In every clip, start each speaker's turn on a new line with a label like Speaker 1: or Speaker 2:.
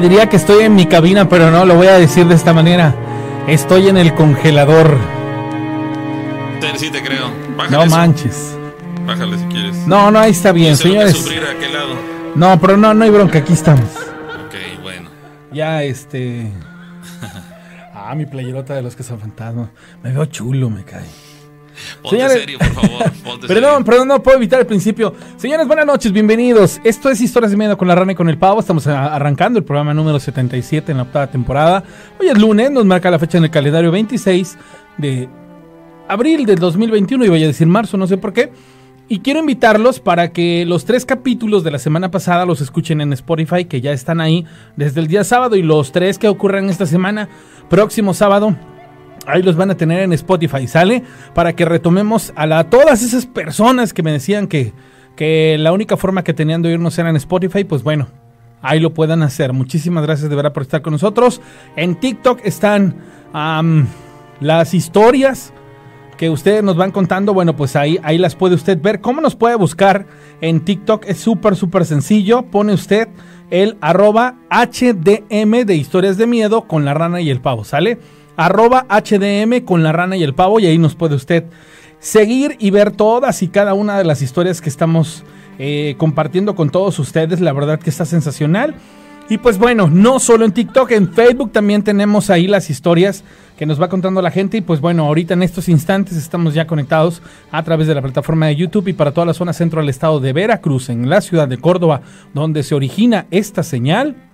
Speaker 1: diría, que estoy en mi cabina, pero no, lo voy a decir de esta manera. Estoy en el congelador.
Speaker 2: Sí, te creo.
Speaker 1: no manches.
Speaker 2: Bájale si quieres.
Speaker 1: No, no, ahí está bien, señores. No, pero no, no hay bronca, aquí estamos.
Speaker 2: Ok, bueno.
Speaker 1: Ya, este... Ah, mi playerota de los que son fantasmas. Me veo chulo, me cae.
Speaker 2: Ponte serio, por favor.
Speaker 1: perdón, perdón, no puedo evitar el principio. Señores, buenas noches, bienvenidos. Esto es Historias de Miedo con la Rana y con el Pavo. Estamos arrancando el programa número 77 en la octava temporada. Hoy es lunes, nos marca la fecha en el calendario 26 de abril del 2021. Y voy a decir marzo, no sé por qué. Y quiero invitarlos para que los tres capítulos de la semana pasada los escuchen en Spotify, que ya están ahí desde el día sábado, y los tres que ocurran esta semana, próximo sábado, ahí los van a tener en Spotify, ¿sale? Para que retomemos a todas esas personas que me decían que, que la única forma que tenían de oírnos era en Spotify, pues bueno, ahí lo puedan hacer. Muchísimas gracias de verdad por estar con nosotros. En TikTok están las historias que ustedes nos van contando, bueno, pues ahí, ahí las puede usted ver. ¿Cómo nos puede buscar en TikTok? Es súper, súper sencillo. Pone usted el arroba HDM de historias de miedo con la rana y el pavo, ¿sale? Arroba HDM con la rana y el pavo y ahí nos puede usted seguir y ver todas y cada una de las historias que estamos eh, compartiendo con todos ustedes. La verdad que está sensacional. Y pues bueno, no solo en TikTok, en Facebook también tenemos ahí las historias que nos va contando la gente. Y pues bueno, ahorita en estos instantes estamos ya conectados a través de la plataforma de YouTube y para toda la zona centro del estado de Veracruz, en la ciudad de Córdoba, donde se origina esta señal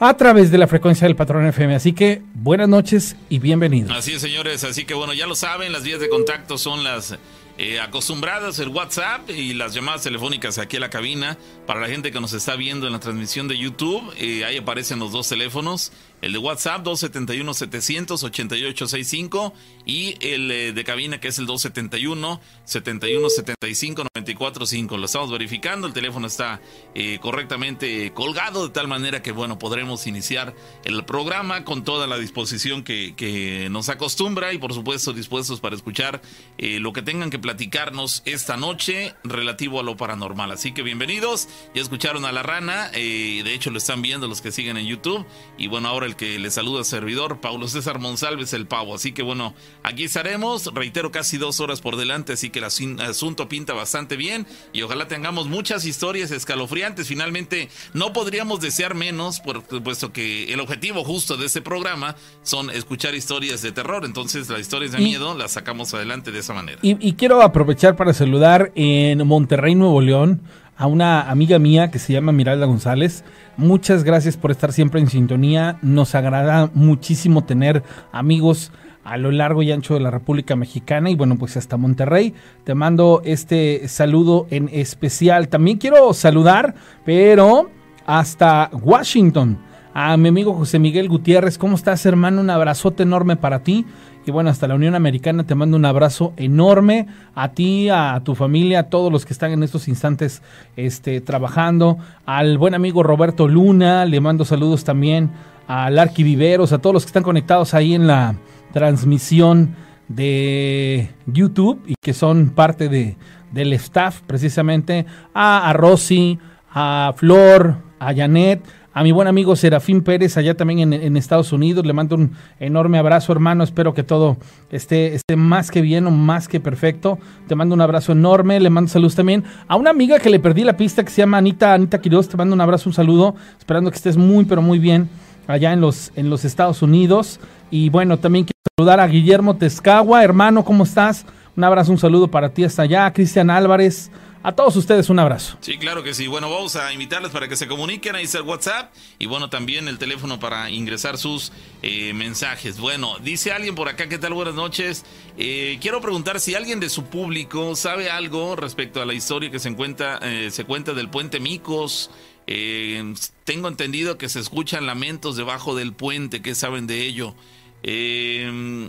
Speaker 1: a través de la frecuencia del patrón FM. Así que buenas noches y bienvenidos.
Speaker 2: Así es, señores. Así que bueno, ya lo saben, las vías de contacto son las eh, acostumbradas, el WhatsApp y las llamadas telefónicas aquí a la cabina. Para la gente que nos está viendo en la transmisión de YouTube, eh, ahí aparecen los dos teléfonos. El de WhatsApp 271-700-8865 y el eh, de cabina que es el 271-7175-945. Lo estamos verificando, el teléfono está eh, correctamente colgado de tal manera que bueno, podremos iniciar el programa con toda la disposición que, que nos acostumbra y por supuesto dispuestos para escuchar eh, lo que tengan que platicarnos esta noche relativo a lo paranormal. Así que bienvenidos, ya escucharon a la rana, de hecho lo están viendo los que siguen en YouTube y bueno, ahora el que le saluda servidor, Paulo César Monsalves, el pavo. Así que bueno, aquí estaremos, reitero, casi dos horas por delante, así que el asunto pinta bastante bien y ojalá tengamos muchas historias escalofriantes. Finalmente, no podríamos desear menos, puesto que el objetivo justo de este programa son escuchar historias de terror. Entonces, las historias de miedo las sacamos adelante de esa manera.
Speaker 1: Y, y quiero aprovechar para saludar en Monterrey, Nuevo León, a una amiga mía que se llama Miralda González. Muchas gracias por estar siempre en sintonía. Nos agrada muchísimo tener amigos a lo largo y ancho de la República Mexicana y bueno, pues hasta Monterrey. Te mando este saludo en especial. También quiero saludar, pero hasta Washington, a mi amigo José Miguel Gutiérrez. ¿Cómo estás, hermano? Un abrazote enorme para ti. Y bueno, hasta la Unión Americana te mando un abrazo enorme a ti, a tu familia, a todos los que están en estos instantes este, trabajando. Al buen amigo Roberto Luna, le mando saludos también al Arqui Viveros, a todos los que están conectados ahí en la transmisión de YouTube y que son parte de, del staff precisamente, a, a Rosy, a Flor, a Janet, a mi buen amigo Serafín Pérez, allá también en, Estados Unidos. Le mando un enorme abrazo, hermano. Espero que todo esté, esté más que bien o más que perfecto. Te mando un abrazo enorme. Le mando saludos también a una amiga que le perdí la pista que se llama Anita, Anita Quiroz. Te mando un abrazo, un saludo. Esperando que estés muy, pero muy bien allá en los, en los Estados Unidos. Y bueno, también quiero saludar a Guillermo Tezcagua. Hermano, ¿cómo estás? Un abrazo, un saludo para ti hasta allá. Cristian Álvarez. A todos ustedes un abrazo.
Speaker 2: Sí, claro que sí. Bueno, vamos a invitarles para que se comuniquen. Ahí está el WhatsApp y bueno, también el teléfono para ingresar sus eh, mensajes. Bueno, dice alguien por acá, ¿qué tal? Buenas noches. Eh, quiero preguntar si alguien de su público sabe algo respecto a la historia que se, encuentra, eh, se cuenta del puente Micos. tengo entendido que se escuchan lamentos debajo del puente. ¿Qué saben de ello? Eh,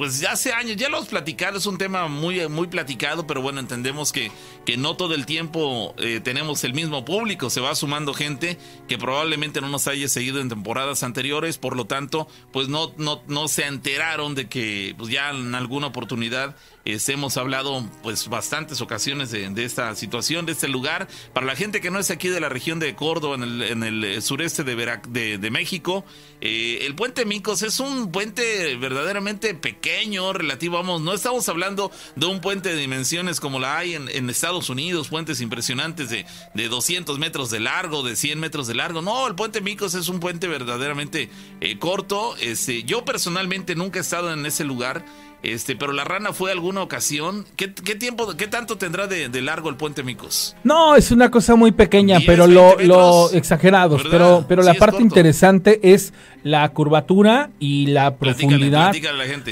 Speaker 2: pues ya hace años, ya lo hemos platicado, es un tema muy, muy platicado, pero bueno, entendemos que, que no todo el tiempo eh, tenemos el mismo público, se va sumando gente que probablemente no nos haya seguido en temporadas anteriores, por lo tanto, pues no, no, no se enteraron de que pues ya en alguna oportunidad hemos hablado pues bastantes ocasiones de, esta situación, de este lugar. Para la gente que no es aquí de la región de Córdoba, en el, en eh, sureste de, de, México, eh, el puente Micos es un puente verdaderamente pequeño, relativo, vamos, no estamos hablando de un puente de dimensiones como la hay en, Estados Unidos, puentes impresionantes de, de 200 metros de largo, de 100 metros de largo. No, el puente Micos es un puente verdaderamente eh, corto. Este, yo personalmente nunca he estado en ese lugar. Este, pero la rana fue alguna ocasión. ¿Qué, tiempo, qué tanto tendrá de, largo el puente Micos?
Speaker 1: No, es una cosa muy pequeña, pero lo, lo exagerados. Pero, pero la parte interesante es la curvatura y la profundidad.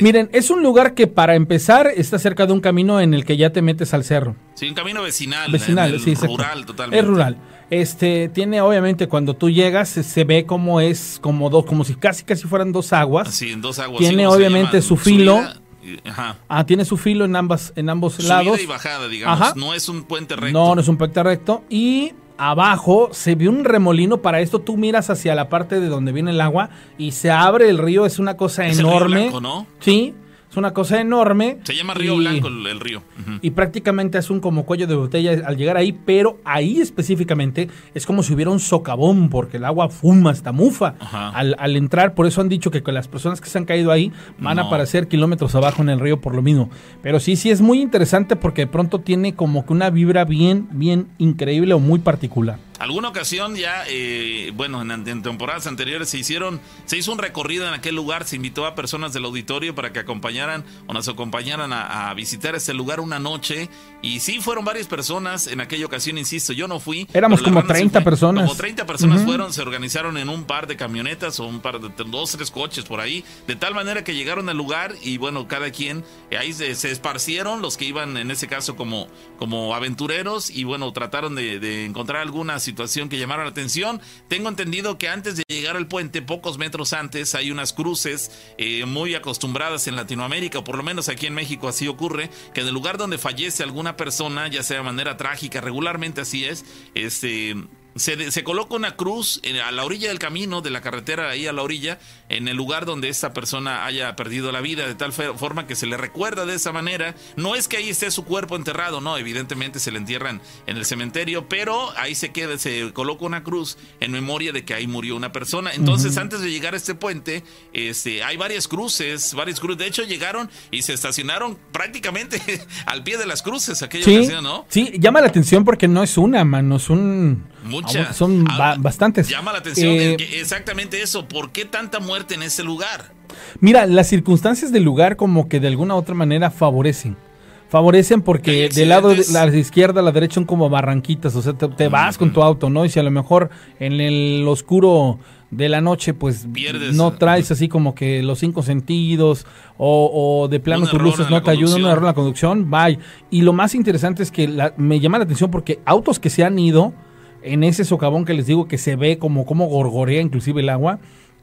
Speaker 1: Miren, es un lugar que para empezar está cerca de un camino en el que ya te metes al cerro.
Speaker 2: Sí, un camino vecinal.
Speaker 1: Vecinal, sí, rural totalmente. Es rural. Este tiene obviamente cuando tú llegas se, ve como es como dos como si casi casi fueran dos aguas.
Speaker 2: Sí, dos aguas.
Speaker 1: Tiene obviamente su filo. Ah, tiene su filo en ambas en ambos Subida lados.
Speaker 2: y bajada, digamos. No es un puente recto.
Speaker 1: No, no es un puente recto. Y abajo se ve un remolino. Para esto tú miras hacia la parte de donde viene el agua y se abre el río. Es una cosa enorme.
Speaker 2: ¿no?
Speaker 1: Sí. Una cosa enorme.
Speaker 2: Se llama Río Blanco el, río.
Speaker 1: Y prácticamente es un como cuello de botella al llegar ahí, pero ahí específicamente es como si hubiera un socavón, porque el agua fuma, está mufa al, entrar. Por eso han dicho que con las personas que se han caído ahí van a aparecer kilómetros abajo en el río por lo mismo. Pero sí, sí es muy interesante porque de pronto tiene como que una vibra bien, bien increíble o muy particular.
Speaker 2: Alguna ocasión ya, eh, bueno, en, temporadas anteriores se hicieron, se hizo un recorrido en aquel lugar, se invitó a personas del auditorio para que acompañaran o nos acompañaran a, visitar ese lugar una noche. Y sí, fueron varias personas en aquella ocasión, insisto, yo no fui.
Speaker 1: Éramos como 30 personas.
Speaker 2: Como 30 personas fueron, se organizaron en un par de camionetas o un par de dos, tres coches por ahí, de tal manera que llegaron al lugar y bueno, cada quien, ahí se, esparcieron los que iban en ese caso como, como aventureros y bueno, trataron de, de encontrar algunas situación que llamaron la atención. Tengo entendido que antes de llegar al puente, pocos metros antes, hay unas cruces eh, muy acostumbradas en Latinoamérica, o por lo menos aquí en México así ocurre, que en el lugar donde fallece alguna persona, ya sea de manera trágica, regularmente así es, este se, coloca una cruz a la orilla del camino, de la carretera ahí a la orilla, en el lugar donde esta persona haya perdido la vida, de tal forma que se le recuerda de esa manera. No es que ahí esté su cuerpo enterrado, no, evidentemente se le entierran en el cementerio, pero ahí se queda, se coloca una cruz en memoria de que ahí murió una persona. Entonces, antes de llegar a este puente, este, hay varias cruces, varias cruces. De hecho, llegaron y se estacionaron prácticamente al pie de las cruces aquella ocasión, ¿no?
Speaker 1: Sí, llama la atención porque no es una, mano, es un Muchas. Son bastantes.
Speaker 2: Llama la atención eh, exactamente eso. ¿Por qué tanta muerte en ese lugar?
Speaker 1: Mira, las circunstancias del lugar como que de alguna u otra manera favorecen. Favorecen porque del lado de la izquierda a la derecha son como barranquitas, o sea, te, vas con tu auto, ¿no? Y si a lo mejor en el oscuro de la noche, pues no traes así como que los cinco sentidos o, de plano tus luces no te ayudan, no error en la conducción, bye. Y lo más interesante es que me llama la atención porque autos que se han ido en ese socavón que les digo que se ve como, como gorgorea inclusive el agua,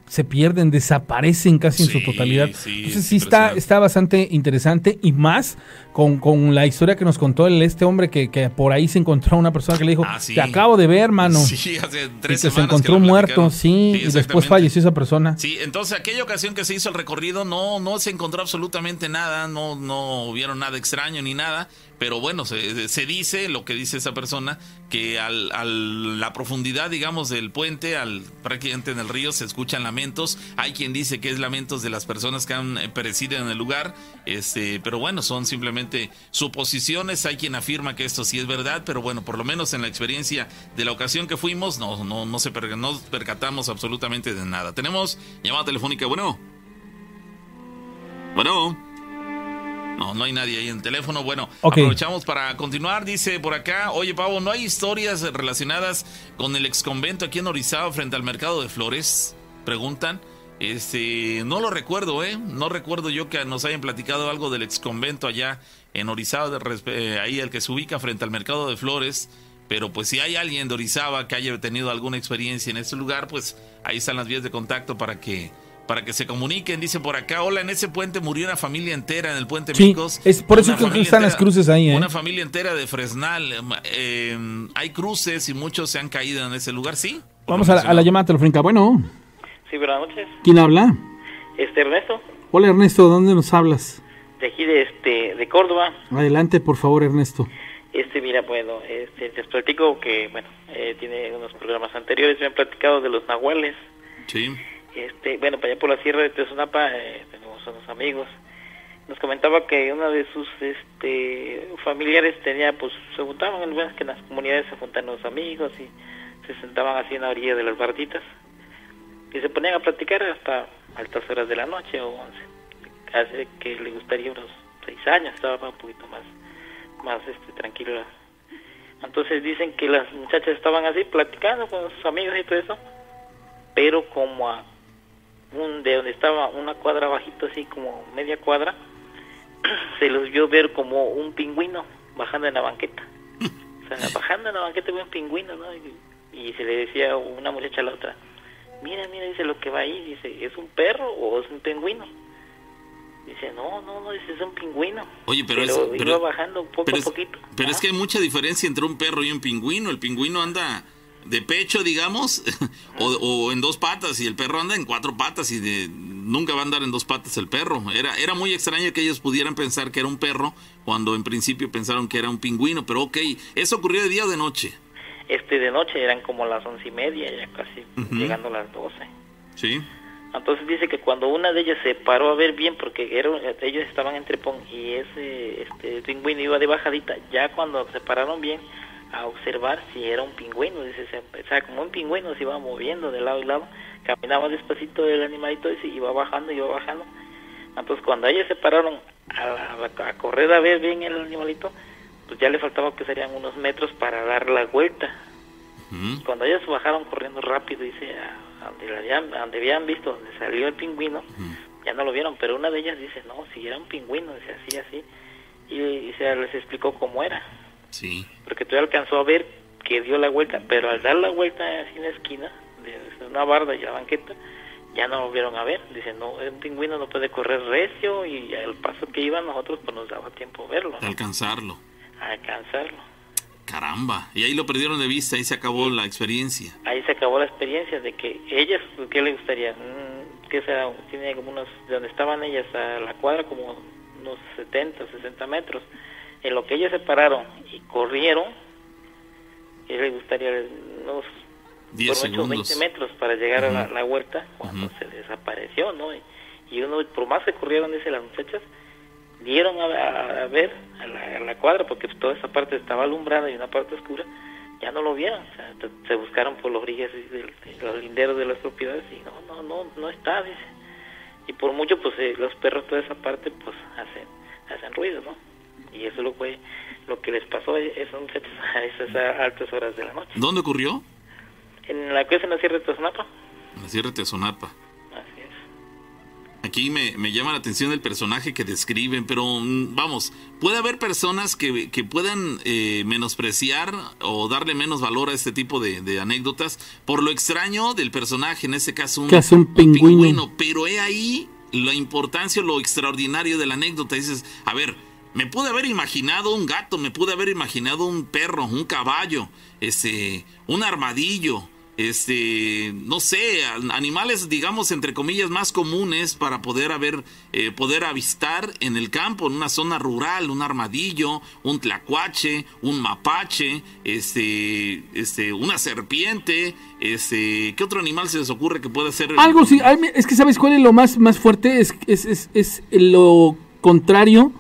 Speaker 1: se pierden, desaparecen casi en su totalidad. Entonces sí está, está bastante interesante y más con, con, la historia que nos contó el, este hombre que, que, por ahí se encontró una persona que le dijo, ah, te acabo de ver, mano.
Speaker 2: Sí, hace tres
Speaker 1: y que se encontró muerto, sí, y después falleció esa persona.
Speaker 2: Sí, entonces aquella ocasión que se hizo el recorrido no, no se encontró absolutamente nada, no, no vieron nada extraño ni nada. Pero bueno, se, se, dice, lo que dice esa persona, que al, al, la profundidad, digamos, del puente, al prácticamente en el río, se escuchan lamentos. Hay quien dice que es lamentos de las personas que han eh, perecido en el lugar, este, pero bueno, son simplemente suposiciones. Hay quien afirma que esto sí es verdad, pero bueno, por lo menos en la experiencia de la ocasión que fuimos, no, no, no, se no percatamos absolutamente de nada. Tenemos llamada telefónica, bueno. Bueno. No, no hay nadie ahí en el teléfono. Bueno, aprovechamos para continuar. Dice por acá, oye Pavo, ¿no hay historias relacionadas con el ex convento aquí en Orizaba frente al mercado de flores? Preguntan. Este, no lo recuerdo, ¿eh? No recuerdo yo que nos hayan platicado algo del ex convento allá en Orizaba, eh, ahí el que se ubica frente al mercado de flores. Pero pues si hay alguien de Orizaba que haya tenido alguna experiencia en ese lugar, pues ahí están las vías de contacto para que para que se comuniquen. Dice por acá, hola, en ese puente murió una familia entera, en el puente
Speaker 1: Sí,
Speaker 2: Micos.
Speaker 1: es por eso que están las cruces ahí, ¿eh?
Speaker 2: Una familia entera de Fresnal. Eh, hay cruces y muchos se han caído en ese lugar, ¿sí?
Speaker 1: Vamos a la, a la llamada telefónica. Bueno,
Speaker 3: Sí, buenas noches.
Speaker 1: ¿quién habla?
Speaker 3: Este Ernesto,
Speaker 1: Hola Ernesto, ¿de dónde nos hablas?
Speaker 3: de aquí de este de Córdoba.
Speaker 1: Adelante, por favor, Ernesto.
Speaker 3: Este, mira, bueno, este, les platico que, bueno, eh, tiene unos programas anteriores, me han platicado de los nahuales.
Speaker 2: Sí.
Speaker 3: Este, bueno, para allá por la sierra de Tesunapa eh, tenemos unos amigos. Nos comentaba que una de sus este, familiares tenía, pues, se juntaban, en bueno, que en las comunidades se juntan los amigos y se sentaban así en la orilla de las barditas y se ponían a platicar hasta altas horas de la noche o once. Hace que le gustaría unos seis años, estaba un poquito más, más este, tranquilo. Entonces dicen que las muchachas estaban así platicando con sus amigos y todo eso, pero como a un, de donde estaba una cuadra bajito, así como media cuadra, se los vio ver como un pingüino bajando en la banqueta. O sea, bajando en la banqueta vio un pingüino, ¿no? Y, y se le decía una muchacha a la otra, mira, mira, dice lo que va ahí, dice, ¿es un perro o es un pingüino? Dice, no, no, no, dice, es un pingüino.
Speaker 2: Oye, pero, es,
Speaker 3: iba
Speaker 2: pero,
Speaker 3: bajando poco
Speaker 2: pero
Speaker 3: a
Speaker 2: es-
Speaker 3: poquito.
Speaker 2: pero es que hay mucha diferencia entre un perro y un pingüino. El pingüino anda de pecho, digamos, o, o en dos patas, y el perro anda en cuatro patas y de, nunca va a andar en dos patas el perro. Era, era muy extraño que ellos pudieran pensar que era un perro cuando en principio pensaron que era un pingüino, pero ok, ¿eso ocurrió de día o de noche?
Speaker 3: Este, de noche eran como las once y media, ya casi llegando a las doce.
Speaker 2: Sí.
Speaker 3: Entonces dice que cuando una de ellas se paró a ver bien, porque era, ellos estaban entre pon y ese este, pingüino iba de bajadita, ya cuando se pararon bien a observar si era un pingüino, dice, se, o sea, como un pingüino se iba moviendo de lado y lado, caminaba despacito el animalito y se iba bajando, iba bajando. Entonces cuando ellos se pararon a, a- a correr a ver bien el animalito, pues ya le faltaba que serían unos metros para dar la vuelta. Cuando ellos bajaron corriendo rápido, dice, a, donde, la habían, a donde habían visto, donde salió el pingüino, ya no lo vieron, pero una de ellas dice, no, si era un pingüino, dice así, así, y, y se les explicó cómo era,
Speaker 2: Sí.
Speaker 3: porque todavía alcanzó a ver que dio la vuelta, pero al dar la vuelta así en la esquina, de, una barda y la banqueta, ya no lo vieron a ver, dice, no, un pingüino no puede correr recio, y al paso que iban nosotros, pues nos daba tiempo verlo, ¿no?
Speaker 2: alcanzarlo.
Speaker 3: Alcanzarlo.
Speaker 2: Caramba. Y ahí lo perdieron de vista, ahí se acabó la experiencia.
Speaker 3: ahí se acabó la experiencia de que ellas, ¿qué le gustaría? Mm, que sea, tiene como unos, de donde estaban ellas a la cuadra, como unos 70, 60 metros. En lo que ellas se pararon y corrieron, ¿qué le gustaría? Unos
Speaker 2: 10
Speaker 3: por mucho
Speaker 2: segundos.
Speaker 3: 20 metros para llegar a la, huerta cuando se desapareció, ¿no? Y, y uno, por más que corrieron, dice las muchachas, dieron a, ver a la, a la cuadra porque toda esa parte estaba alumbrada y una parte oscura, ya no lo vieron, o sea, se buscaron por los orillas de, los linderos de las propiedades y no, no, no, no está, dice. Y por mucho, pues eh, los perros toda esa parte, pues hacen, hacen ruido, ¿no? Y eso lo fue lo que les pasó a muchachos a esas altas horas de la noche.
Speaker 2: ¿Dónde ocurrió?
Speaker 3: En la es en la Sierra de Toznapa.
Speaker 2: En la Sierra de.
Speaker 3: Es.
Speaker 2: Aquí me, me llama la atención el personaje que describen, pero mm, vamos, puede haber personas que, que puedan eh, menospreciar o darle menos valor a este tipo de, de anécdotas por lo extraño del personaje, en este caso un,
Speaker 1: hace un pingüino.
Speaker 2: Pero he ahí la importancia lo extraordinario de la anécdota. Dices, a ver, me pude haber imaginado un gato, me pude haber imaginado un perro, un caballo, este, un armadillo, este, no sé, an- animales, digamos, entre comillas, más comunes para poder haber, eh, poder avistar en el campo, en una zona rural, un armadillo, un tlacuache, un mapache, este, este, una serpiente, este, ¿qué otro animal se les ocurre que pueda ser?
Speaker 1: Algo sí, es que sabes cuál es lo más, más fuerte, es, es, es, es lo contrario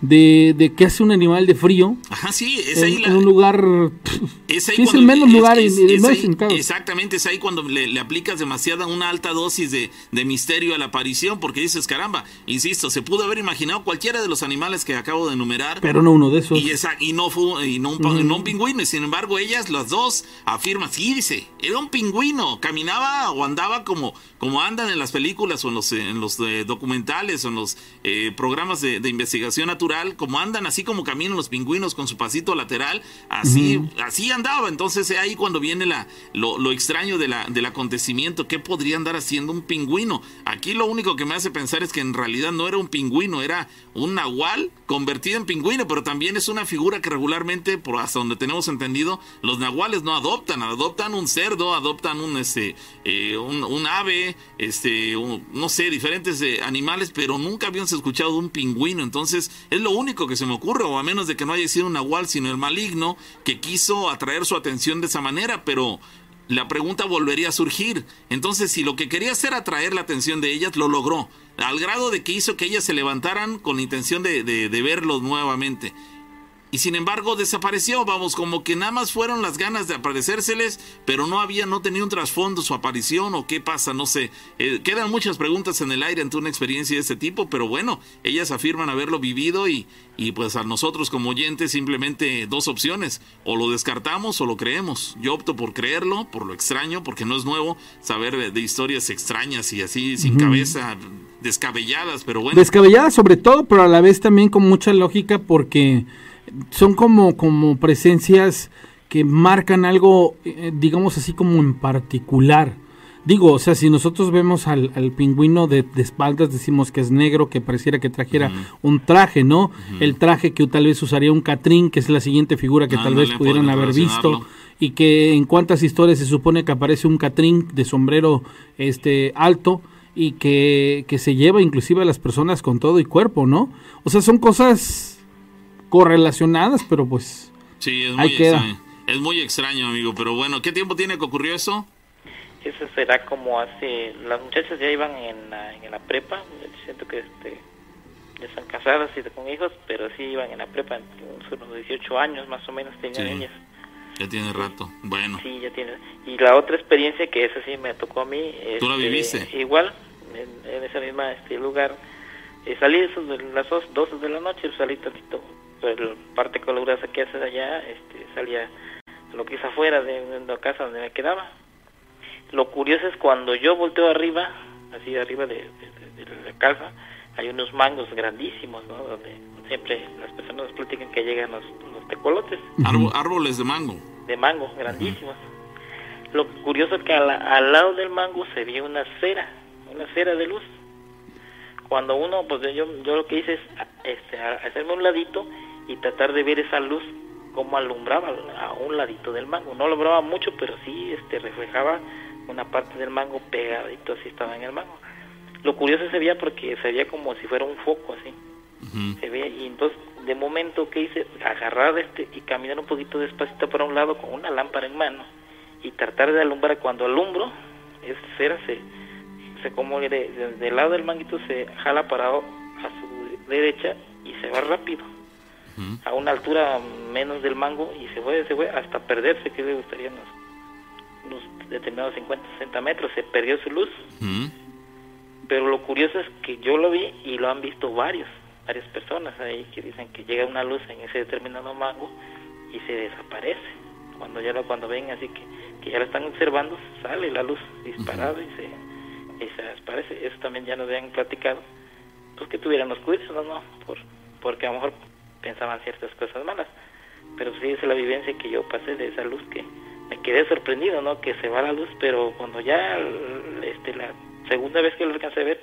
Speaker 1: de, de que hace un animal de frío
Speaker 2: Ajá, sí, es ahí
Speaker 1: en,
Speaker 2: la-
Speaker 1: en un lugar...
Speaker 2: Es ahí
Speaker 1: sí, es el menos
Speaker 2: es-
Speaker 1: lugar,
Speaker 2: es- es
Speaker 1: menos
Speaker 2: ahí-. Exactamente, es ahí cuando le, le aplicas demasiada, una alta dosis de, de misterio a la aparición, porque dices, caramba, insisto, se pudo haber imaginado cualquiera de los animales que acabo de enumerar.
Speaker 1: Pero no uno de esos.
Speaker 2: Y, esa, y no fue y no un, pa- no un pingüino, y sin embargo ellas, las dos, afirman, sí, dice, era un pingüino, caminaba o andaba como, como andan en las películas o en los, en los eh, documentales o en los eh, programas de, de investigación natural natural, como andan así como caminan los pingüinos con su pasito lateral, así, así andaba. Entonces ahí cuando viene la, lo, extraño de la, del acontecimiento, ¿qué podría andar haciendo un pingüino? Aquí lo único que me hace pensar es que en realidad no era un pingüino, era un nahual convertido en pingüino, pero también es una figura que regularmente, por hasta donde tenemos entendido, los nahuales no adoptan, adoptan un cerdo, adoptan un, este, eh, un, ave, este, no sé, diferentes eh, animales, pero nunca habíamos escuchado de un pingüino. Entonces, es lo único que se me ocurre, o a menos de que no haya sido un nahual, sino el maligno, que quiso atraer su atención de esa manera, pero la pregunta volvería a surgir. Entonces, si lo que quería hacer atraer la atención de ellas, lo logró, al grado de que hizo que ellas se levantaran con intención de, de, de verlos nuevamente y sin embargo desapareció, vamos, como que nada más fueron las ganas de aparecérseles, pero no había, no tenía un trasfondo su aparición o qué pasa, no sé. Eh, quedan muchas preguntas en el aire ante una experiencia de este tipo, pero bueno, ellas afirman haberlo vivido y, y pues a nosotros como oyentes simplemente dos opciones, o lo descartamos o lo creemos. Yo opto por creerlo, por lo extraño, porque no es nuevo saber de, historias extrañas y así sin cabeza, descabelladas, pero bueno.
Speaker 1: Descabelladas sobre todo, pero a la vez también con mucha lógica porque son como, como presencias que marcan algo, eh, digamos así como en particular. Digo, o sea, si nosotros vemos al, pingüino de, espaldas, decimos que es negro, que pareciera que trajera un traje, ¿no? El traje que tal vez usaría un Catrín, que es la siguiente figura que tal vez pudieran haber visto, y que en cuántas historias se supone que aparece un Catrín de sombrero este alto y que, que se lleva inclusive a las personas con todo y cuerpo, ¿no? O sea, son cosas correlacionadas, pero pues
Speaker 2: sí, es muy, Extraño. Es muy extraño, amigo, pero bueno, ¿qué tiempo tiene que ocurrió eso?
Speaker 3: Eso será como hace... Las muchachas ya iban en la, en la prepa, siento que este ya están casadas y con hijos, pero sí iban en la prepa, unos 18 años más o menos tenían ellas.
Speaker 2: Ya tiene rato, bueno.
Speaker 3: Sí, ya tiene. Y la otra experiencia que esa sí me tocó a mí.
Speaker 2: ¿Tú la este, viviste?
Speaker 3: Igual, en, en ese mismo este, lugar. Eh, salí de las 12 de la noche, salí tantito la parte calurosa que hace allá este, salía lo que es afuera de, la casa donde me quedaba. Lo curioso es cuando yo volteo arriba, así arriba de, la casa, hay unos mangos grandísimos, ¿no? Donde siempre las personas platican que llegan los, tecolotes.
Speaker 2: árboles de mango.
Speaker 3: De mango, grandísimos. Lo curioso es que al lado del mango se vio una cera, una cera de luz. Cuando uno, pues yo, yo lo que hice es este, hacerme un ladito y tratar de ver esa luz como alumbraba a un ladito del mango. No alumbraba mucho, pero sí este, reflejaba una parte del mango pegadito, así estaba en el mango. Lo curioso se veía porque se veía como si fuera un foco así. Se veía y entonces de momento que hice, agarrar este y caminar un poquito despacito para un lado con una lámpara en mano y tratar de alumbrar. Cuando alumbro, esa cera se, se como de, del lado del manguito se jala parado a su derecha y se va rápido a una altura menos del mango y se fue, se fue hasta perderse, que le gustaría unos, determinados 50, 60 metros, se perdió su luz. Pero lo curioso es que yo lo vi y lo han visto varios, varias personas ahí que dicen que llega una luz en ese determinado mango y se desaparece. Cuando ya lo, cuando ven así que, que ya lo están observando, sale la luz disparada y, se, desaparece. Eso también ya nos habían platicado, pues que tuvieran los cuidados, ¿no? Por, porque a lo mejor pensaban ciertas cosas malas. Pero sí es la vivencia que yo pasé de esa luz que me quedé sorprendido, ¿no? Que se va la luz, pero cuando ya este, la segunda vez que lo alcancé a ver,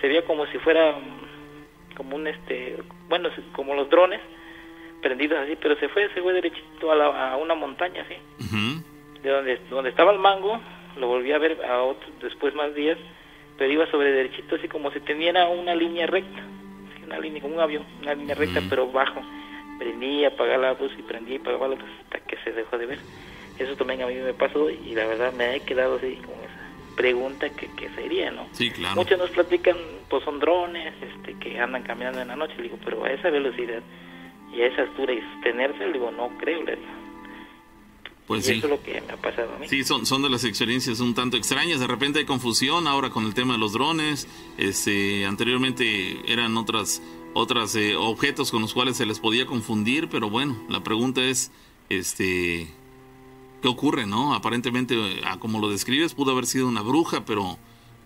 Speaker 3: se veía como si fuera mm, como un, este, bueno, como los drones prendidos así, pero se fue, se fue derechito a, a una montaña, así. De donde, donde estaba el mango, lo volví a ver a otro, después más días, pero iba sobre derechito, así como si tuviera una línea recta una línea como un avión, una línea recta pero bajo. Prendía, apagaba la luz y prendía y apagaba la luz hasta que se dejó de ver. Eso también a mí me pasó y la verdad me he quedado así con esa pregunta que, sería, ¿no?
Speaker 2: Sí, claro.
Speaker 3: Muchos nos platican, pues son drones este, que andan caminando en la noche, digo, pero a esa velocidad y a esa altura y sostenerse, le digo, no creo, le digo.
Speaker 2: Pues
Speaker 3: y
Speaker 2: sí.
Speaker 3: Eso es lo que me ha pasado a mí.
Speaker 2: Sí, son, son de las experiencias un tanto extrañas. De repente hay confusión ahora con el tema de los drones. Este, anteriormente eran otras otros eh, objetos con los cuales se les podía confundir, pero bueno, la pregunta es, este, ¿qué ocurre, no? Aparentemente, como lo describes, pudo haber sido una bruja, pero,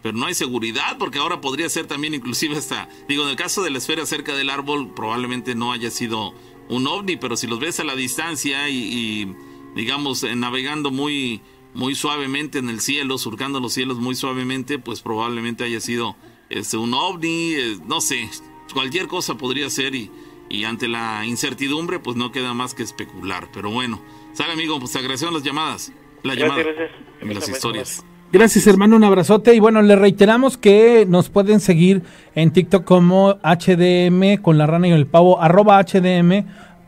Speaker 2: pero no hay seguridad porque ahora podría ser también inclusive hasta, digo, en el caso de la esfera cerca del árbol probablemente no haya sido un ovni, pero si los ves a la distancia y, digamos eh, navegando muy muy suavemente en el cielo, surcando los cielos muy suavemente, pues probablemente haya sido este, un ovni, eh, no sé, cualquier cosa podría ser y, y ante la incertidumbre pues no queda más que especular, pero bueno, sale amigo, pues agradecemos las llamadas, la llamada, las historias.
Speaker 1: Gracias, hermano, un abrazote. Y bueno, le reiteramos que nos pueden seguir en TikTok como HDM con la rana y el pavo, arroba HDM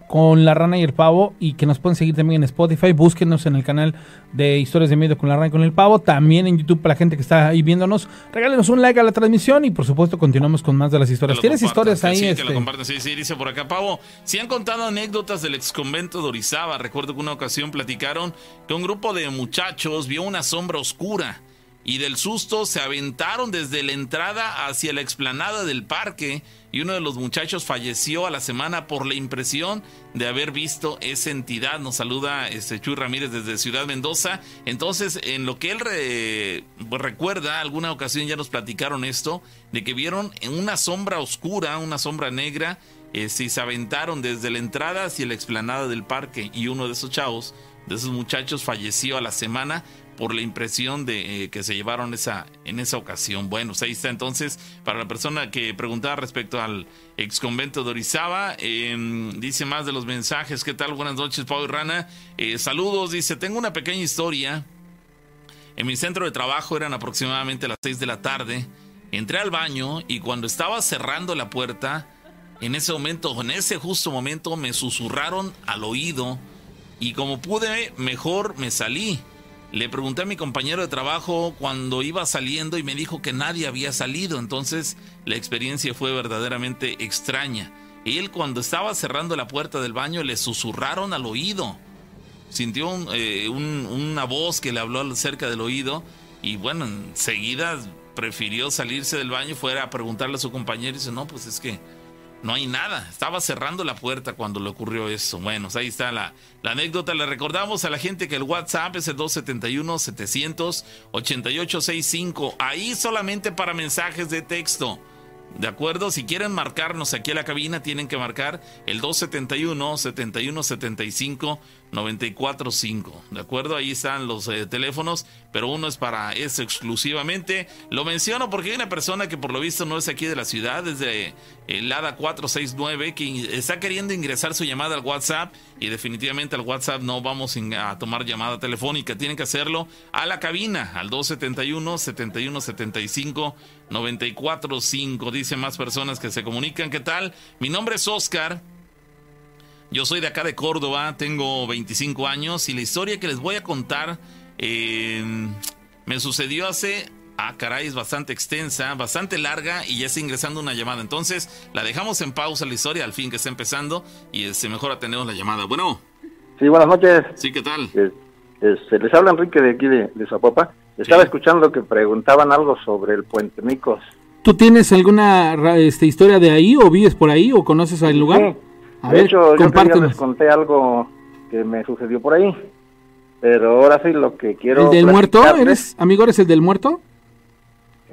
Speaker 1: con la rana y el pavo y que nos pueden seguir también en Spotify. Búsquenos en el canal de Historias de Miedo con la rana y con el pavo. También en YouTube para la gente que está ahí viéndonos. Regálenos un like a la transmisión y por supuesto continuamos con más de las historias. ¿Tienes historias ahí?
Speaker 2: Sí, que lo este? Sí, sí, dice por acá, Pavo. Si han contado anécdotas del ex convento de Orizaba. Recuerdo que una ocasión platicaron que un grupo de muchachos vio una sombra oscura y del susto se aventaron desde la entrada hacia la explanada del parque y uno de los muchachos falleció a la semana por la impresión de haber visto esa entidad. Nos saluda este Chuy Ramírez desde Ciudad Mendoza. Entonces, en lo que él pues, recuerda, alguna ocasión ya nos platicaron esto, de que vieron una sombra oscura, una sombra negra, y se aventaron desde la entrada hacia la explanada del parque y uno de esos chavos, de esos muchachos, falleció a la semana por la impresión de eh, que se llevaron esa en esa ocasión. Bueno, pues ahí está entonces para la persona que preguntaba respecto al ex convento de Orizaba, em, dice más de los mensajes. ¿Qué tal? Buenas noches, Pau y Rana. Eh, saludos, dice, tengo una pequeña historia. En mi centro de trabajo eran aproximadamente las 6 de la tarde. Entré al baño y cuando estaba cerrando la puerta, en ese momento, en ese justo momento, me susurraron al oído y como pude, mejor me salí. Le pregunté a mi compañero de trabajo cuando iba saliendo y me dijo que nadie había salido, entonces la experiencia fue verdaderamente extraña. Él cuando estaba cerrando la puerta del baño le susurraron al oído. Sintió eh, una voz que le habló cerca del oído y bueno, enseguida prefirió salirse del baño fuera a preguntarle a su compañero y dice, no, pues es que no hay nada. Estaba cerrando la puerta cuando le ocurrió eso. Bueno, ahí está la, la anécdota. Le recordamos a la gente que el WhatsApp es el 271-788-65. Ahí solamente para mensajes de texto. ¿De acuerdo? Si quieren marcarnos aquí a la cabina, tienen que marcar el 271-7175. 945. ¿De acuerdo? Ahí están los eh, teléfonos, pero uno es para eso exclusivamente. Lo menciono porque hay una persona que por lo visto no es aquí de la ciudad, es de el ADA 469, que está queriendo ingresar su llamada al WhatsApp y definitivamente al WhatsApp no vamos a tomar llamada telefónica. Tienen que hacerlo a la cabina, al 271 7175 945. Dice más personas que se comunican. ¿Qué tal? Mi nombre es Oscar. Yo soy de acá de Córdoba, tengo 25 años y la historia que les voy a contar em, me sucedió hace... Ah, caray, es bastante extensa, bastante larga y ya está ingresando una llamada. Entonces, la dejamos en pausa la historia al fin que está empezando y se este, mejor atendemos la llamada. Bueno.
Speaker 4: Sí, buenas noches.
Speaker 2: Sí, ¿qué tal?
Speaker 4: se les habla Enrique de aquí de, de Zapopa. Estaba escuchando que preguntaban algo sobre el Puente Micos.
Speaker 1: ¿Tú tienes alguna este, historia de ahí o vives por ahí o conoces el lugar?
Speaker 4: De hecho, yo les conté algo que me sucedió por ahí. Pero ahora sí lo que quiero.
Speaker 1: ¿El del muerto? ¿Eres, amigo, eres el del muerto?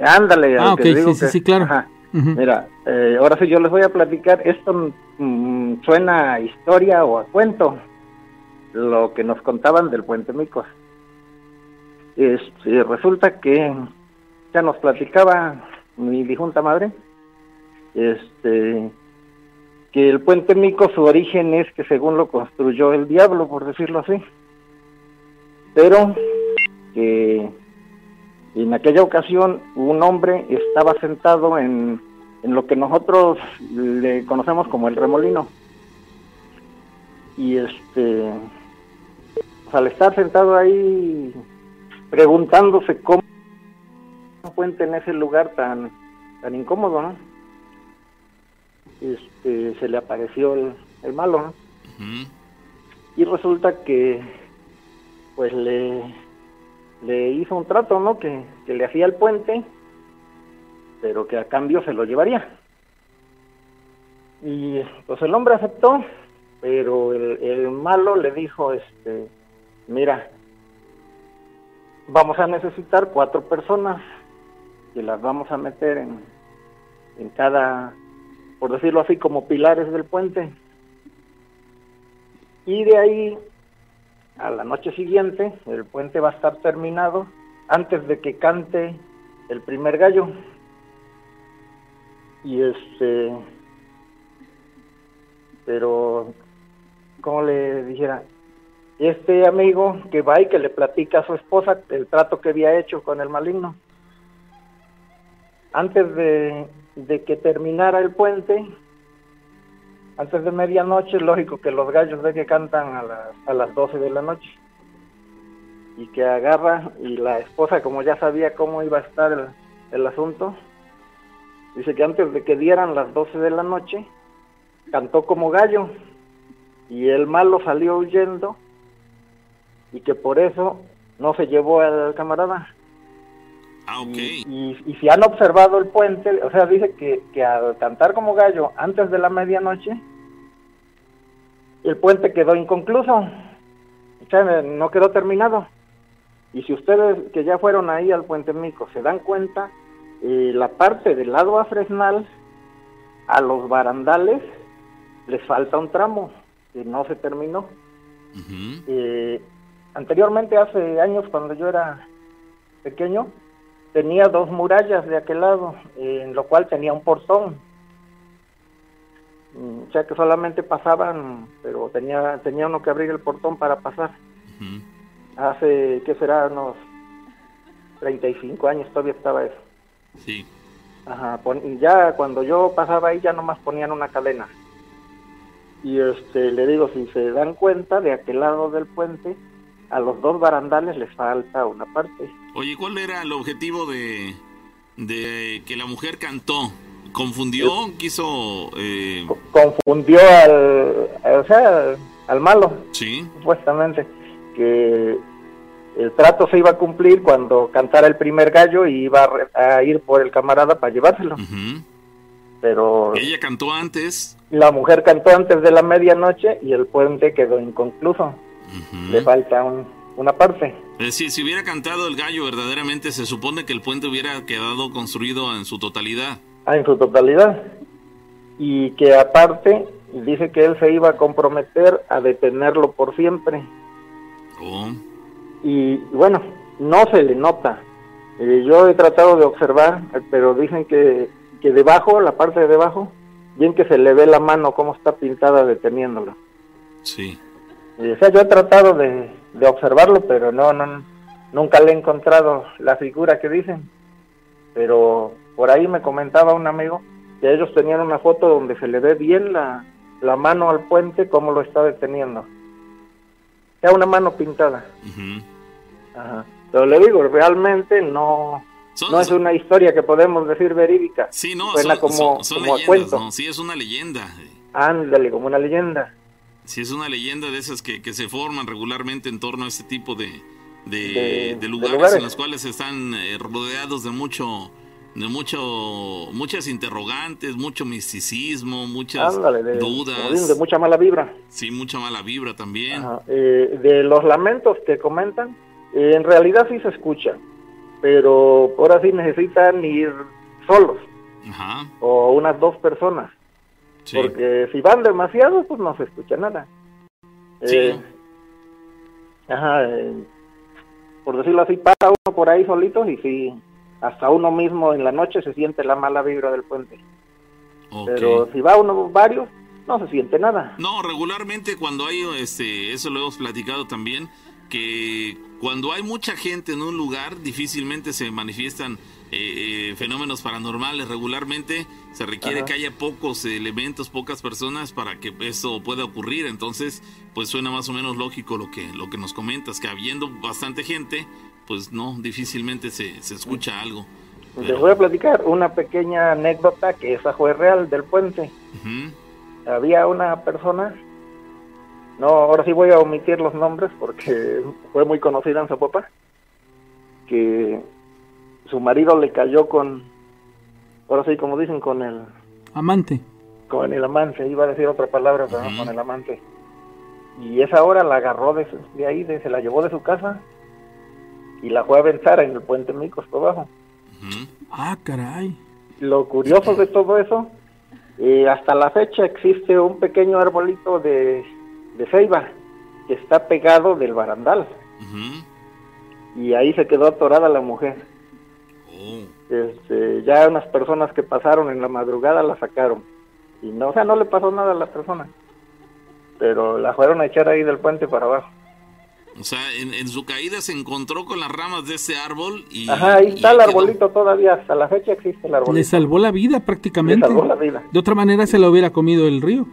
Speaker 4: Ándale.
Speaker 1: Ah, ok, sí, sí, sí, claro.
Speaker 4: Mira, eh, ahora sí yo les voy a platicar. Esto mm, suena a historia o a cuento. Lo que nos contaban del Puente Micos. Este, resulta que ya nos platicaba mi difunta madre. Este que el puente Mico su origen es que según lo construyó el diablo, por decirlo así. Pero que en aquella ocasión un hombre estaba sentado en, en lo que nosotros le conocemos como el remolino. Y este, pues, al estar sentado ahí preguntándose cómo un puente en ese lugar tan, tan incómodo, ¿no? Este, se le apareció el, malo, ¿no? Y resulta que, pues le, le hizo un trato, ¿no? Que, le hacía el puente, pero que a cambio se lo llevaría. Y pues el hombre aceptó, pero el, el malo le dijo, este, mira, vamos a necesitar cuatro personas que las vamos a meter en, en cada, por decirlo así, como pilares del puente. Y de ahí, a la noche siguiente, el puente va a estar terminado antes de que cante el primer gallo. Y este, pero, como le dijera, este amigo que va y que le platica a su esposa el trato que había hecho con el maligno. Antes de, de que terminara el puente, antes de medianoche, lógico que los gallos de que cantan a las, a las 12 de la noche. Y que agarra, y la esposa, como ya sabía cómo iba a estar el, el asunto, dice que antes de que dieran las 12 de la noche, cantó como gallo. Y el malo salió huyendo, y que por eso no se llevó al camarada.
Speaker 2: Ah.
Speaker 4: Y, y si han observado el puente, o sea, dice que, que al cantar como gallo antes de la medianoche, el puente quedó inconcluso, o sea, no quedó terminado. Y si ustedes que ya fueron ahí al puente Mico se dan cuenta, eh, la parte del lado a Fresnal, a los barandales, les falta un tramo que no se terminó. Eh, anteriormente, hace años, cuando yo era pequeño, tenía dos murallas de aquel lado, en lo cual tenía un portón. Mm, O sea que solamente pasaban, pero tenía, tenía uno que abrir el portón para pasar. Hace, ¿qué será? Unos 35 años todavía estaba eso.
Speaker 2: Sí.
Speaker 4: Ajá, y ya cuando yo pasaba ahí ya nomás ponían una cadena. Y este, le digo, si se dan cuenta, de aquel lado del puente, a los dos barandales les falta una parte.
Speaker 2: Oye, ¿cuál era el objetivo de, de que la mujer cantó? ¿Confundió? ¿Quiso...? Eh,
Speaker 4: Co- Confundió al, o sea, al malo,
Speaker 2: sí.
Speaker 4: supuestamente, que el trato se iba a cumplir cuando cantara el primer gallo y iba a, ir por el camarada para llevárselo. Pero
Speaker 2: Ella cantó antes.
Speaker 4: la mujer cantó antes de la medianoche y el puente quedó inconcluso. Le falta un- una parte.
Speaker 2: Es decir, si hubiera cantado el gallo verdaderamente, se supone que el puente hubiera quedado construido en su totalidad.
Speaker 4: Ah, en su totalidad. Y que aparte dice que él se iba a comprometer a detenerlo por siempre.
Speaker 2: Oh.
Speaker 4: Y bueno, no se le nota. Eh, yo he tratado de observar, eh, pero dicen que, que debajo, la parte de debajo, bien que se le ve la mano cómo está pintada deteniéndolo.
Speaker 2: Sí.
Speaker 4: Y, o sea, yo he tratado de, de observarlo, pero no, no, nunca le he encontrado la figura que dicen. Pero por ahí me comentaba un amigo que ellos tenían una foto donde se le ve bien la, la mano al puente, cómo lo está deteniendo. Sea, una mano pintada. Ajá. Pero le digo, realmente no,
Speaker 2: Son-
Speaker 4: no es una historia que podemos decir verídica.
Speaker 2: Sí, no,
Speaker 4: Suena
Speaker 2: son,
Speaker 4: como,
Speaker 2: son- son
Speaker 4: como a
Speaker 2: leyendas,
Speaker 4: cuento.
Speaker 2: ¿no? Sí, es una leyenda.
Speaker 4: Ándale, como una leyenda.
Speaker 2: Sí, es una leyenda de esas que, que se forman regularmente en torno a este tipo de, de,
Speaker 4: De-
Speaker 2: de
Speaker 4: de
Speaker 2: lugares,
Speaker 4: lugares.
Speaker 2: en los cuales están eh, rodeados de mucho de mucho muchas interrogantes, mucho misticismo, muchas
Speaker 4: Ándale, de, como
Speaker 2: dudas,
Speaker 4: de mucha mala vibra.
Speaker 2: sí, mucha mala vibra también.
Speaker 4: Eh, de los lamentos que comentan, eh, en realidad sí se escucha, pero ahora sí necesitan ir solos
Speaker 2: Ajá,
Speaker 4: o unas dos personas,
Speaker 2: sí.
Speaker 4: porque si van demasiado, pues no se escucha nada.
Speaker 2: Sí.
Speaker 4: Eh, ajá, eh, por decirlo así, pasa uno por ahí solito y sí, hasta uno mismo en la noche se siente la mala vibra del puente. Pero si va uno varios, no se siente nada.
Speaker 2: No, regularmente cuando hay, este, eso lo hemos platicado también, que cuando hay mucha gente en un lugar, difícilmente se manifiestan eh, eh, fenómenos paranormales. Regularmente se requiere
Speaker 4: Ajá.
Speaker 2: que haya pocos elementos, pocas personas para que eso pueda ocurrir. Entonces, pues suena más o menos lógico lo que, lo que nos comentas, que habiendo bastante gente, pues no, difícilmente se, se escucha algo.
Speaker 4: Les voy a platicar una pequeña anécdota que esa fue real del puente.
Speaker 2: Ujú,
Speaker 4: había una persona, no, ahora sí voy a omitir los nombres porque fue muy conocida en Zapopan, que su marido le cayó con, ahora sí como dicen, con el,
Speaker 1: Amante.
Speaker 4: con el amante, iba a decir otra palabra, pero con el amante. Y esa hora la agarró de, ahí, de- se la llevó de su casa y la fue a aventar en el puente Micos por abajo.
Speaker 2: ujú.
Speaker 1: Ah, caray.
Speaker 4: Lo curioso de todo eso, eh, hasta la fecha existe un pequeño arbolito de, de ceiba que está pegado del barandal y ahí se quedó atorada la mujer. Este, ya unas personas que pasaron en la madrugada la sacaron y no, o sea, no le pasó nada a la persona, pero la fueron a echar ahí del puente para abajo.
Speaker 2: O sea, en, en su caída se encontró con las ramas de ese árbol y...
Speaker 4: Ajá, ahí
Speaker 2: y
Speaker 4: está el
Speaker 2: quedó.
Speaker 4: arbolito todavía, hasta la fecha existe el arbolito.
Speaker 1: Le salvó la vida
Speaker 4: Le
Speaker 1: prácticamente.
Speaker 4: salvó la vida.
Speaker 1: De otra manera se lo hubiera comido el río.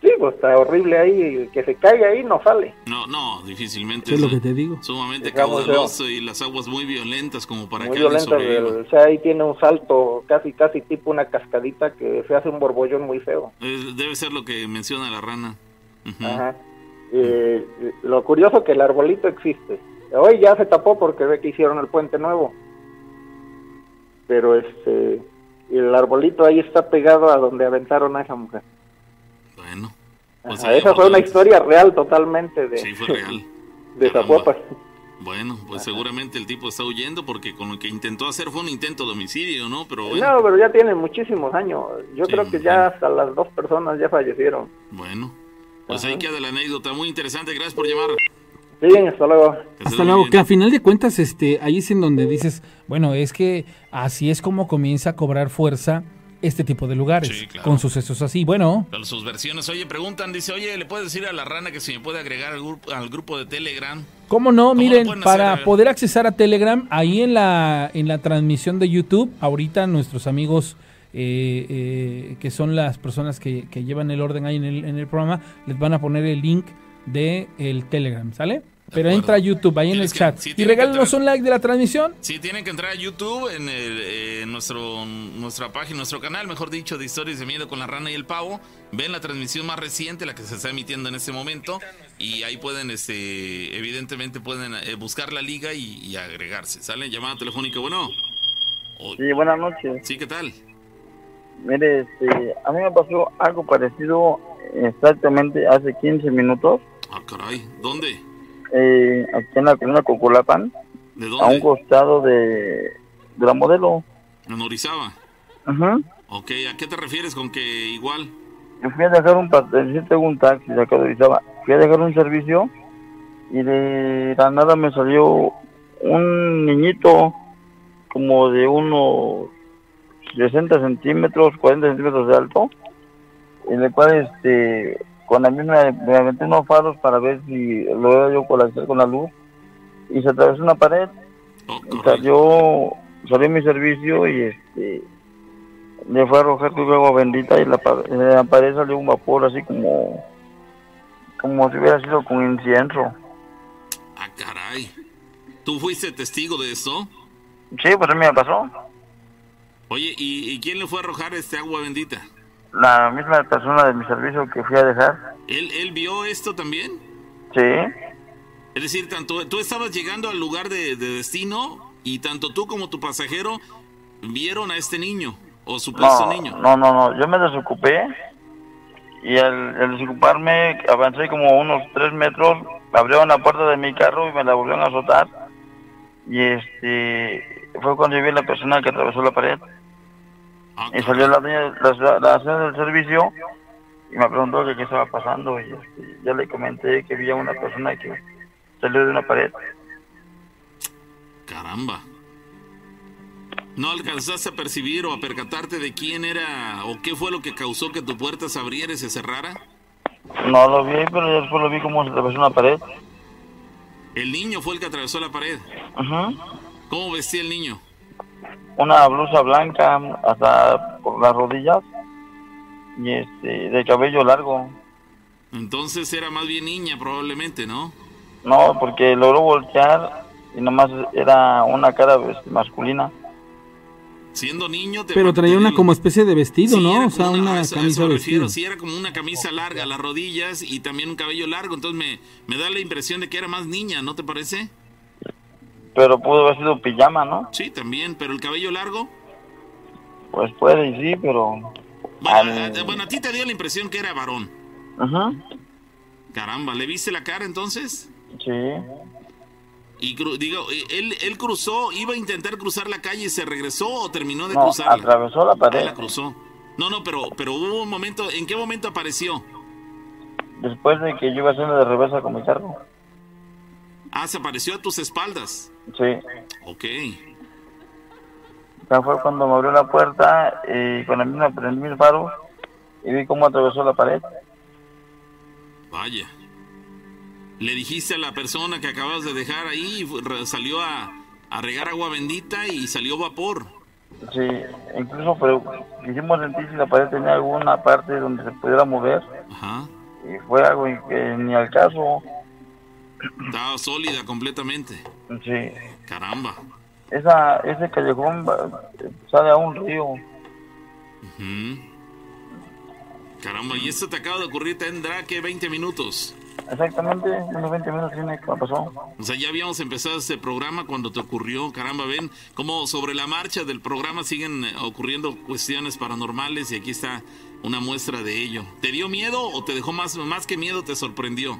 Speaker 4: Sí, pues está horrible ahí, que se caiga ahí no sale.
Speaker 2: No, no, difícilmente.
Speaker 1: Es lo que te digo.
Speaker 2: Sumamente caudaloso y las aguas muy violentas como para
Speaker 4: Muy
Speaker 2: que
Speaker 4: violento,
Speaker 2: sobreviva.
Speaker 4: o sea, ahí tiene un salto casi, casi tipo una cascadita que se hace un borbollón muy feo.
Speaker 2: Eh, debe ser lo que menciona la rana. Ujú.
Speaker 4: Ajá. Eh, lo curioso que el arbolito existe. Hoy ya se tapó porque ve que hicieron el puente nuevo. Pero este, el arbolito ahí está pegado a donde aventaron a esa mujer.
Speaker 2: Bueno. pues
Speaker 4: Ajá, esa fue una historia real totalmente de,
Speaker 2: Sí, fue real.
Speaker 4: de
Speaker 2: Caramba.
Speaker 4: Zapopan.
Speaker 2: Bueno, pues seguramente el tipo está huyendo porque con lo que intentó hacer fue un intento de homicidio, ¿no? Pero bueno,
Speaker 4: No, pero ya tiene muchísimos años. Yo
Speaker 2: Sí,
Speaker 4: creo que ya hasta las dos personas ya fallecieron.
Speaker 2: bueno. Pues
Speaker 4: Ajá.
Speaker 2: ahí queda la anécdota, muy interesante, gracias por llamar.
Speaker 4: Sí, hasta luego.
Speaker 1: Hasta luego,
Speaker 2: bien.
Speaker 1: que a final de cuentas, este, ahí es en donde dices, bueno, es que así es como comienza a cobrar fuerza este tipo de lugares,
Speaker 2: Sí, claro.
Speaker 1: con sucesos así. Bueno,
Speaker 2: Con sus versiones, oye, preguntan, dice, oye, ¿le puedes decir a la rana que si me puede agregar al grupo, al grupo de Telegram?
Speaker 1: ¿Cómo no? Miren, para
Speaker 2: hacer?
Speaker 1: poder accesar a Telegram, ahí en la, en la transmisión de YouTube, ahorita nuestros amigos eh, eh, que son las personas que, que llevan el orden ahí en el, en el programa, les van a poner el link de el Telegram, ¿sale? Pero
Speaker 2: acuerdo.
Speaker 1: entra a YouTube, ahí en el
Speaker 2: Tienes que-
Speaker 1: chat.
Speaker 2: sí,
Speaker 1: y regálenos un like de la transmisión.
Speaker 2: Sí, tienen que entrar a YouTube en, el, eh, en nuestro, nuestra página, nuestro canal, mejor dicho, de Historias de Miedo con la Rana y el Pavo. Ven la transmisión más reciente, la que se está emitiendo en este momento, y ahí pueden, este, evidentemente, pueden eh, buscar la liga y, y agregarse. ¿Sale? Llamada telefónica, bueno. Oh,
Speaker 5: Sí, buenas noches.
Speaker 2: sí, ¿qué tal?
Speaker 5: Mire, este, a mí me pasó algo parecido exactamente hace 15 minutos
Speaker 2: Ah, caray. ¿Dónde?
Speaker 5: Eh, aquí en la colina Cocolapan,
Speaker 2: ¿De
Speaker 5: a un
Speaker 2: dónde?
Speaker 5: costado de, de la modelo.
Speaker 2: En Orizaba.
Speaker 5: Ujú.
Speaker 2: Ok, ¿a qué te refieres con que igual?
Speaker 5: Yo fui a dejar un, pa- sí tengo un taxi de acá de Orizaba. Fui a dejar un servicio y de la nada me salió un niñito como de unos 60 centímetros, 40 centímetros de alto, en el cual este, con la misma me aventé unos faros para ver si lo veo yo la, con la luz y se atravesó una pared
Speaker 2: Oh,
Speaker 5: salió, salió mi servicio y este le fue a arrojar tu agua bendita y la, en la pared salió un vapor así como como si hubiera sido con incienso.
Speaker 2: Ah, caray. ¿Tú fuiste testigo de esto?
Speaker 5: Sí, pues a mí me pasó.
Speaker 2: Oye, ¿y, y quién le fue a arrojar este agua bendita?
Speaker 5: La misma persona de mi servicio que fui a dejar.
Speaker 2: ¿Él, él vio esto también?
Speaker 5: Sí,
Speaker 2: Es decir, tanto tú estabas llegando al lugar de, de destino y tanto tú como tu pasajero vieron a este niño o supuesto
Speaker 5: no,
Speaker 2: niño.
Speaker 5: no, no, no, yo me desocupé y al, al desocuparme avancé como unos tres metros, abrieron la puerta de mi carro y me la volvieron a azotar y este fue cuando yo vi a la persona que atravesó la pared y salió la la, la señora del servicio y me preguntó que qué estaba pasando y este, yo le comenté que había una persona que salió de una pared.
Speaker 2: Caramba. ¿No alcanzaste a percibir o a percatarte de quién era o qué fue lo que causó que tu puerta se abriera y se cerrara?
Speaker 5: No lo vi, pero yo después lo vi como se atravesó una pared.
Speaker 2: El niño fue el que atravesó la pared.
Speaker 5: Ujú.
Speaker 2: ¿Cómo vestía el niño?
Speaker 5: Una blusa blanca hasta por las rodillas y este de cabello largo.
Speaker 2: Entonces era más bien niña probablemente, ¿no?
Speaker 5: No, porque logró voltear y nomás era una cara este, masculina.
Speaker 2: Siendo niño te
Speaker 1: Pero traía una como especie de vestido,
Speaker 2: Sí,
Speaker 1: ¿no? O sea, una
Speaker 2: a eso-
Speaker 1: camisa
Speaker 2: eso me refiero,
Speaker 1: vestida.
Speaker 2: sí, era como una camisa larga a las rodillas y también un cabello largo. Entonces me, me da la impresión de que era más niña, ¿no te parece?
Speaker 5: Pero pudo haber sido pijama, ¿no?
Speaker 2: Sí, también, pero el cabello largo.
Speaker 5: Pues puede y sí, pero...
Speaker 2: Bueno,
Speaker 5: Al-
Speaker 2: a, bueno, a ti te dio la impresión que era varón.
Speaker 5: Ajá.
Speaker 2: Caramba, ¿le viste la cara entonces?
Speaker 5: Sí.
Speaker 2: Y digo, él, él cruzó, iba a intentar cruzar la calle y se regresó o terminó de
Speaker 5: No,
Speaker 2: cruzar.
Speaker 5: atravesó la pared.
Speaker 2: la cruzó. No, no, pero, pero hubo un momento, ¿en qué momento apareció?
Speaker 5: Después de que yo iba haciendo de reversa con mi carro.
Speaker 2: Ah, se apareció a tus espaldas.
Speaker 5: Sí.
Speaker 2: Ok.
Speaker 5: Ya fue cuando me abrió la puerta y con la misma prendí el faro y vi cómo atravesó la pared.
Speaker 2: Vaya. Le dijiste a la persona que acabas de dejar ahí, salió a, a regar agua bendita y salió vapor.
Speaker 5: Sí, incluso pero quisimos sentir si la pared tenía alguna parte donde se pudiera mover
Speaker 2: Ajá.
Speaker 5: y fue algo que ni al caso.
Speaker 2: Estaba sólida completamente.
Speaker 5: Sí,
Speaker 2: Caramba.
Speaker 5: esa, ese callejón sale a un río.
Speaker 2: Caramba, y esto te acaba de ocurrir, tendrá que 20 minutos.
Speaker 5: Exactamente, unos 20 minutos tiene que pasó.
Speaker 2: O sea, ya habíamos empezado este programa cuando te ocurrió. Caramba, ven cómo sobre la marcha del programa siguen eh, ocurriendo cuestiones paranormales y aquí está una muestra de ello. ¿Te dio miedo o te dejó más, más que miedo, te sorprendió?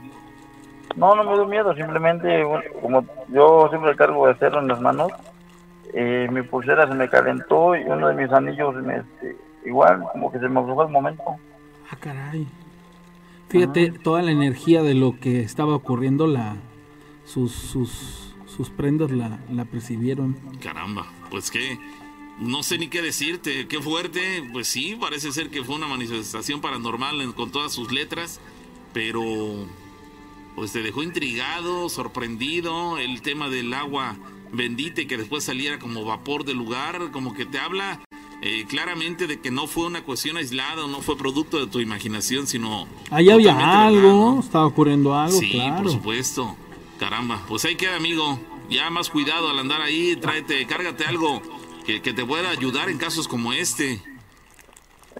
Speaker 5: No, no me dio miedo, simplemente bueno, como yo siempre cargo de cerro en las manos, eh, mi pulsera se me calentó y uno de mis anillos me, este, igual como que se me aflojó el momento.
Speaker 1: Ah, caray. Fíjate, toda la energía de lo que estaba ocurriendo, la, sus, sus, sus prendas la, la percibieron.
Speaker 2: Caramba, pues que no sé ni qué decirte, qué fuerte. Pues sí, parece ser que fue una manifestación paranormal en- con todas sus letras, pero pues te dejó intrigado, sorprendido. El tema del agua bendita y que después saliera como vapor del lugar, como que te habla eh, claramente de que no fue una cuestión aislada, no fue producto de tu imaginación, sino
Speaker 1: Ahí había
Speaker 2: verdad,
Speaker 1: algo,
Speaker 2: ¿no?
Speaker 1: estaba ocurriendo algo,
Speaker 2: Sí,
Speaker 1: claro.
Speaker 2: por supuesto. Caramba, pues ahí queda, amigo. Ya más cuidado al andar ahí, tráete, cárgate algo que, que te pueda ayudar en casos como este.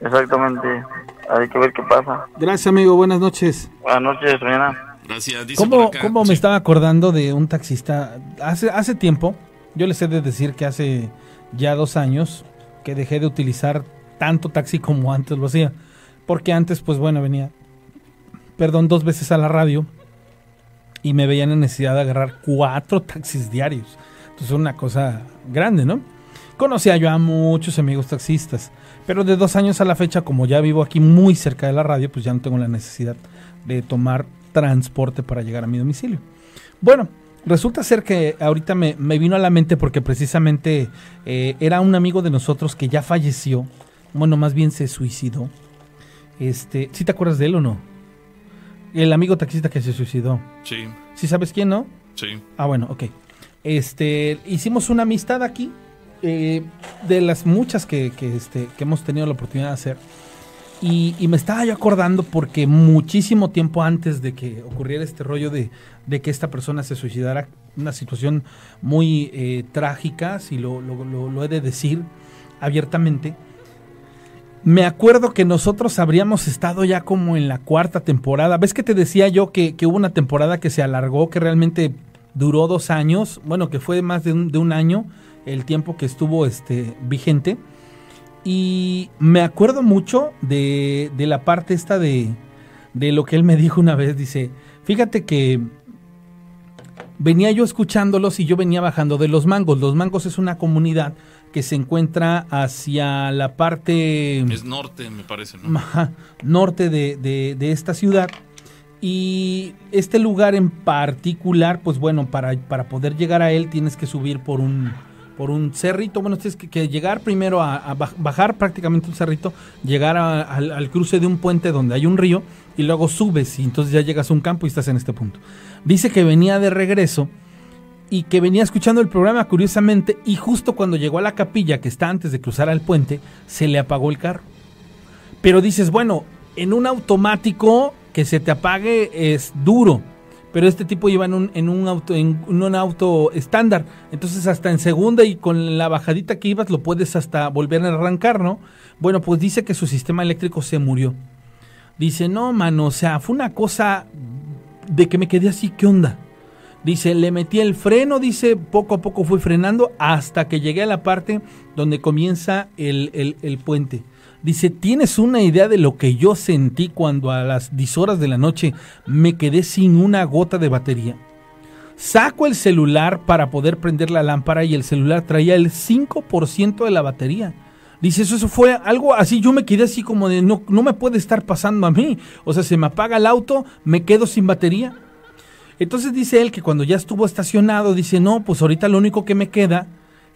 Speaker 5: Exactamente, hay que ver qué pasa.
Speaker 1: Gracias, amigo. Buenas noches.
Speaker 5: Buenas noches, mañana.
Speaker 2: Gracias. Dice por
Speaker 1: ¿Cómo,
Speaker 2: acá-
Speaker 1: cómo me estaba acordando de un taxista? Hace, hace tiempo, yo les he de decir que hace ya dos años que dejé de utilizar tanto taxi como antes lo hacía. Porque antes, pues bueno, venía, perdón, dos veces a la radio y me veía en necesidad de agarrar cuatro taxis diarios. Entonces, una cosa grande, ¿no? Conocía yo a muchos amigos taxistas, pero de dos años a la fecha, como ya vivo aquí muy cerca de la radio, pues ya no tengo la necesidad de tomar transporte para llegar a mi domicilio. Bueno, resulta ser que ahorita me, me vino a la mente porque precisamente eh, era un amigo de nosotros que ya falleció, bueno, más bien se suicidó. Este, ¿sí te acuerdas de él o no? El amigo taxista que se suicidó.
Speaker 2: Sí,
Speaker 1: ¿Sí sabes quién, no?
Speaker 2: sí.
Speaker 1: Ah, bueno, ok. Este, hicimos una amistad aquí, eh, de las muchas que, que, este, que hemos tenido la oportunidad de hacer. Y, me estaba yo acordando porque muchísimo tiempo antes de que ocurriera este rollo de, de que esta persona se suicidara, una situación muy eh, trágica, si lo, lo- lo- lo he de decir abiertamente, me acuerdo que nosotros habríamos estado ya como en la cuarta temporada. ¿Ves que te decía yo que, que hubo una temporada que se alargó, que realmente duró dos años? Bueno, que fue más de un, de un año el tiempo que estuvo este, vigente. Y me acuerdo mucho de, de la parte esta de, de lo que él me dijo una vez. Dice, fíjate que venía yo escuchándolos y yo venía bajando de Los Mangos. Los Mangos es una comunidad que se encuentra hacia la parte
Speaker 2: Es norte, me parece, ¿no?
Speaker 1: norte de, de- de esta ciudad. Y este lugar en particular, pues bueno, para, para poder llegar a él tienes que subir por un, por un cerrito. Bueno, tienes que, que llegar primero a, a baj- bajar prácticamente un cerrito, llegar al, al cruce de un puente donde hay un río y luego subes y entonces ya llegas a un campo y estás en este punto. Dice que venía de regreso y que venía escuchando el programa curiosamente y justo cuando llegó a la capilla que está antes de cruzar al puente, se le apagó el carro. Pero dices, bueno, en un automático que se te apague es duro. Pero este tipo iba en un, en un auto en un auto estándar. Entonces hasta en segunda y con la bajadita que ibas lo puedes hasta volver a arrancar, ¿no? Bueno, pues dice que su sistema eléctrico se murió. Dice, no, mano, o sea, fue una cosa de que me quedé así, ¿qué onda? Dice, le metí el freno, dice, poco a poco fui frenando hasta que llegué a la parte donde comienza el, el- el puente. Dice, ¿tienes una idea de lo que yo sentí cuando a las 10 horas de la noche me quedé sin una gota de batería? Saco el celular para poder prender la lámpara y el celular traía el 5% de la batería. Dice, eso, eso fue algo así, yo me quedé así como de, no, no me puede estar pasando a mí. O sea, se me apaga el auto, me quedo sin batería. Entonces dice él que cuando ya estuvo estacionado, dice, no, pues ahorita lo único que me queda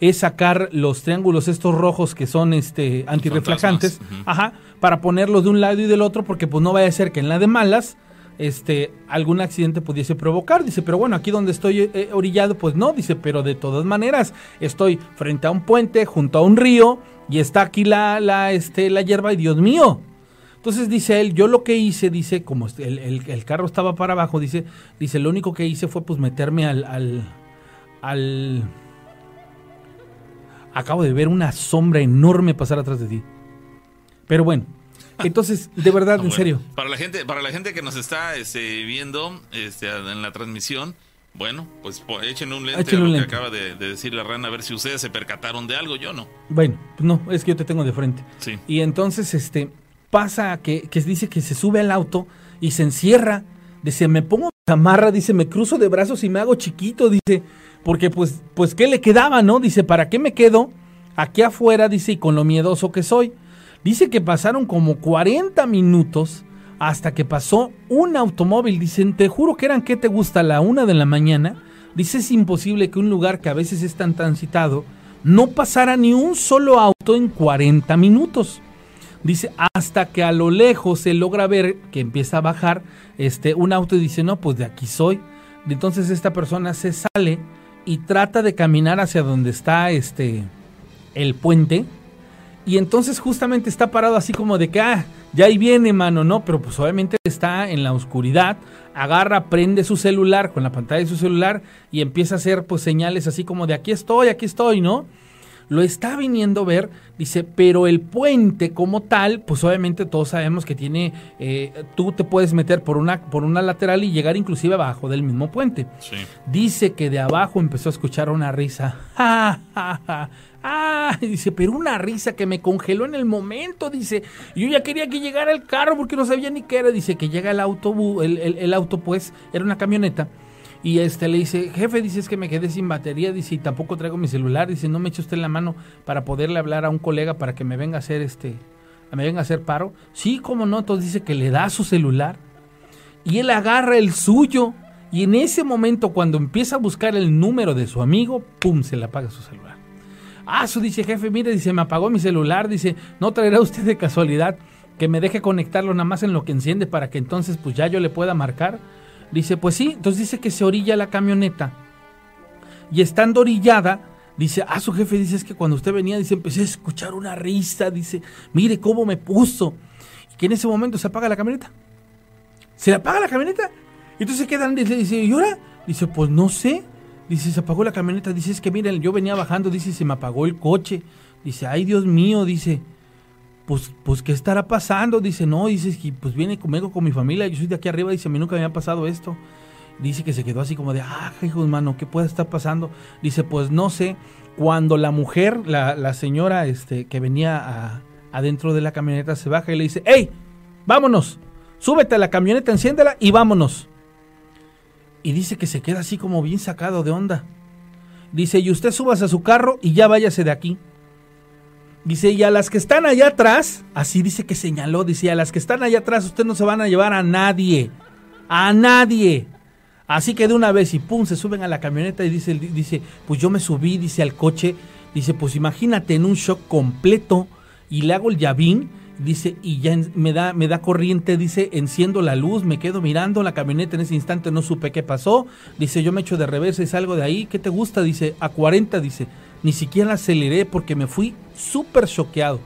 Speaker 1: es sacar los triángulos estos rojos que son este antirreflejantes, ajá, para ponerlos de un lado y del otro, porque pues no vaya a ser que en la de malas este algún accidente pudiese provocar. Dice, pero bueno, aquí donde estoy eh, orillado, pues no, dice, pero de todas maneras, estoy frente a un puente, junto a un río, y está aquí la, la, este, la hierba, y Dios mío. Entonces dice él, yo lo que hice, dice, como este, el, el, carro estaba para abajo, dice, dice, lo único que hice fue pues meterme al, al, al acabo de ver una sombra enorme pasar atrás de ti. Pero bueno, entonces, de verdad, en serio.
Speaker 2: Para la gente, para la gente que nos está este, viendo este, en la transmisión, bueno, pues echen un lente a lo que acaba de, decir la rana, a ver si ustedes se percataron de algo, yo no.
Speaker 1: Bueno, no, es que yo te tengo de frente.
Speaker 2: Sí.
Speaker 1: Y entonces, este, pasa que, que dice que se sube al auto y se encierra. Dice, me pongo amarra, dice, me cruzo de brazos y me hago chiquito, dice porque pues, pues, ¿qué le quedaba, no? Dice, ¿para qué me quedo aquí afuera? Dice, y con lo miedoso que soy. Dice que pasaron como 40 minutos hasta que pasó un automóvil. Dicen, te juro que eran, ¿qué te gusta? La una de la mañana. Dice, es imposible que un lugar que a veces es tan transitado no pasara ni un solo auto en 40 minutos. Dice, hasta que a lo lejos se logra ver que empieza a bajar este, un auto y dice, no, pues de aquí soy. Entonces esta persona se sale y trata de caminar hacia donde está este el puente y entonces justamente está parado así como de que ah, ya ahí viene mano, no, pero pues obviamente está en la oscuridad, agarra, prende su celular con la pantalla de su celular y empieza a hacer pues señales así como de aquí estoy, aquí estoy, ¿no? Lo está viniendo a ver, dice, pero el puente como tal, pues obviamente todos sabemos que tiene, eh, tú te puedes meter por una, por una lateral y llegar inclusive abajo del mismo puente. Dice que de abajo empezó a escuchar una risa. Ah, dice, pero una risa que me congeló en el momento, dice. Yo ya quería que llegara el carro porque no sabía ni qué era. Dice que llega el autobús, el, el auto pues, era una camioneta y este le dice, jefe, dice es que me quedé sin batería, dice, y tampoco traigo mi celular, dice, no me eche usted la mano para poderle hablar a un colega para que me venga a hacer este, me venga a hacer paro. Sí, cómo no, entonces dice que le da su celular y él agarra el suyo y en ese momento cuando empieza a buscar el número de su amigo, pum, se le apaga su celular. Ah, su dice, jefe, mire, dice, me apagó mi celular, dice, no traerá usted de casualidad que me deje conectarlo nada más en lo que enciende para que entonces pues ya yo le pueda marcar. Dice, pues sí, entonces dice que se orilla la camioneta. Y estando orillada, dice, ah, su jefe dice, es que cuando usted venía, dice, empecé a escuchar una risa, dice, mire cómo me puso. Y que en ese momento se apaga la camioneta. Se le apaga la camioneta. Entonces quedan, dice, dice, ¿y ahora? Dice, pues no sé. Dice, se apagó la camioneta. Dice, es que miren, yo venía bajando, dice, se me apagó el coche. Dice, ay Dios mío, dice, pues, pues, ¿qué estará pasando? Dice, no, dice, pues viene conmigo con mi familia, yo soy de aquí arriba, dice, a mí nunca me ha pasado esto. Dice que se quedó así como de, ah, hijo mano, ¿qué puede estar pasando? Dice, pues no sé, cuando la mujer, la, la señora este, que venía adentro de la camioneta se baja y le dice, hey, vámonos, súbete a la camioneta, enciéndela y vámonos. Y dice que se queda así como bien sacado de onda. Dice, y usted subas a su carro y ya váyase de aquí. Dice, y a las que están allá atrás, así dice que señaló, dice, a las que están allá atrás, usted no se van a llevar a nadie, a nadie. Así que de una vez y pum, se suben a la camioneta y dice, dice, pues yo me subí, dice al coche, dice, pues imagínate en un shock completo y le hago el llavín, dice, y ya me da, me da corriente, dice, enciendo la luz, me quedo mirando la camioneta en ese instante, no supe qué pasó, dice, yo me echo de reversa y salgo de ahí, ¿qué te gusta? Dice, a 40, dice, ni siquiera aceleré porque me fui súper choqueado.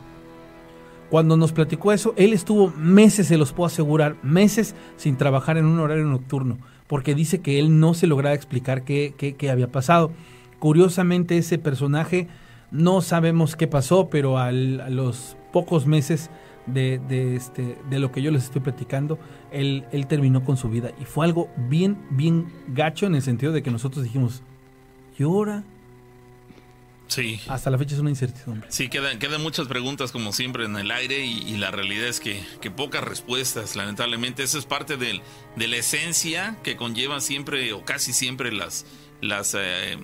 Speaker 1: Cuando nos platicó eso, él estuvo meses, se los puedo asegurar, meses sin trabajar en un horario nocturno, porque dice que él no se lograba explicar qué, qué, había pasado. Curiosamente, ese personaje no sabemos qué pasó, pero a los pocos meses de, de, este, de lo que yo les estoy platicando, él, él terminó con su vida. Y fue algo bien, bien gacho en el sentido de que nosotros dijimos, ¿y ahora?
Speaker 2: Sí.
Speaker 1: Hasta la fecha es una incertidumbre.
Speaker 2: Sí, quedan, quedan muchas preguntas como siempre en el aire y, la realidad es que, que, pocas respuestas, lamentablemente. Eso es parte del, de la esencia que conlleva siempre o casi siempre las, las eh,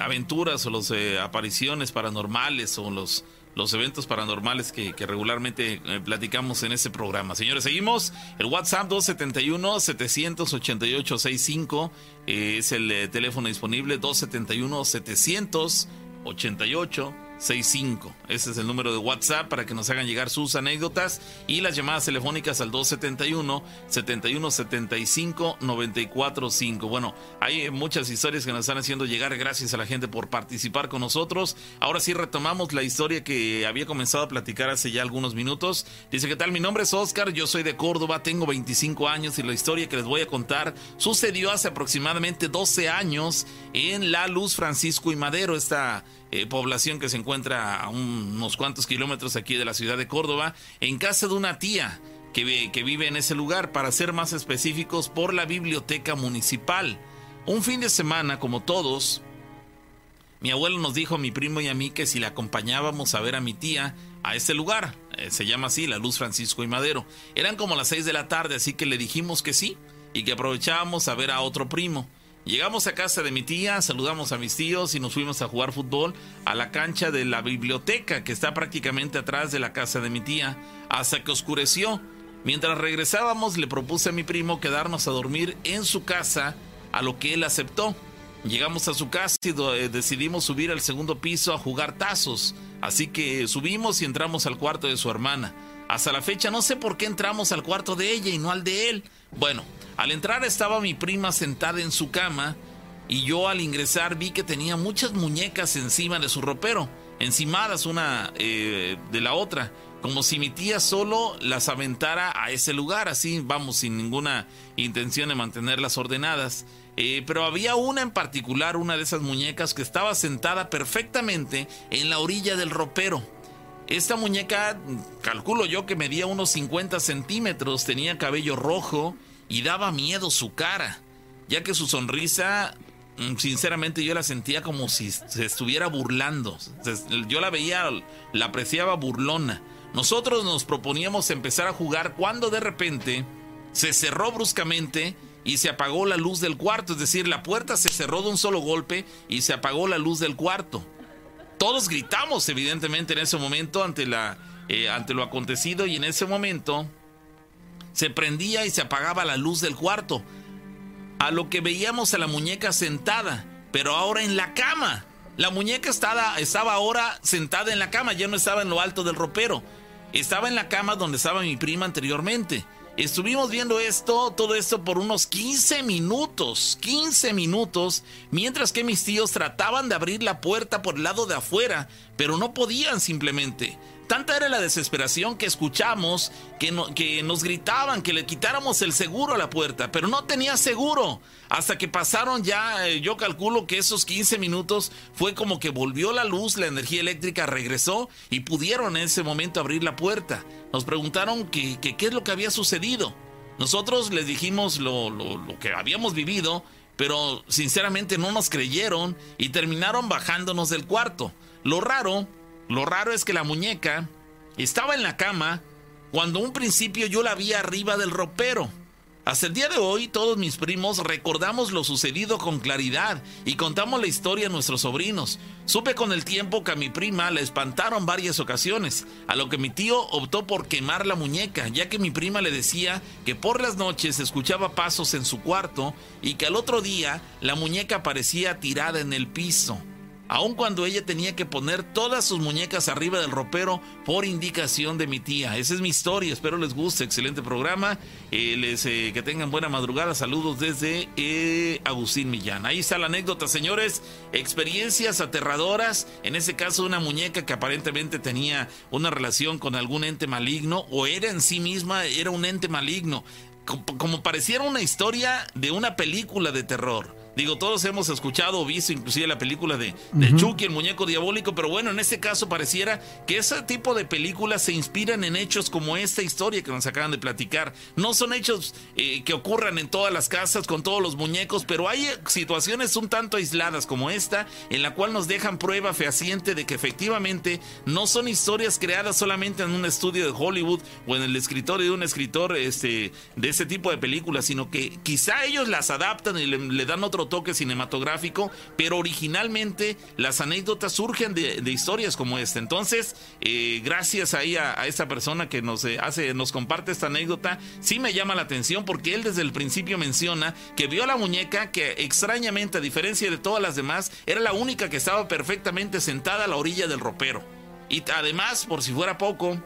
Speaker 2: aventuras o las eh, apariciones paranormales o los los eventos paranormales que, regularmente eh, platicamos en este programa. Señores, seguimos. El WhatsApp 271-788-65 eh, es el teléfono disponible. 271-788. 65. Ese es el número de WhatsApp para que nos hagan llegar sus anécdotas y las llamadas telefónicas al 271 7175 945. Bueno, hay muchas historias que nos están haciendo llegar. Gracias a la gente por participar con nosotros. Ahora sí retomamos la historia que había comenzado a platicar hace ya algunos minutos. Dice, ¿qué tal? Mi nombre es Oscar, yo soy de Córdoba, tengo 25 años y la historia que les voy a contar sucedió hace aproximadamente 12 años en La Luz Francisco y Madero, esta eh, población que se encuentra a unos cuantos kilómetros aquí de la ciudad de Córdoba, en casa de una tía que, vive en ese lugar, para ser más específicos, por la biblioteca municipal. Un fin de semana, como todos, mi abuelo nos dijo a mi primo y a mí que si le acompañábamos a ver a mi tía a ese lugar, eh, se llama así, la Luz Francisco y Madero. Eran como las seis de la tarde, así que le dijimos que sí y que aprovechábamos a ver a otro primo. Llegamos a casa de mi tía, saludamos a mis tíos y nos fuimos a jugar fútbol a la cancha de la biblioteca que está prácticamente atrás de la casa de mi tía, hasta que oscureció. Mientras regresábamos le propuse a mi primo quedarnos a dormir en su casa, a lo que él aceptó. Llegamos a su casa y eh, decidimos subir al segundo piso a jugar tazos, así que subimos y entramos al cuarto de su hermana. Hasta la fecha no sé por qué entramos al cuarto de ella y no al de él. Bueno, al entrar estaba mi prima sentada en su cama y yo al ingresar vi que tenía muchas muñecas encima de su ropero, encimadas una eh, de la otra, como si mi tía solo las aventara a ese lugar, así vamos, sin ninguna intención de mantenerlas ordenadas. Eh, pero había una en particular, una de esas muñecas que estaba sentada perfectamente en la orilla del ropero. Esta muñeca, calculo yo que medía unos 50 centímetros, tenía cabello rojo y daba miedo su cara, ya que su sonrisa, mm, sinceramente yo la sentía como si se estuviera burlando. Yo la veía, la apreciaba burlona. Nosotros nos proponíamos empezar a jugar cuando de repente se cerró bruscamente y se apagó la luz del cuarto, es decir, la puerta se cerró de un solo golpe y se apagó la luz del cuarto. Todos gritamos evidentemente en ese momento ante, la, eh, ante lo acontecido y en ese momento se prendía y se apagaba la luz del cuarto, a lo que veíamos a la muñeca sentada, pero ahora en la cama. La muñeca estaba, estaba ahora sentada en la cama, ya no estaba en lo alto del ropero, estaba en la cama donde estaba mi prima anteriormente. Estuvimos viendo esto, todo esto por unos 15 minutos, 15 minutos, mientras que mis tíos trataban de abrir la puerta por el lado de afuera, pero no podían simplemente. Tanta era la desesperación que escuchamos que, nos gritaban que le quitáramos el seguro a la puerta, pero no tenía seguro. Hasta que pasaron ya, eh, yo calculo que esos 15 minutos fue como que volvió la luz, la energía eléctrica regresó y pudieron en ese momento abrir la puerta. Nos preguntaron qué es lo que había sucedido. Nosotros les dijimos lo, lo que habíamos vivido, pero sinceramente no nos creyeron y terminaron bajándonos del cuarto. Lo raro lo raro es que la muñeca estaba en la cama cuando un principio yo la vi arriba del ropero. Hasta el día de hoy todos mis primos recordamos lo sucedido con claridad y contamos la historia a nuestros sobrinos. Supe con el tiempo que a mi prima la espantaron varias ocasiones, a lo que mi tío optó por quemar la muñeca, ya que mi prima le decía que por las noches escuchaba pasos en su cuarto y que al otro día la muñeca aparecía tirada en el piso aun cuando ella tenía que poner todas sus muñecas arriba del ropero por indicación de mi tía. Esa es mi historia, espero les guste, excelente programa, eh, les, eh, que tengan buena madrugada, saludos desde eh, Agustín Millán. Ahí está la anécdota, señores, experiencias aterradoras, en ese caso una muñeca que aparentemente tenía una relación con algún ente maligno o era en sí misma, era un ente maligno, como pareciera una historia de una película de terror Digo, todos hemos escuchado o visto inclusive la película de, de Chucky, el muñeco diabólico, pero bueno, en este caso pareciera que ese tipo de películas se inspiran en hechos como esta historia que nos acaban de platicar. No son hechos eh, que ocurran en todas las casas con todos los muñecos, pero hay situaciones un tanto aisladas como esta, en la cual nos dejan prueba fehaciente de que efectivamente no son historias creadas solamente en un estudio de Hollywood o en el escritorio de un escritor este, de ese tipo de películas, sino que quizá ellos las adaptan y le dan otro toque cinematográfico, pero originalmente las anécdotas surgen de, historias como esta. Entonces, eh, gracias ahí a, a, esta persona que nos eh, hace, nos comparte esta anécdota, sí me llama la atención porque él desde el principio menciona que vio a la muñeca que extrañamente, a diferencia de todas las demás, era la única que estaba perfectamente sentada a la orilla del ropero. Y además, por si fuera poco,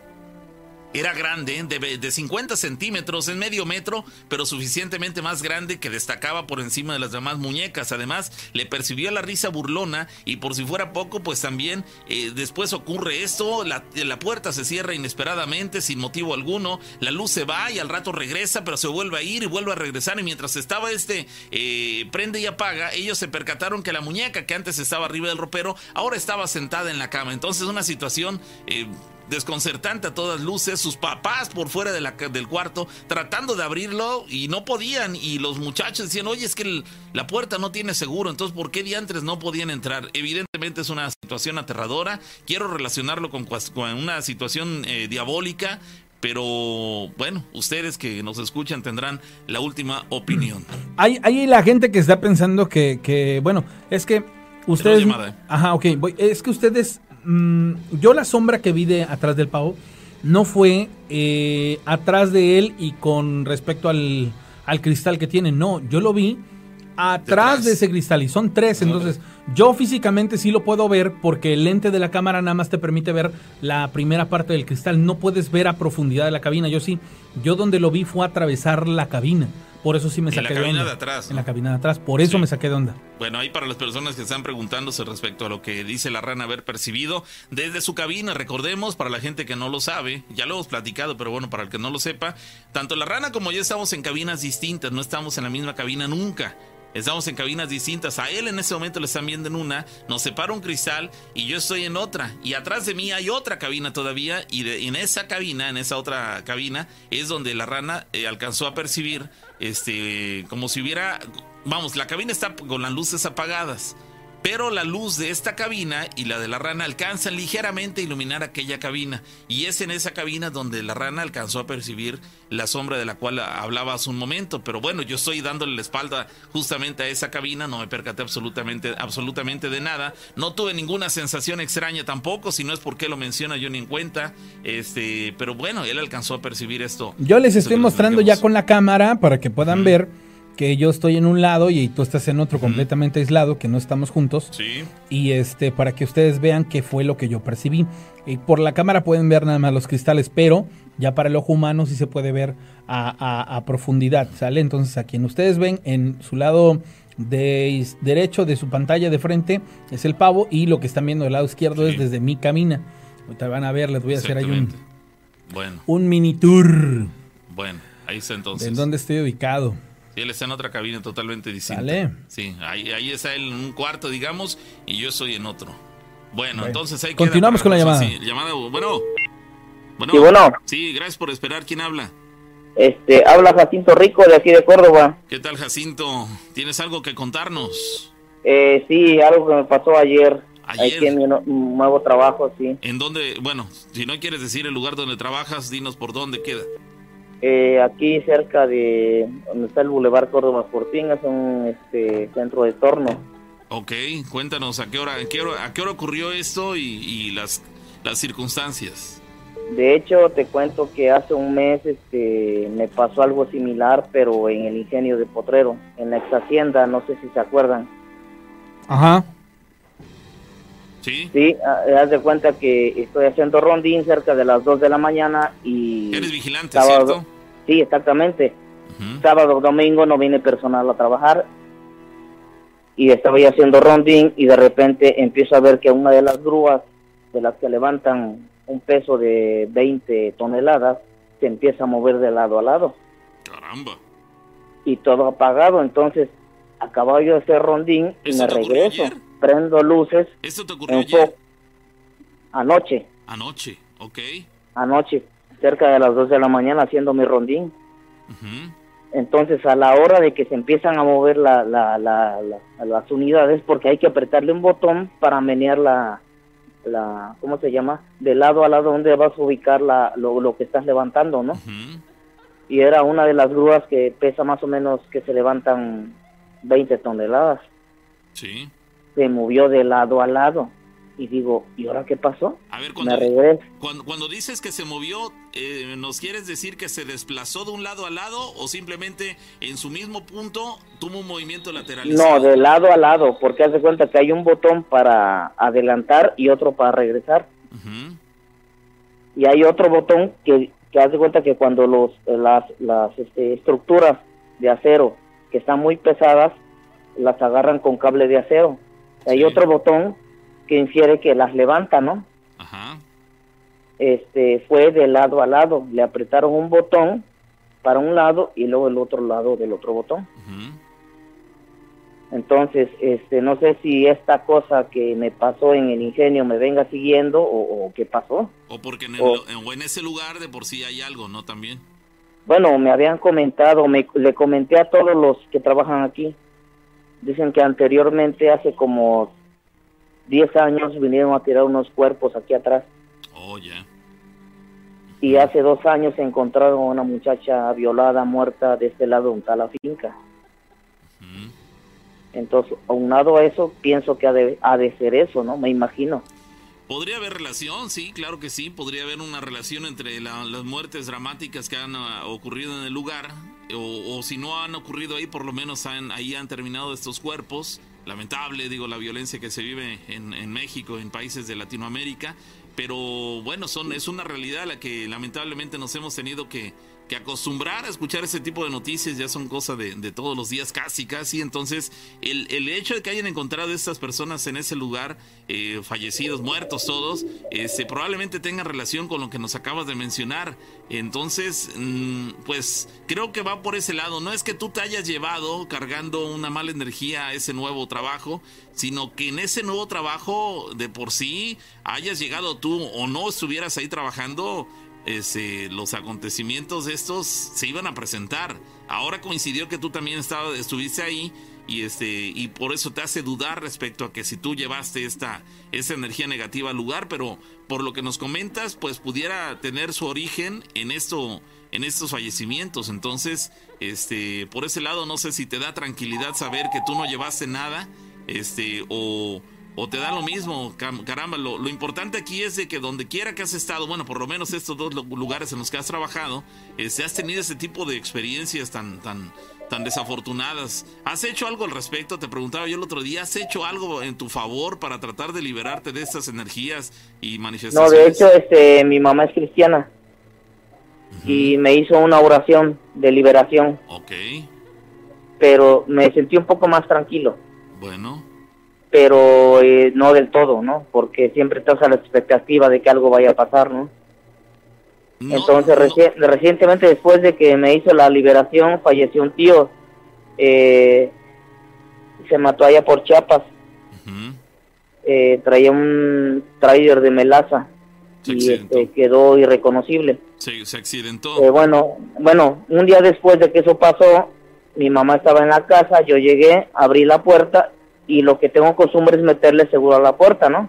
Speaker 2: era grande, de, de, 50 centímetros, en medio metro, pero suficientemente más grande que destacaba por encima de las demás muñecas. Además, le percibió la risa burlona y por si fuera poco, pues también eh, después ocurre esto, la, la, puerta se cierra inesperadamente, sin motivo alguno, la luz se va y al rato regresa, pero se vuelve a ir y vuelve a regresar y mientras estaba este eh, prende y apaga, ellos se percataron que la muñeca que antes estaba arriba del ropero, ahora estaba sentada en la cama. Entonces una situación... Eh, desconcertante a todas luces, sus papás por fuera de la, del cuarto tratando de abrirlo y no podían y los muchachos decían, oye, es que la puerta no tiene seguro, entonces ¿por qué diantres no podían entrar? Evidentemente es una situación aterradora, quiero relacionarlo con, con una situación eh, diabólica, pero bueno, ustedes que nos escuchan tendrán la última opinión.
Speaker 1: Hay, hay la gente que está pensando que, que bueno, es que ustedes... ¿eh? Ajá, ok, voy, es que ustedes Mm, yo la sombra que vi de atrás del pavo no fue eh, atrás de él y con respecto al, cristal que tiene, no, yo lo vi atrás de ese cristal y son tres, entonces yo físicamente sí lo puedo ver porque el lente de la cámara nada más te permite ver la primera parte del cristal, no puedes ver a profundidad de la cabina, yo sí, yo donde lo vi fue atravesar la cabina. Por eso sí me saqué
Speaker 2: de onda.
Speaker 1: En
Speaker 2: la cabina de atrás.
Speaker 1: En la cabina de atrás. Por eso me saqué de onda.
Speaker 2: Bueno, ahí para las personas que están preguntándose respecto a lo que dice la rana haber percibido desde su cabina, recordemos, para la gente que no lo sabe, ya lo hemos platicado, pero bueno, para el que no lo sepa, tanto la rana como yo estamos en cabinas distintas, no estamos en la misma cabina nunca. Estamos en cabinas distintas. A él en ese momento le están viendo en una, nos separa un cristal y yo estoy en otra. Y atrás de mí hay otra cabina todavía. Y en esa cabina, en esa otra cabina, es donde la rana eh, alcanzó a percibir, este, como si hubiera, vamos, la cabina está con las luces apagadas pero la luz de esta cabina y la de la rana alcanzan ligeramente a iluminar aquella cabina. Y es en esa cabina donde la rana alcanzó a percibir la sombra de la cual hablaba hace un momento. Pero bueno, yo estoy dándole la espalda justamente a esa cabina, no me percaté absolutamente, absolutamente de nada. No tuve ninguna sensación extraña tampoco, si no es porque lo menciona yo ni en cuenta. Este, pero bueno, él alcanzó a percibir esto.
Speaker 1: Yo les estoy mostrando ya con la cámara para que puedan ver que yo estoy en un lado y tú estás en otro completamente aislado, que no estamos juntos.
Speaker 2: Sí.
Speaker 1: Y este, para que ustedes vean qué fue lo que yo percibí. Y por la cámara pueden ver nada más los cristales, pero ya para el ojo humano sí se puede ver a, profundidad, ¿sale? Entonces a quien ustedes ven en su lado de derecho de su pantalla de frente es el pavo y lo que están viendo del lado izquierdo es desde mi camina. Ahorita van a ver, les voy a hacer ahí un,
Speaker 2: bueno.
Speaker 1: un mini tour.
Speaker 2: Bueno, ahí está entonces.
Speaker 1: ¿En dónde estoy ubicado?
Speaker 2: Él está en otra cabina totalmente distinta. Sí, ahí, ahí está él en un cuarto, digamos, y yo estoy en otro. Bueno, entonces hay que.
Speaker 1: Continuamos con la llamada.
Speaker 2: Sí, llamada. Bueno.
Speaker 6: Bueno. Sí, bueno.
Speaker 2: Sí, gracias por esperar. ¿Quién habla?
Speaker 6: Este, habla Jacinto Rico de aquí de Córdoba.
Speaker 2: ¿Qué tal, Jacinto? ¿Tienes algo que contarnos?
Speaker 6: Eh, sí, algo que me pasó ayer. Ayer. Aquí en mi nuevo trabajo, sí.
Speaker 2: ¿En dónde? Bueno, si no quieres decir el lugar donde trabajas, dinos por dónde queda.
Speaker 6: Eh, aquí cerca de donde está el Boulevard Córdoba Sporting, es un este, centro de torno.
Speaker 2: Ok, cuéntanos a qué hora, a qué hora, a qué hora ocurrió esto y, las, las circunstancias.
Speaker 6: De hecho, te cuento que hace un mes este, me pasó algo similar, pero en el ingenio de Potrero, en la ex hacienda, no sé si se acuerdan.
Speaker 1: Ajá.
Speaker 2: Sí.
Speaker 6: Sí, haz de cuenta que estoy haciendo rondín cerca de las 2 de la mañana y...
Speaker 2: Eres vigilante, ¿cierto?
Speaker 6: Sí, exactamente. Sábado, domingo no viene personal a trabajar y estaba ya haciendo rondín y de repente empiezo a ver que una de las grúas de las que levantan un peso de 20 toneladas se empieza a mover de lado a lado.
Speaker 2: Caramba.
Speaker 6: Y todo apagado, entonces acababa yo de hacer rondín y me regreso. Prendo luces.
Speaker 2: ¿Esto te ocurrió ayer?
Speaker 6: Anoche.
Speaker 2: Anoche, ok.
Speaker 6: Anoche, cerca de las 2 de la mañana haciendo mi rondín. Entonces, a la hora de que se empiezan a mover la, la, las unidades, porque hay que apretarle un botón para menear la, la ¿cómo se llama? De lado a lado donde vas a ubicar la, lo, que estás levantando, ¿no? Y era una de las grúas que pesa más o menos que se levantan 20 toneladas.
Speaker 2: Sí.
Speaker 6: Se movió de lado a lado y digo, ¿y ahora qué pasó?
Speaker 2: A ver, cuando, cuando, dices que se movió, eh, ¿nos quieres decir que se desplazó de un lado a lado o simplemente en su mismo punto tuvo un movimiento lateral?
Speaker 6: No, de lado a lado, porque haz de cuenta que hay un botón para adelantar y otro para regresar. Y hay otro botón que, que haz de cuenta que cuando los, las, las este, estructuras de acero que están muy pesadas, las agarran con cable de acero. Hay otro botón que infiere que las levanta, ¿no? Ajá. Este, fue de lado a lado, le apretaron un botón para un lado y luego el otro lado del otro botón. Entonces, este, no sé si esta cosa que me pasó en el ingenio me venga siguiendo o, qué pasó.
Speaker 2: O porque en, en ese lugar de por sí hay algo, ¿no? También.
Speaker 6: Bueno, me habían comentado, me, le comenté a todos los que trabajan aquí. Dicen que anteriormente, hace como 10 años vinieron a tirar unos cuerpos aquí atrás.
Speaker 2: Oh, ya.
Speaker 6: Y hace dos años encontraron a una muchacha violada, muerta de este lado de la finca. Entonces, aunado a eso, pienso que ha de, ha de ser eso, ¿no? Me imagino.
Speaker 2: ¿Podría haber relación? Sí, claro que sí. Podría haber una relación entre las muertes dramáticas que han ah, ocurrido en el lugar. O, si no han ocurrido ahí, por lo menos ahí han terminado estos cuerpos lamentable, digo, la violencia que se vive en, en, México, en países de Latinoamérica, pero bueno, son, es una realidad a la que lamentablemente nos hemos tenido que, que acostumbrar a escuchar ese tipo de noticias ya son cosas de, todos los días, casi, casi. Entonces, el, el, hecho de que hayan encontrado estas personas en ese lugar, eh, fallecidos, muertos todos, este, probablemente tenga relación con lo que nos acabas de mencionar. Entonces, mm, pues creo que va por ese lado. No es que tú te hayas llevado cargando una mala energía a ese nuevo trabajo, sino que en ese nuevo trabajo de por sí hayas llegado tú o no estuvieras ahí trabajando este, los acontecimientos estos se iban a presentar. Ahora coincidió que tú también estaba, estuviste ahí y este y por eso te hace dudar respecto a que si tú llevaste esta esa energía negativa al lugar, pero por lo que nos comentas, pues pudiera tener su origen en esto en estos fallecimientos. Entonces, este por ese lado no sé si te da tranquilidad saber que tú no llevaste nada, este o o te da lo mismo, caramba, lo, importante aquí es de que donde quiera que has estado, bueno, por lo menos estos dos lugares en los que has trabajado, este, has tenido ese tipo de experiencias tan, tan, tan desafortunadas. ¿Has hecho algo al respecto? Te preguntaba yo el otro día, ¿has hecho algo en tu favor para tratar de liberarte de estas energías y manifestaciones?
Speaker 6: No, de hecho, este, mi mamá es cristiana y me hizo una oración de liberación.
Speaker 2: Ok.
Speaker 6: Pero me sentí un poco más tranquilo.
Speaker 2: Bueno
Speaker 6: pero eh, no del todo, ¿no? Porque siempre estás a la expectativa de que algo vaya a pasar, ¿no? Entonces, recientemente después de que me hizo la liberación, falleció un tío, eh, se mató allá por Chiapas, eh, traía un trailer de melaza y este, quedó irreconocible.
Speaker 2: Se, se accidentó.
Speaker 6: bueno, bueno, un día después de que eso pasó, mi mamá estaba en la casa, yo llegué, abrí la puerta y lo que tengo costumbre es meterle seguro a la puerta, ¿no?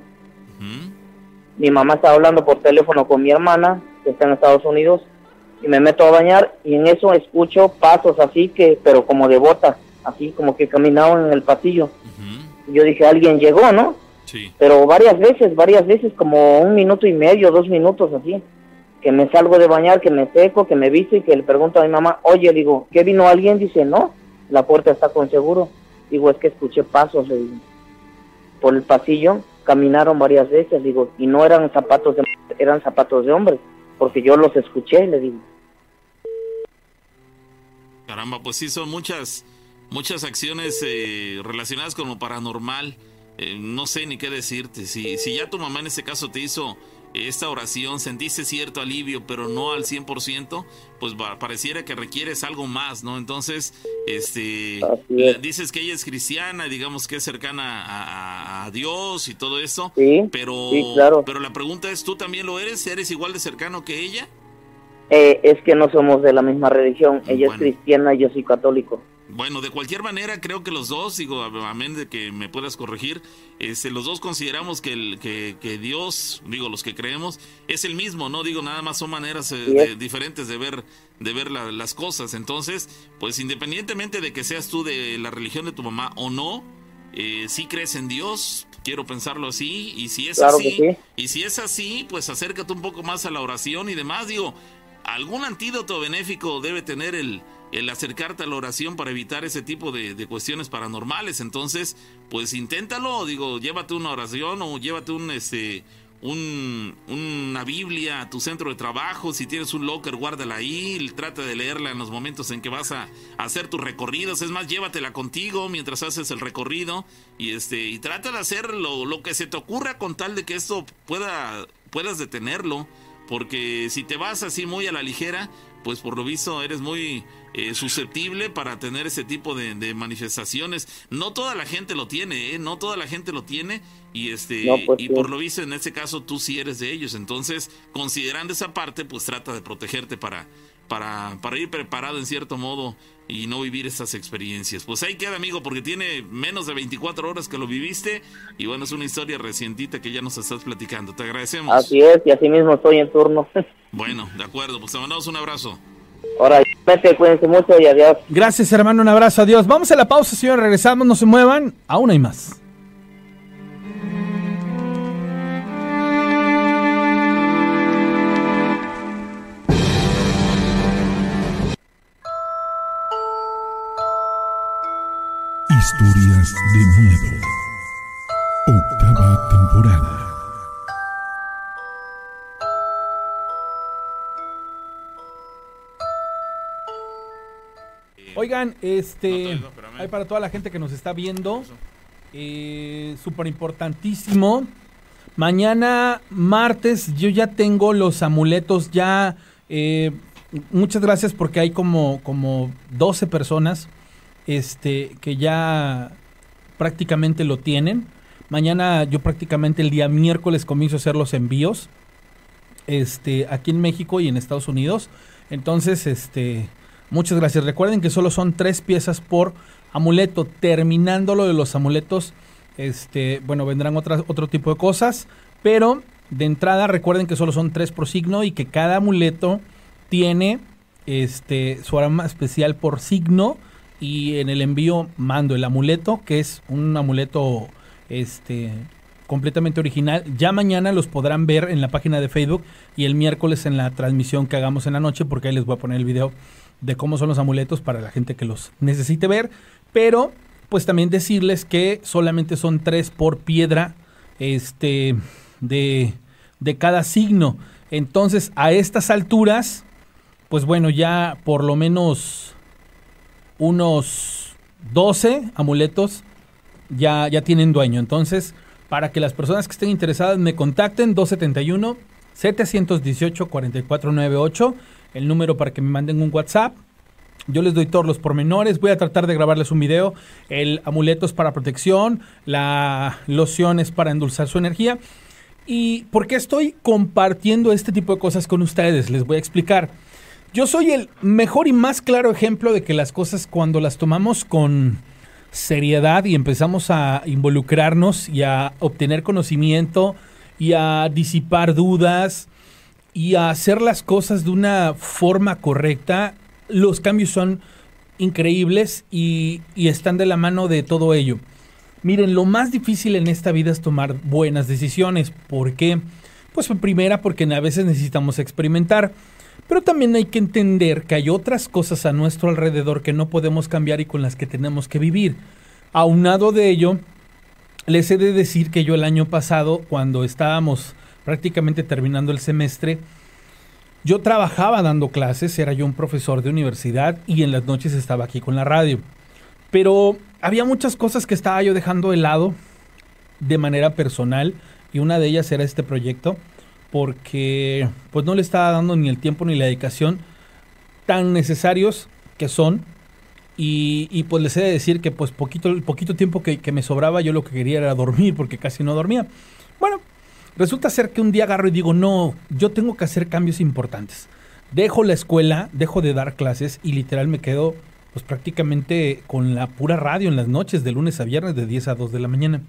Speaker 6: Mi mamá estaba hablando por teléfono con mi hermana, que está en Estados Unidos, y me meto a bañar y en eso escucho pasos así que, pero como de botas, así como que caminaban en el pasillo. Yo dije, alguien llegó, ¿no?
Speaker 2: Sí.
Speaker 6: Pero varias veces, varias veces, como un minuto y medio, dos minutos así, que me salgo de bañar, que me seco, que me visto y que le pregunto a mi mamá, oye, digo, ¿qué vino alguien? Dice, no, la puerta está con seguro. Digo, es que escuché pasos por el pasillo, caminaron varias veces, digo, y no eran zapatos de eran zapatos de hombre, porque yo los escuché, le digo.
Speaker 2: Caramba, pues sí, son muchas, muchas acciones eh, relacionadas con lo paranormal. Eh, no sé ni qué decirte. Si, si ya tu mamá en ese caso te hizo esta oración, sentiste cierto alivio, pero no al 100%, pues pareciera que requieres algo más, ¿no? Entonces, este, dices que ella es cristiana, digamos que es cercana a, Dios y todo eso, pero, pero la pregunta es, ¿tú también lo eres? ¿Eres igual de cercano que ella?
Speaker 6: Eh, es que no somos de la misma religión, ella es cristiana y yo soy católico.
Speaker 2: Bueno, de cualquier manera, creo que los dos, digo, amén de que me puedas corregir, este, los dos consideramos que, el, que, que, Dios, digo, los que creemos, es el mismo, ¿no? Digo, nada más son maneras eh, diferentes de ver, de ver las cosas. Entonces, pues independientemente de que seas tú de la religión de tu mamá o no, eh, si crees en Dios, quiero pensarlo así, y si es así, y si es así, pues acércate un poco más a la oración y demás, digo, algún antídoto benéfico debe tener el el acercarte a la oración para evitar ese tipo de, cuestiones paranormales. Entonces, pues inténtalo, digo, llévate una oración o llévate un este un, una Biblia a tu centro de trabajo, si tienes un locker, guárdala ahí, trata de leerla en los momentos en que vas a, hacer tus recorridos, es más, llévatela contigo mientras haces el recorrido y este y trata de hacer lo, lo que se te ocurra con tal de que esto pueda puedas detenerlo, porque si te vas así muy a la ligera, pues por lo visto eres muy eh, susceptible para tener ese tipo de, manifestaciones. No toda la gente lo tiene, ¿eh? no toda la gente lo tiene y este pues y por lo visto en este caso tú sí eres de ellos. Entonces, considerando esa parte, pues trata de protegerte para para, para ir preparado en cierto modo y no vivir estas experiencias. Pues ahí queda, amigo, porque tiene menos de 24 horas que lo viviste y bueno, es una historia recientita que ya nos estás platicando. Te agradecemos.
Speaker 6: Así es, y así mismo estoy en turno.
Speaker 2: Bueno, de acuerdo, pues te mandamos un abrazo.
Speaker 6: Ahora, cuídense mucho y adiós.
Speaker 1: Gracias, hermano, un abrazo, adiós. Vamos a la pausa, señor, regresamos, no se muevan, aún hay más.
Speaker 7: Historias de miedo. Octava temporada.
Speaker 1: Oigan, este, hay para toda la gente que nos está viendo, eh, súper importantísimo. Mañana, martes, yo ya tengo los amuletos ya. Eh, muchas gracias porque hay como, como 12 personas este, que ya prácticamente lo tienen. Mañana yo prácticamente el día miércoles comienzo a hacer los envíos. Este, aquí en México y en Estados Unidos. Entonces, este, Muchas gracias. Recuerden que solo son tres piezas por amuleto. Terminando lo de los amuletos, este, bueno, vendrán otras, otro tipo de cosas. Pero de entrada recuerden que solo son tres por signo y que cada amuleto tiene este, su arma especial por signo. Y en el envío mando el amuleto, que es un amuleto este, completamente original. Ya mañana los podrán ver en la página de Facebook y el miércoles en la transmisión que hagamos en la noche, porque ahí les voy a poner el video de cómo son los amuletos para la gente que los necesite ver, pero pues también decirles que solamente son tres por piedra este, de, de cada signo. Entonces, a estas alturas, pues bueno, ya por lo menos unos 12 amuletos ya, ya tienen dueño. Entonces, para que las personas que estén interesadas me contacten, 271 718 4498 el número para que me manden un WhatsApp. Yo les doy todos los pormenores. Voy a tratar de grabarles un video. El amuleto es para protección. La loción es para endulzar su energía. ¿Y por qué estoy compartiendo este tipo de cosas con ustedes? Les voy a explicar. Yo soy el mejor y más claro ejemplo de que las cosas cuando las tomamos con seriedad y empezamos a involucrarnos y a obtener conocimiento y a disipar dudas y a hacer las cosas de una forma correcta, los cambios son increíbles y, están de la mano de todo ello. Miren, lo más difícil en esta vida es tomar buenas decisiones. ¿Por qué? Pues primera porque a veces necesitamos experimentar. Pero también hay que entender que hay otras cosas a nuestro alrededor que no podemos cambiar y con las que tenemos que vivir. Aunado de ello, les he de decir que yo el año pasado, cuando estábamos prácticamente terminando el semestre, yo trabajaba dando clases, era yo un profesor de universidad y en las noches estaba aquí con la radio. Pero había muchas cosas que estaba yo dejando de lado de manera personal y una de ellas era este proyecto porque pues no le estaba dando ni el tiempo ni la dedicación tan necesarios que son y, pues les he de decir que pues poquito, el poquito tiempo que, que, me sobraba yo lo que quería era dormir porque casi no dormía. Bueno, resulta ser que un día agarro y digo, no, yo tengo que hacer cambios importantes. Dejo la escuela, dejo de dar clases y literal me quedo pues prácticamente con la pura radio en las noches de lunes a viernes de 10 a 2 de la mañana.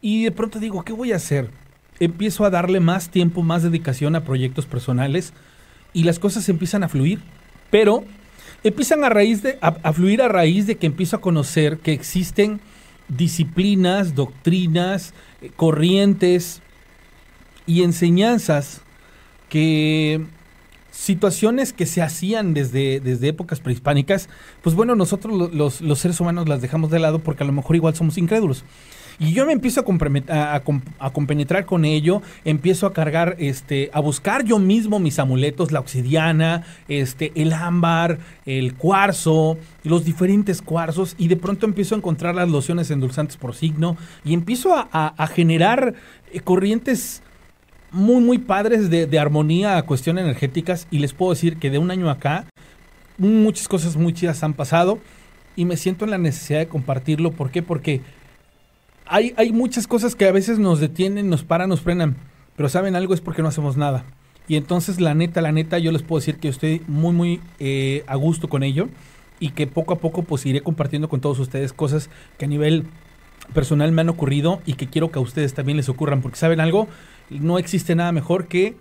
Speaker 1: Y de pronto digo, ¿qué voy a hacer? Empiezo a darle más tiempo, más dedicación a proyectos personales y las cosas empiezan a fluir. Pero empiezan a, raíz de, a, fluir a raíz de que empiezo a conocer que existen disciplinas, doctrinas, eh, corrientes y enseñanzas que situaciones que se hacían desde, desde épocas prehispánicas, pues bueno, nosotros los, los, seres humanos las dejamos de lado porque a lo mejor igual somos incrédulos. Y yo me empiezo a, compenetrar con ello, empiezo a cargar, este, a buscar yo mismo mis amuletos, la obsidiana, este, el ámbar, el cuarzo, los diferentes cuarzos, y de pronto empiezo a encontrar las lociones endulzantes por signo, y empiezo a, generar eh, corrientes muy, muy padres de, de armonía a cuestiones energéticas, y les puedo decir que de un año acá, muchas cosas muy chidas han pasado, y me siento en la necesidad de compartirlo. ¿Por qué? Porque hay, hay muchas cosas que a veces nos detienen, nos paran, nos frenan, pero saben algo es porque no hacemos nada. Y entonces la neta, la neta, yo les puedo decir que estoy muy, muy eh, a gusto con ello y que poco a poco pues iré compartiendo con todos ustedes cosas que a nivel personal me han ocurrido y que quiero que a ustedes también les ocurran, porque saben algo, no existe nada mejor que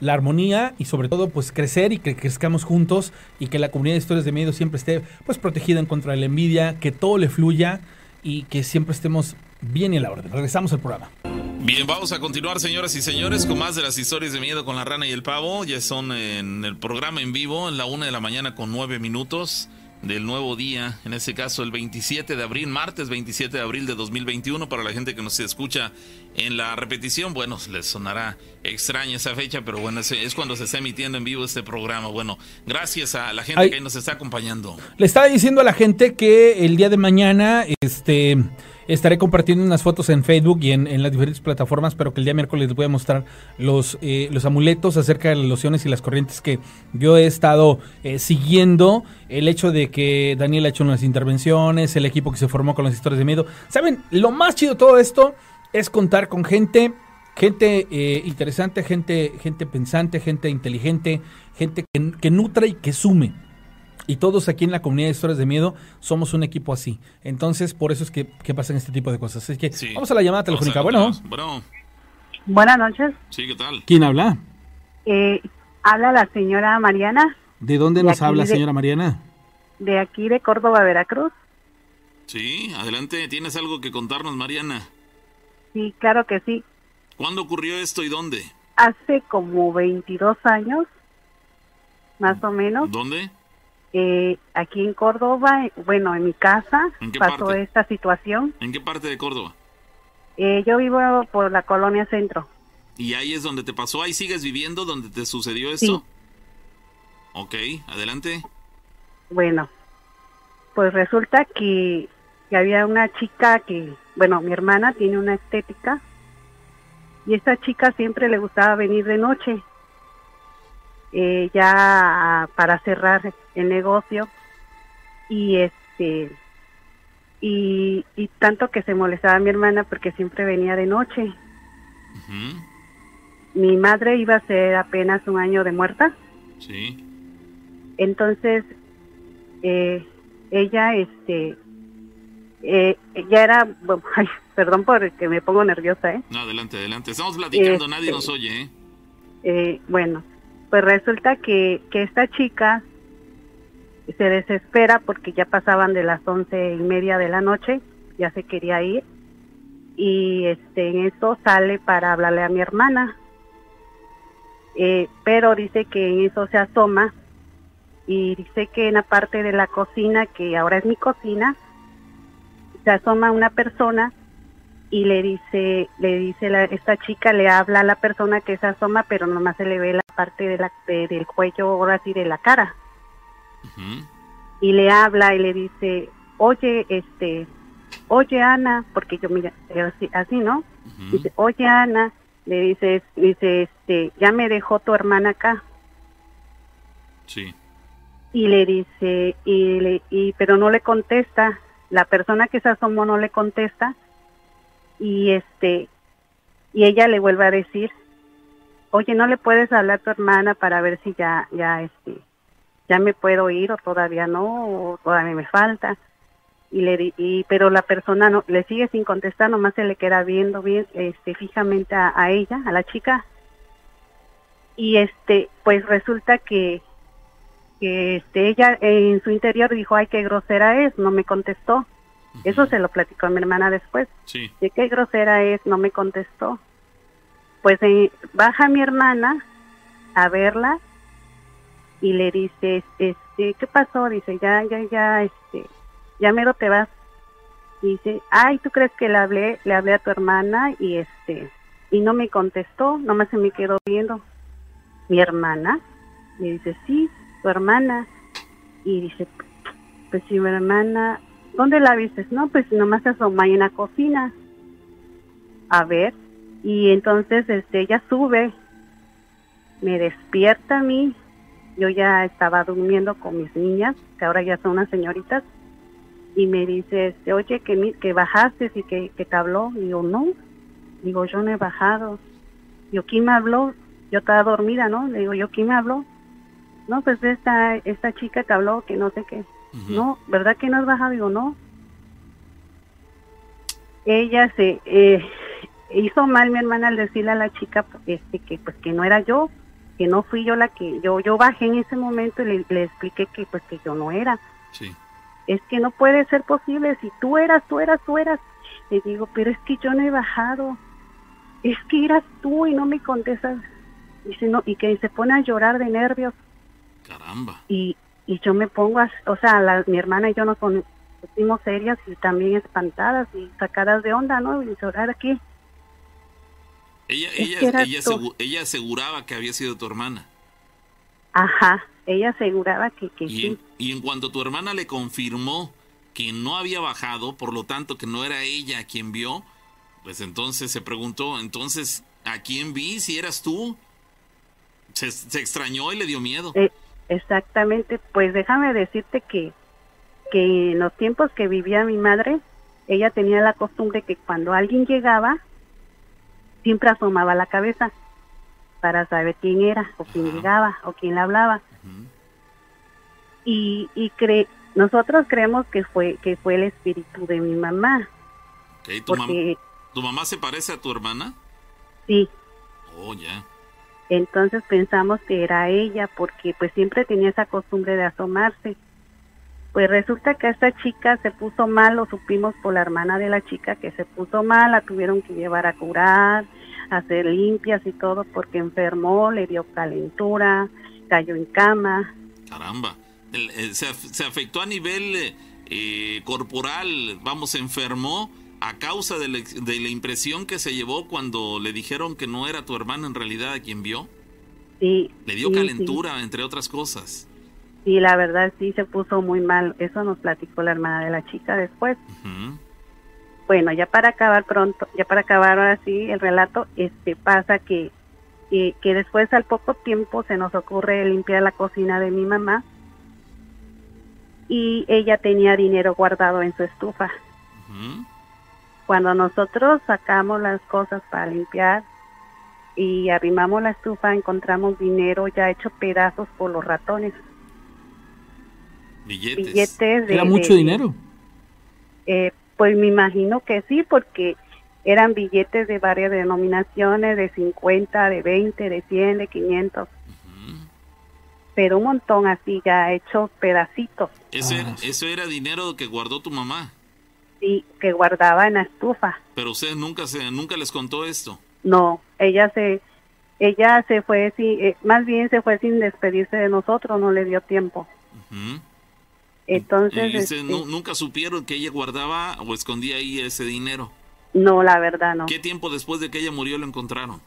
Speaker 1: la armonía y sobre todo pues crecer y que crezcamos juntos y que la comunidad de historias de miedo siempre esté pues protegida en contra de la envidia, que todo le fluya y que siempre estemos bien en la orden. Regresamos al programa.
Speaker 2: Bien, vamos a continuar, señoras y señores, con más de las historias de miedo con la rana y el pavo. Ya son en el programa en vivo, en la una de la mañana con nueve minutos del nuevo día, en este caso el 27 de abril, martes 27 de abril de 2021, para la gente que nos escucha en la repetición, bueno, les sonará extraña esa fecha, pero bueno, es, cuando se está emitiendo en vivo este programa. Bueno, gracias a la gente que nos está acompañando.
Speaker 1: Le estaba diciendo a la gente que el día de mañana, este Estaré compartiendo unas fotos en Facebook y en, las diferentes plataformas, pero que el día miércoles les voy a mostrar los, eh, los amuletos acerca de las lociones y las corrientes que yo he estado eh, siguiendo. El hecho de que Daniel ha hecho unas intervenciones, el equipo que se formó con las historias de miedo. ¿Saben? Lo más chido de todo esto es contar con gente gente eh, interesante, gente, gente pensante, gente inteligente, gente que, que nutra y que sume. Y todos aquí en la comunidad de historias de miedo somos un equipo así. Entonces, por eso es que, pasan este tipo de cosas. Así que vamos a la llamada telefónica. Bueno.
Speaker 8: Buenas noches.
Speaker 2: Sí, ¿qué tal?
Speaker 1: ¿Quién habla?
Speaker 8: Eh, habla la señora Mariana.
Speaker 1: ¿De dónde nos habla, señora Mariana?
Speaker 8: De aquí, de Córdoba, Veracruz.
Speaker 2: Sí, adelante. ¿Tienes algo que contarnos, Mariana?
Speaker 8: Sí, claro que sí.
Speaker 2: ¿Cuándo ocurrió esto y dónde?
Speaker 8: Hace como 22 años, más o menos.
Speaker 2: ¿Dónde?
Speaker 8: Eh, aquí en Córdoba, bueno, en mi casa pasó esta situación.
Speaker 2: ¿En qué parte de Córdoba?
Speaker 8: Eh, yo vivo por la colonia centro.
Speaker 2: ¿Y ahí es donde te pasó? ¿Ahí sigues viviendo donde te sucedió esto? Sí. Ok, adelante.
Speaker 8: Bueno, pues resulta que, que había una chica que, bueno, mi hermana tiene una estética y esta chica siempre le gustaba venir de noche eh, ya para cerrar el negocio y este y, tanto que se molestaba a mi hermana porque siempre venía de noche. Mi madre iba a ser apenas un año de muerta.
Speaker 2: Sí.
Speaker 8: Entonces, eh, ella, este, eh, ya era, ay, perdón porque me pongo nerviosa, ¿eh?
Speaker 2: No, adelante, adelante. Estamos platicando, nadie nos oye, ¿eh?
Speaker 8: ¿eh? Bueno, pues resulta que, que esta chica se desespera porque ya pasaban de las once y media de la noche, ya se quería ir y este en eso sale para hablarle a mi hermana, eh, pero dice que en eso se asoma y dice que en la parte de la cocina, que ahora es mi cocina, se asoma una persona y le dice, le dice la, esta chica, le habla a la persona que se asoma, pero nomás se le ve la parte de la, del cuello, ahora sí, de la cara. Y le habla y le dice, oye, este, oye Ana, porque yo mira, así, así ¿no? Dice, oye Ana, le dice, dice, este, ya me dejó tu hermana acá.
Speaker 2: Sí.
Speaker 8: Y le dice, y, le, y pero no le contesta, la persona que se asomó no le contesta, y este, y ella le vuelve a decir, oye, ¿no le puedes hablar a tu hermana para ver si ya, ya, este, ya me puedo ir o todavía no, o todavía me falta? y le y, pero la persona no le sigue sin contestar nomás se le queda viendo bien este fijamente a, ella a la chica y este pues resulta que que este ella en su interior dijo ay qué grosera es no me contestó eso se lo platicó a mi hermana después
Speaker 2: sí.
Speaker 8: de qué grosera es no me contestó pues eh, baja mi hermana a verla y le dice este qué pasó dice ya ya ya este ya mero te vas. Y dice, ay, ¿tú crees que le hablé, le hablé a tu hermana y este, y no me contestó, nomás se me quedó viendo. Mi hermana, me dice, sí, tu hermana. Y dice, pues si mi hermana, ¿dónde la viste? No, pues nomás se asoma en la cocina. A ver, y entonces este, ella sube, me despierta a mí, yo ya estaba durmiendo con mis niñas, que ahora ya son unas señoritas, y me dice, este, oye, que, que bajaste y que, que te habló. Y yo, no. Digo, yo no he bajado. Yo, ¿quién me habló? Yo estaba dormida, ¿no? Le digo, ¿yo quién me habló? No, pues esta, esta chica te habló, que no sé qué. No, ¿verdad que no has bajado? Digo, no. Ella se eh, hizo mal mi hermana al decirle a la chica este que pues que no era yo, que no fui yo la que yo yo bajé en ese momento y le, le expliqué que pues que yo no era.
Speaker 2: Sí
Speaker 8: es que no puede ser posible, si tú eras, tú eras, tú eras. Le digo, pero es que yo no he bajado, es que eras tú y no me contestas. Dice, no, y que se pone a llorar de nervios.
Speaker 2: Caramba.
Speaker 8: Y, y yo me pongo, a, o sea, mi hermana y yo nos pusimos serias y también espantadas y sacadas de onda, ¿no? Y llorar aquí.
Speaker 2: Ella, ella, ella, ella aseguraba que había sido tu hermana.
Speaker 8: Ajá, ella aseguraba que, que
Speaker 2: y
Speaker 8: sí.
Speaker 2: En, y en cuanto tu hermana le confirmó que no había bajado, por lo tanto que no era ella quien vio, pues entonces se preguntó, entonces, ¿a quién vi? Si eras tú. Se, se extrañó y le dio miedo.
Speaker 8: Eh, exactamente, pues déjame decirte que, que en los tiempos que vivía mi madre, ella tenía la costumbre que cuando alguien llegaba, siempre asomaba la cabeza para saber quién era o quién llegaba o quién le hablaba. Y, y cre nosotros creemos que fue que fue el espíritu de mi mamá.
Speaker 2: ¿Tu, porque, ¿Tu mamá se parece a tu hermana?
Speaker 8: Sí.
Speaker 2: Oh, ya.
Speaker 8: Entonces pensamos que era ella porque pues siempre tenía esa costumbre de asomarse. Pues resulta que esta chica se puso mal, lo supimos por la hermana de la chica que se puso mal, la tuvieron que llevar a curar, hacer limpias y todo porque enfermó, le dio calentura, cayó en cama.
Speaker 2: Caramba, eh, se, afectó a nivel eh, eh, corporal, vamos, enfermó a causa de la, impresión que se llevó cuando le dijeron que no era tu hermana en realidad a quien vio.
Speaker 8: Sí.
Speaker 2: Le dio calentura, entre otras cosas.
Speaker 8: Sí, la verdad sí se puso muy mal. Eso nos platicó la hermana de la chica después. Bueno, ya para acabar pronto, ya para acabar ahora sí el relato, este pasa que, que, después al poco tiempo se nos ocurre limpiar la cocina de mi mamá y ella tenía dinero guardado en su estufa. Cuando nosotros sacamos las cosas para limpiar y arrimamos la estufa, encontramos dinero ya hecho pedazos por los ratones.
Speaker 2: Billetes.
Speaker 1: ¿Era mucho dinero?
Speaker 8: Eh, pues me imagino que sí, porque eran billetes de varias denominaciones, de 50, de 20, de 100, de 500. Pero un montón así, ya hecho pedacitos.
Speaker 2: ¿Eso, era, ¿Eso era dinero que guardó tu mamá?
Speaker 8: Sí, que guardaba en la estufa.
Speaker 2: ¿Pero usted nunca, se, nunca les contó esto?
Speaker 8: No, ella se ella se fue, sí, eh, más bien se fue sin despedirse de nosotros, no le dio tiempo. Entonces...
Speaker 2: Este, ¿Nunca supieron que ella guardaba o escondía ahí ese dinero?
Speaker 8: No, la verdad no.
Speaker 2: ¿Qué tiempo después de que ella murió lo encontraron?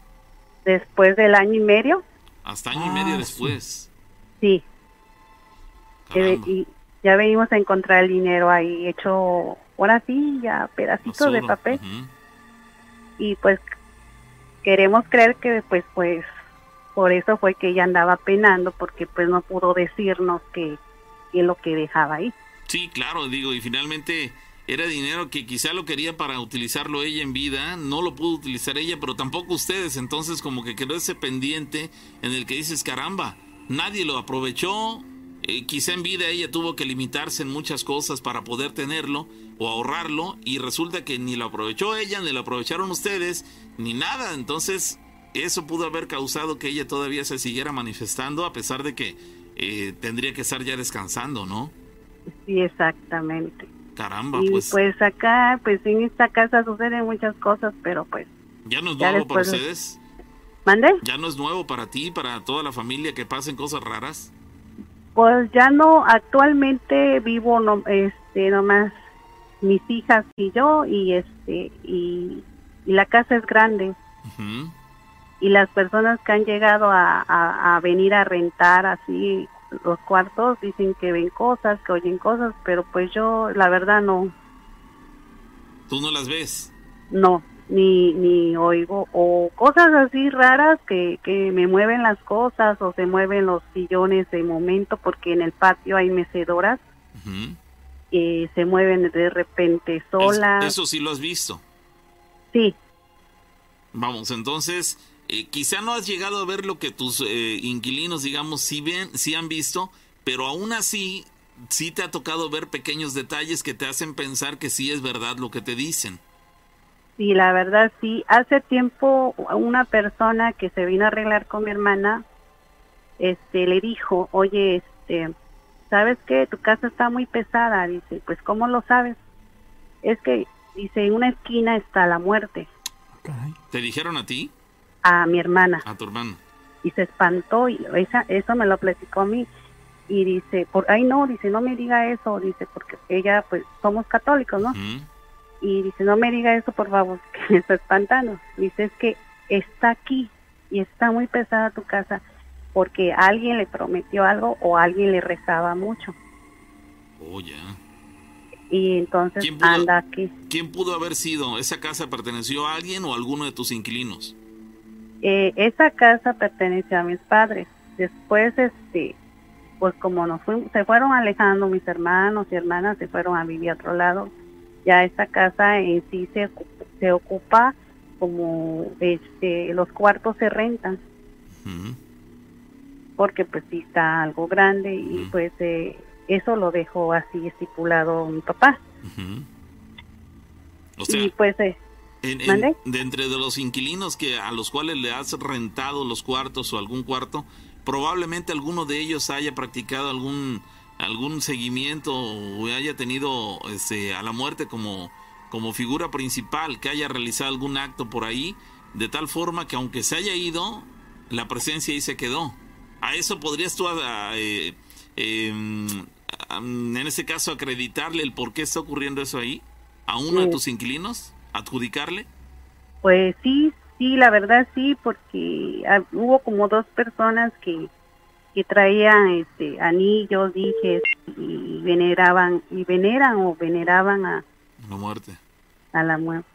Speaker 8: Después del año y medio.
Speaker 2: Hasta año y medio ah, después.
Speaker 8: Sí. y ya venimos a encontrar el dinero ahí hecho, ahora sí, ya pedacitos de papel. Y pues queremos creer que pues pues por eso fue que ella andaba penando porque pues no pudo decirnos que, que lo que dejaba ahí.
Speaker 2: Sí, claro, digo, y finalmente era dinero que quizá lo quería para utilizarlo ella en vida, no lo pudo utilizar ella, pero tampoco ustedes, entonces como que quedó ese pendiente en el que dices, caramba, nadie lo aprovechó, eh, quizá en vida ella tuvo que limitarse en muchas cosas para poder tenerlo o ahorrarlo y resulta que ni lo aprovechó ella, ni lo aprovecharon ustedes, ni nada, entonces eso pudo haber causado que ella todavía se siguiera manifestando a pesar de que eh, tendría que estar ya descansando, ¿no?
Speaker 8: Sí, exactamente.
Speaker 2: Caramba,
Speaker 8: y
Speaker 2: pues.
Speaker 8: pues acá, pues en esta casa suceden muchas cosas, pero pues...
Speaker 2: ¿Ya no es nuevo para ustedes?
Speaker 8: ¿Mande?
Speaker 2: ¿Ya no es nuevo para ti, para toda la familia que pasen cosas raras?
Speaker 8: Pues ya no, actualmente vivo no, este, nomás mis hijas y yo y este y, la casa es grande y las personas que han llegado a, a, venir a rentar así los cuartos dicen que ven cosas, que oyen cosas, pero pues yo la verdad no.
Speaker 2: ¿Tú no las ves?
Speaker 8: No, ni, ni oigo, o cosas así raras que, que me mueven las cosas o se mueven los sillones de momento porque en el patio hay mecedoras y se mueven de repente solas.
Speaker 2: eso sí lo has visto.
Speaker 8: Sí.
Speaker 2: Vamos, entonces eh, quizá no has llegado a ver lo que tus eh, inquilinos, digamos, sí ven, sí han visto, pero aún así sí te ha tocado ver pequeños detalles que te hacen pensar que sí es verdad lo que te dicen.
Speaker 8: Sí, la verdad sí. Hace tiempo una persona que se vino a arreglar con mi hermana, este, le dijo, oye, este, ¿sabes qué? Tu casa está muy pesada. Dice, pues ¿cómo lo sabes? Es que, dice, en una esquina está la muerte.
Speaker 2: ¿Te dijeron a ti?
Speaker 8: a mi hermana.
Speaker 2: A tu hermana.
Speaker 8: Y se espantó y esa, eso me lo platicó a mí. Y dice, por ay no, dice, no me diga eso, dice, porque ella, pues, somos católicos, ¿no? Y dice, no me diga eso, por favor, que me está espantando. Dice, es que está aquí y está muy pesada tu casa porque alguien le prometió algo o alguien le rezaba mucho.
Speaker 2: Oh, ya.
Speaker 8: Y entonces anda aquí.
Speaker 2: ¿Quién pudo haber sido? ¿Esa casa perteneció a alguien o a alguno de tus inquilinos?
Speaker 8: Eh, esa casa pertenece a mis padres. Después, este, pues como nos fuimos, se fueron alejando mis hermanos y hermanas, se fueron a vivir a otro lado. Ya esta casa en sí se, se ocupa como, este, los cuartos se rentan. Porque pues sí está algo grande y pues eh, eso lo dejó así estipulado mi papá. y pues eh,
Speaker 2: de entre de los inquilinos que a los cuales le has rentado los cuartos o algún cuarto, probablemente alguno de ellos haya practicado algún algún seguimiento o haya tenido este, a la muerte como, como figura principal, que haya realizado algún acto por ahí, de tal forma que aunque se haya ido, la presencia ahí se quedó. A eso podrías tú, eh, em, en este caso, acreditarle el por qué está ocurriendo eso ahí a uno de tus inquilinos adjudicarle?
Speaker 8: Pues sí, sí, la verdad sí, porque ah, hubo como dos personas que, que traían este anillos, dijes y veneraban y veneran o veneraban a
Speaker 2: la muerte.
Speaker 8: A la muerte.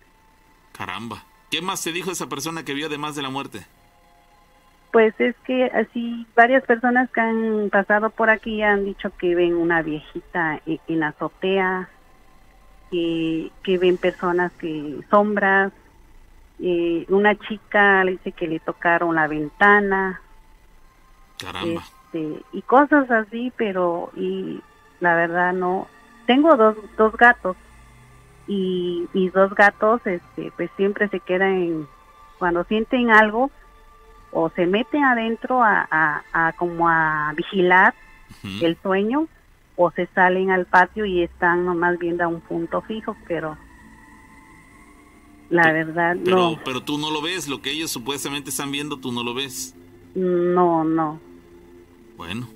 Speaker 2: Caramba. ¿Qué más te dijo esa persona que vio además de la muerte?
Speaker 8: Pues es que así varias personas que han pasado por aquí han dicho que ven una viejita en, en azotea, que, ven personas que sombras, eh, una chica le dice que le tocaron la ventana.
Speaker 2: Caramba.
Speaker 8: Este, y cosas así, pero y la verdad no. Tengo dos, dos gatos y mis dos gatos este pues siempre se quedan en, cuando sienten algo o se meten adentro a, a, como a vigilar el sueño o se salen al patio y están nomás viendo a un punto fijo, pero la verdad
Speaker 2: no.
Speaker 8: Pero,
Speaker 2: pero tú no lo ves, lo que ellos supuestamente están viendo, tú no lo ves.
Speaker 8: No, no.
Speaker 2: Bueno,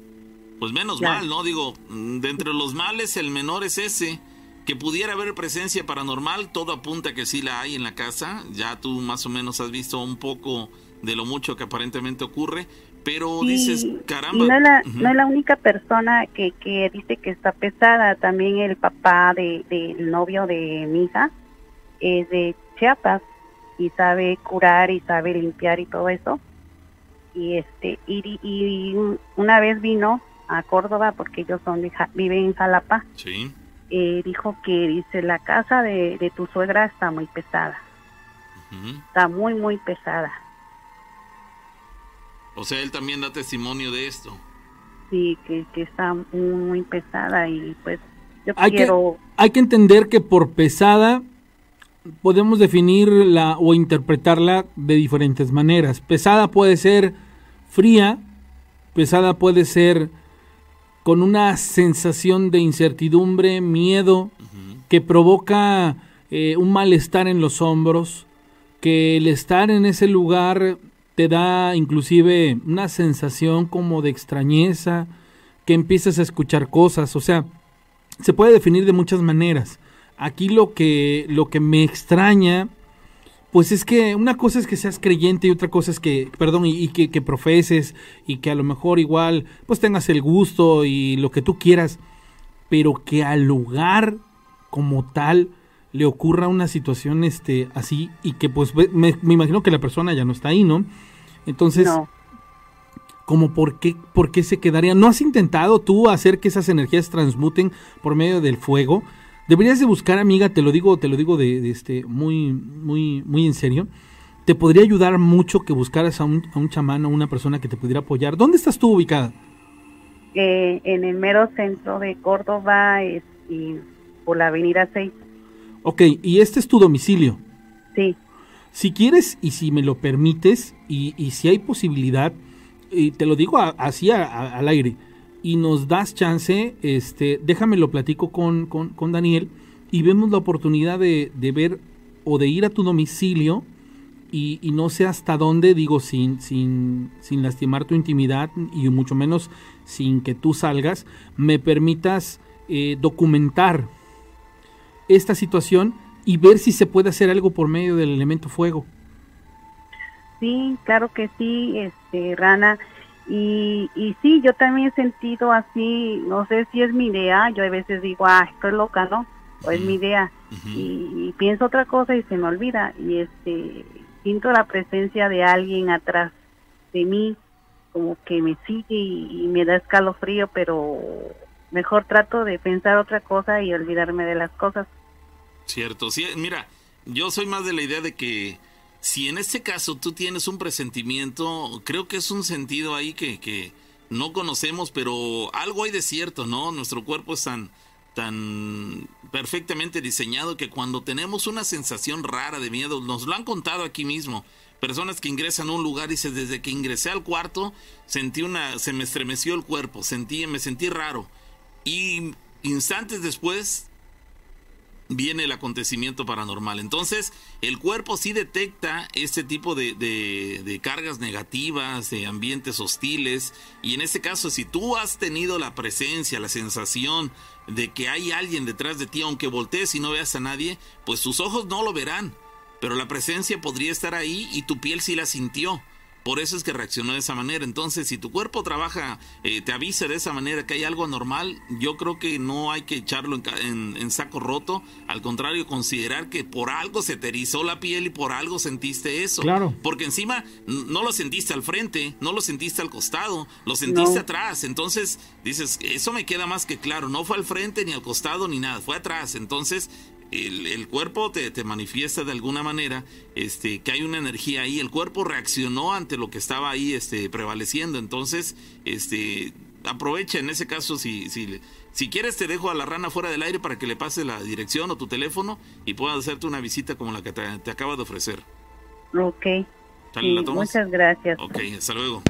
Speaker 2: pues menos mal, ¿no? Digo, de entre los males, el menor es ese. Que pudiera haber presencia paranormal, todo apunta que sí la hay en la casa. Ya tú más o menos has visto un poco de lo mucho que aparentemente ocurre, pero dices, caramba.
Speaker 8: No es, la, no es la única persona que, que dice que está pesada, también el papá del de, novio de mi hija es de Chiapas y sabe curar y sabe limpiar y todo eso. Y este y, y una vez vino a Córdoba porque ellos son de, viven en Jalapa.
Speaker 2: Sí.
Speaker 8: Eh, dijo que dice la casa de, de tu suegra está muy pesada. Está muy muy pesada.
Speaker 2: O sea, él también da testimonio de esto.
Speaker 8: Sí, que, que está muy, muy pesada y pues yo
Speaker 1: hay
Speaker 8: quiero...
Speaker 1: Que, hay que entender que por pesada podemos definirla o interpretarla de diferentes maneras. Pesada puede ser fría, pesada puede ser con una sensación de incertidumbre, miedo, que provoca eh, un malestar en los hombros, que el estar en ese lugar te da inclusive una sensación como de extrañeza, que empiezas a escuchar cosas, o sea, se puede definir de muchas maneras. Aquí lo que, lo que me extraña, pues es que una cosa es que seas creyente y otra cosa es que, perdón, y, que, que, profeses y que a lo mejor igual pues tengas el gusto y lo que tú quieras, pero que al lugar como tal le ocurra una situación este así y que pues me, imagino que la persona ya no está ahí, ¿no? Entonces, como por qué, por qué se quedaría. ¿No has intentado tú hacer que esas energías transmuten por medio del fuego? Deberías de buscar, amiga, te lo digo, te lo digo de, este muy, muy, muy en serio. Te podría ayudar mucho que buscaras a un, a un chamán o una persona que te pudiera apoyar. ¿Dónde estás tú ubicada?
Speaker 8: Eh, en el mero centro de Córdoba y por la avenida 6.
Speaker 1: Ok, ¿y este es tu domicilio?
Speaker 8: Sí.
Speaker 1: Si quieres y si me lo permites y, y si hay posibilidad, y te lo digo así al aire, y nos das chance, este, déjame lo platico con, con, Daniel y vemos la oportunidad de, de, ver o de ir a tu domicilio y, y, no sé hasta dónde, digo, sin, sin, sin lastimar tu intimidad y mucho menos sin que tú salgas, me permitas eh, documentar esta situación y ver si se puede hacer algo por medio del elemento fuego.
Speaker 8: Sí, claro que sí, este, Rana. Y, y sí, yo también he sentido así, no sé si es mi idea, yo a veces digo, ah, estoy loca, ¿no? O es mi idea. y, pienso otra cosa y se me olvida. Y este, siento la presencia de alguien atrás de mí, como que me sigue y me da escalofrío, pero mejor trato de pensar otra cosa y olvidarme de las cosas.
Speaker 2: Cierto, sí, mira, yo soy más de la idea de que si en este caso tú tienes un presentimiento, creo que es un sentido ahí que, que no conocemos, pero algo hay de cierto, ¿no? Nuestro cuerpo es tan, tan perfectamente diseñado que cuando tenemos una sensación rara de miedo, nos lo han contado aquí mismo, personas que ingresan a un lugar y dicen, desde que ingresé al cuarto, sentí una, se me estremeció el cuerpo, sentí, me sentí raro y instantes después viene el acontecimiento paranormal. Entonces, el cuerpo sí detecta este tipo de, de, cargas negativas, de ambientes hostiles, y en este caso, si tú has tenido la presencia, la sensación de que hay alguien detrás de ti, aunque voltees y no veas a nadie, pues tus ojos no lo verán, pero la presencia podría estar ahí y tu piel sí la sintió. Por eso es que reaccionó de esa manera. Entonces, si tu cuerpo trabaja, eh, te avisa de esa manera que hay algo normal, yo creo que no hay que echarlo en, saco roto. Al contrario, considerar que por algo se te erizó la piel y por algo sentiste eso.
Speaker 1: Claro.
Speaker 2: Porque encima no lo sentiste al frente, no lo sentiste al costado, lo sentiste atrás. Entonces, dices, eso me queda más que claro. No fue al frente, ni al costado, ni nada. Fue atrás. Entonces, el, cuerpo te, te, manifiesta de alguna manera este, que hay una energía ahí. El cuerpo reaccionó ante lo que estaba ahí este, prevaleciendo. Entonces, este, aprovecha en ese caso si, si, si quieres te dejo a la rana fuera del aire para que le pase la dirección o tu teléfono y pueda hacerte una visita como la que te, te acaba de ofrecer.
Speaker 8: Ok. muchas gracias.
Speaker 2: Ok, hasta luego.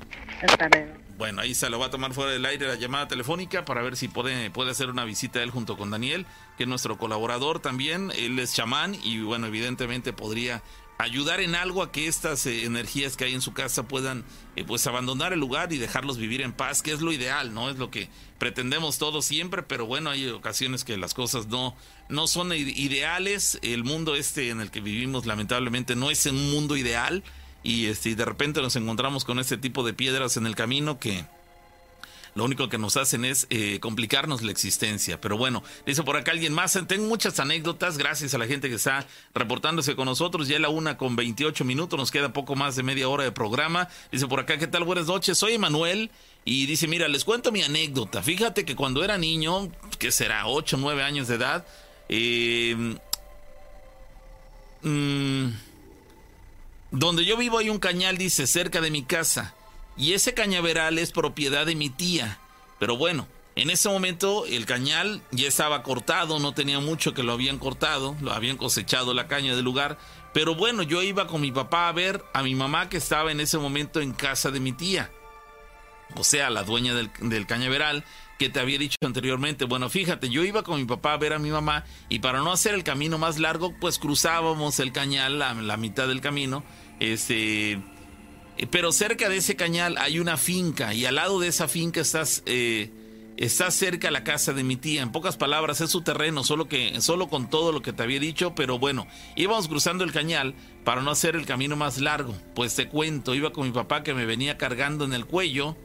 Speaker 8: Hasta luego.
Speaker 2: Bueno, ahí se lo va a tomar fuera del aire la llamada telefónica para ver si puede, puede hacer una visita él junto con Daniel, que es nuestro colaborador también. Él es chamán y bueno, evidentemente podría ayudar en algo a que estas eh, energías que hay en su casa puedan eh, pues abandonar el lugar y dejarlos vivir en paz, que es lo ideal, ¿no? Es lo que pretendemos todos siempre, pero bueno, hay ocasiones que las cosas no, no son ideales. El mundo este en el que vivimos lamentablemente no es un mundo ideal y este, de repente nos encontramos con este tipo de piedras en el camino que lo único que nos hacen es eh, complicarnos la existencia. Pero bueno, dice por acá alguien más, tengo muchas anécdotas, gracias a la gente que está reportándose con nosotros, ya la una con 28 minutos, nos queda poco más de media hora de programa. Dice por acá, ¿qué tal? Buenas noches, soy Emanuel. Y dice, mira, les cuento mi anécdota. Fíjate que cuando era niño, que será 8 o 9 años de edad, eh, mm, donde yo vivo hay un cañal, dice, cerca de mi casa. Y ese cañaveral es propiedad de mi tía. Pero bueno, en ese momento el cañal ya estaba cortado, no tenía mucho que lo habían cortado, lo habían cosechado la caña del lugar. Pero bueno, yo iba con mi papá a ver a mi mamá que estaba en ese momento en casa de mi tía. O sea, la dueña del, cañaveral que te había dicho anteriormente. Bueno, fíjate, yo iba con mi papá a ver a mi mamá y para no hacer el camino más largo, pues cruzábamos el cañal, la, la mitad del camino este, pero cerca de ese cañal hay una finca y al lado de esa finca estás, eh, está cerca la casa de mi tía. En pocas palabras, es su terreno, solo que solo con todo lo que te había dicho, pero bueno, íbamos cruzando el cañal para no hacer el camino más largo. Pues te cuento, iba con mi papá que me venía cargando en el cuello.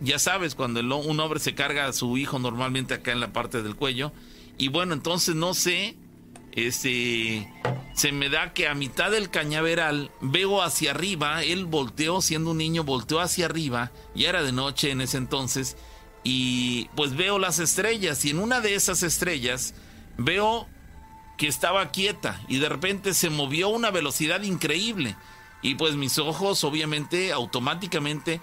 Speaker 2: Ya sabes, cuando un hombre se carga a su hijo normalmente acá en la parte del cuello. Y bueno, entonces no sé este, se me da que a mitad del cañaveral veo hacia arriba, él volteó, siendo un niño, volteó hacia arriba, ya era de noche en ese entonces, y pues veo las estrellas, y en una de esas estrellas veo que estaba quieta, y de repente se movió a una velocidad increíble. Y pues mis ojos, obviamente, automáticamente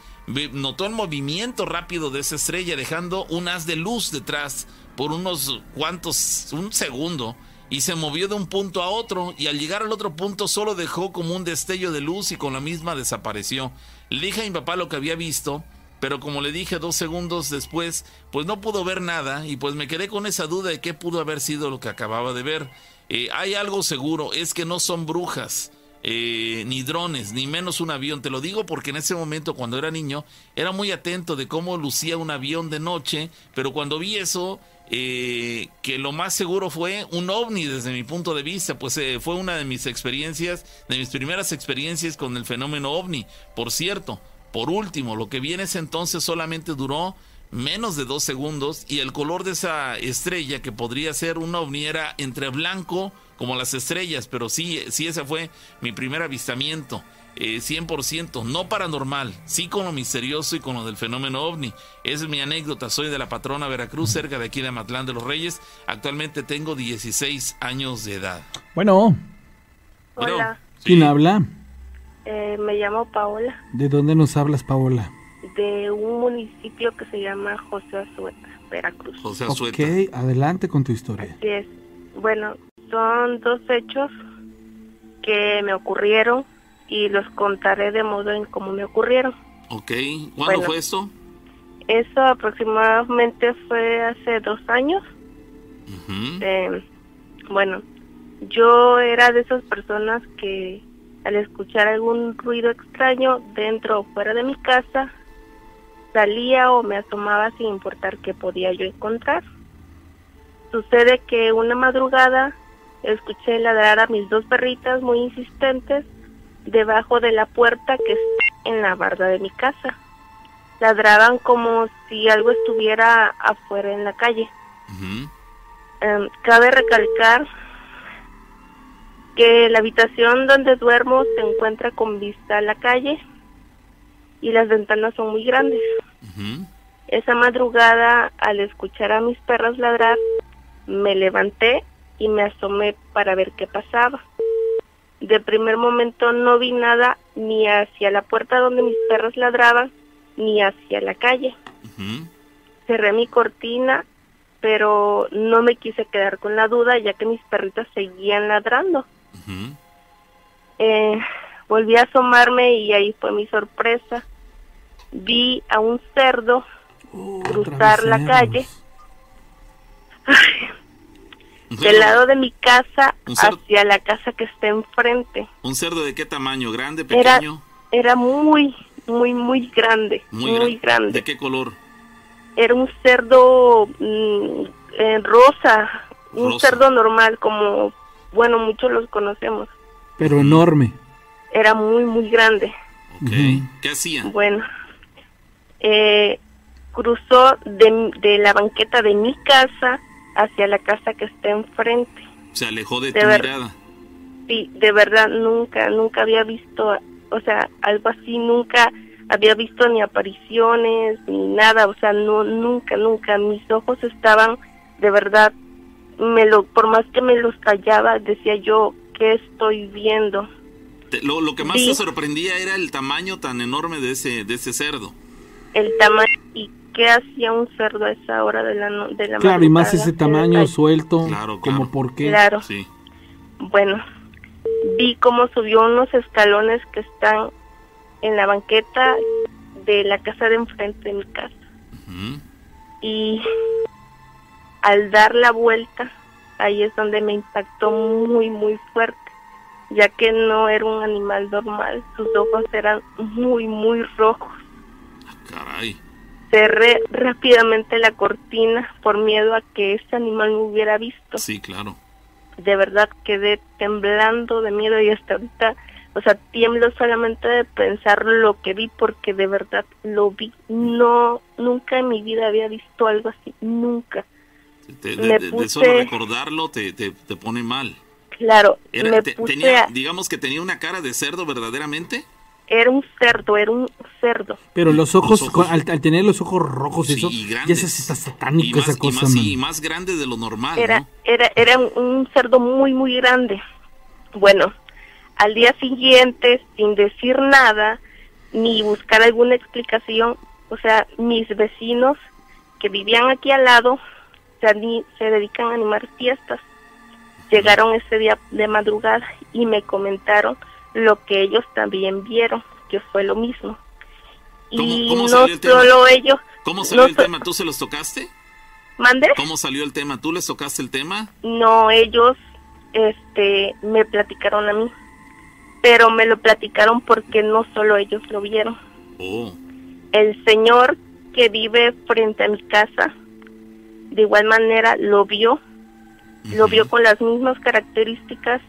Speaker 2: notó el movimiento rápido de esa estrella, dejando un haz de luz detrás por unos cuantos, un segundo y se movió de un punto a otro y al llegar al otro punto solo dejó como un destello de luz y con la misma desapareció. Le dije a mi papá lo que había visto, pero como le dije dos segundos después, pues no pudo ver nada y pues me quedé con esa duda de qué pudo haber sido lo que acababa de ver. Eh, hay algo seguro, es que no son brujas. Eh, ni drones, ni menos un avión. Te lo digo porque en ese momento, cuando era niño, era muy atento de cómo lucía un avión de noche, pero cuando vi eso, eh, que lo más seguro fue un ovni desde mi punto de vista, pues eh, fue una de mis experiencias, de mis primeras experiencias con el fenómeno ovni. Por cierto, por último, lo que viene ese entonces solamente duró menos de dos segundos y el color de esa estrella que podría ser un ovni era entre blanco como las estrellas, pero sí, sí ese fue mi primer avistamiento eh, 100%, no paranormal, sí con lo misterioso y con lo del fenómeno ovni. Esa es mi anécdota, soy de la patrona Veracruz, cerca de aquí de Amatlán de los Reyes. Actualmente tengo 16 años de edad.
Speaker 1: Bueno.
Speaker 9: Hola.
Speaker 1: ¿Quién habla?
Speaker 9: Eh, me llamo Paola.
Speaker 1: ¿De dónde nos hablas, Paola?
Speaker 9: De un municipio que se llama José Azueta, Veracruz.
Speaker 2: José Azueta.
Speaker 1: Ok, adelante con tu historia.
Speaker 9: Así es. Bueno, son dos hechos que me ocurrieron y los contaré de modo en cómo me ocurrieron.
Speaker 2: Ok, ¿cuándo fue esto?
Speaker 9: Eso aproximadamente fue hace dos años. Eh, bueno, yo era de esas personas que al escuchar algún ruido extraño dentro o fuera de mi casa, salía o me asomaba sin importar qué podía yo encontrar. Sucede que una madrugada escuché ladrar a mis dos perritas muy insistentes debajo de la puerta que está en la barda de mi casa. Ladraban como si algo estuviera afuera en la calle. Em, cabe recalcar que la habitación donde duermo se encuentra con vista a la calle y las ventanas son muy grandes. Esa madrugada, al escuchar a mis perros ladrar, me levanté y me asomé para ver qué pasaba. De primer momento no vi nada ni hacia la puerta donde mis perros ladraban, ni hacia la calle. Cerré mi cortina, pero no me quise quedar con la duda ya que mis perritas seguían ladrando. Eh, volví a asomarme y ahí fue mi sorpresa. Vi a un cerdo
Speaker 1: Oh,
Speaker 9: cruzar la calle. Del lado de mi casa hacia la casa que está enfrente.
Speaker 2: ¿Un cerdo de qué tamaño? ¿Grande,
Speaker 9: Era,
Speaker 2: pequeño?
Speaker 9: era muy, muy, muy grande. Muy,
Speaker 2: gra-
Speaker 9: grande.
Speaker 2: ¿De qué color?
Speaker 9: Era un cerdo mm, eh, rosa. Un
Speaker 2: Rosa.
Speaker 9: cerdo normal, como, bueno, muchos los conocemos.
Speaker 1: Pero enorme.
Speaker 9: Era muy, muy grande.
Speaker 2: Ok. ¿Qué hacía?
Speaker 9: Bueno, eh, cruzó de, de la banqueta de mi casa hacia la casa que está enfrente.
Speaker 2: Se alejó de, tu mirada.
Speaker 9: Sí, de verdad nunca, nunca había visto, o sea, algo así, nunca había visto ni apariciones ni nada, o sea, no, nunca, nunca. Mis ojos estaban, de verdad, me lo, por más que me los callaba, decía yo, ¿qué estoy viendo?
Speaker 2: lo, lo, que más te sorprendía era el tamaño tan enorme de ese, de ese cerdo.
Speaker 9: El tamaño y qué hacía un cerdo a esa hora de la, de la
Speaker 1: Claro, y más ese tamaño suelto, claro, como por qué.
Speaker 9: Claro.
Speaker 2: Sí.
Speaker 9: Bueno, vi cómo subió unos escalones que están en la banqueta de la casa de enfrente de mi casa. Y al dar la vuelta, ahí es donde me impactó muy, muy fuerte, ya que no era un animal normal, sus ojos eran muy, muy rojos.
Speaker 2: Ah, caray.
Speaker 9: Cerré rápidamente la cortina por miedo a que ese animal me hubiera visto.
Speaker 2: Sí, claro.
Speaker 9: De verdad quedé temblando de miedo y hasta ahorita, o sea, tiemblo solamente de pensar lo que vi porque de verdad lo vi. No, nunca en mi vida había visto algo así, nunca
Speaker 2: de, solo recordarlo te, te, pone mal.
Speaker 9: Claro,
Speaker 2: digamos que tenía una cara de cerdo verdaderamente.
Speaker 9: Era un cerdo, era un cerdo.
Speaker 1: Pero los ojos, al, tener los ojos rojos eso, ya se está satánico esa cosa.
Speaker 2: Y más, grande de lo normal.
Speaker 9: Era, era, era un cerdo muy, muy grande. Bueno, al día siguiente, sin decir nada, ni buscar alguna explicación, o sea, mis vecinos que vivían aquí al lado se, dedican a animar fiestas. Llegaron ese día de madrugada y me comentaron lo que ellos también vieron, que fue lo mismo.
Speaker 2: y no solo ellos. ¿Cómo salió el tema? ¿Tú se los tocaste?
Speaker 9: ¿Mande?
Speaker 2: ¿Cómo salió el tema? ¿Tú les tocaste el tema?
Speaker 9: No, ellos este, me platicaron a mí. Pero me lo platicaron porque no solo ellos lo vieron.
Speaker 2: Oh.
Speaker 9: El señor que vive frente a mi casa de igual manera lo vio, lo vio con las mismas características,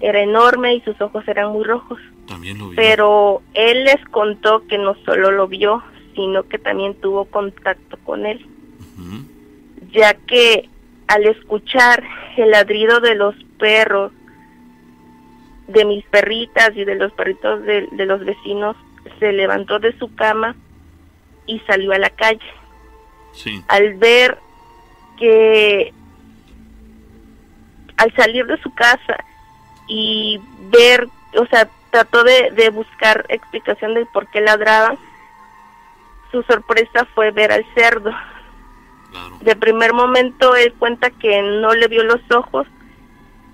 Speaker 9: era enorme y sus ojos eran muy rojos.
Speaker 2: También lo vio.
Speaker 9: Pero él les contó que no solo lo vio, sino que también tuvo contacto con él. Ya que al escuchar el ladrido de los perros, de mis perritas y de los perritos de, de los vecinos, se levantó de su cama y salió a la calle.
Speaker 2: Sí.
Speaker 9: Al ver que al salir de su casa y ver, o sea, trató de, buscar explicación de por qué ladraban, su sorpresa fue ver al cerdo. De primer momento él cuenta que no le vio los ojos,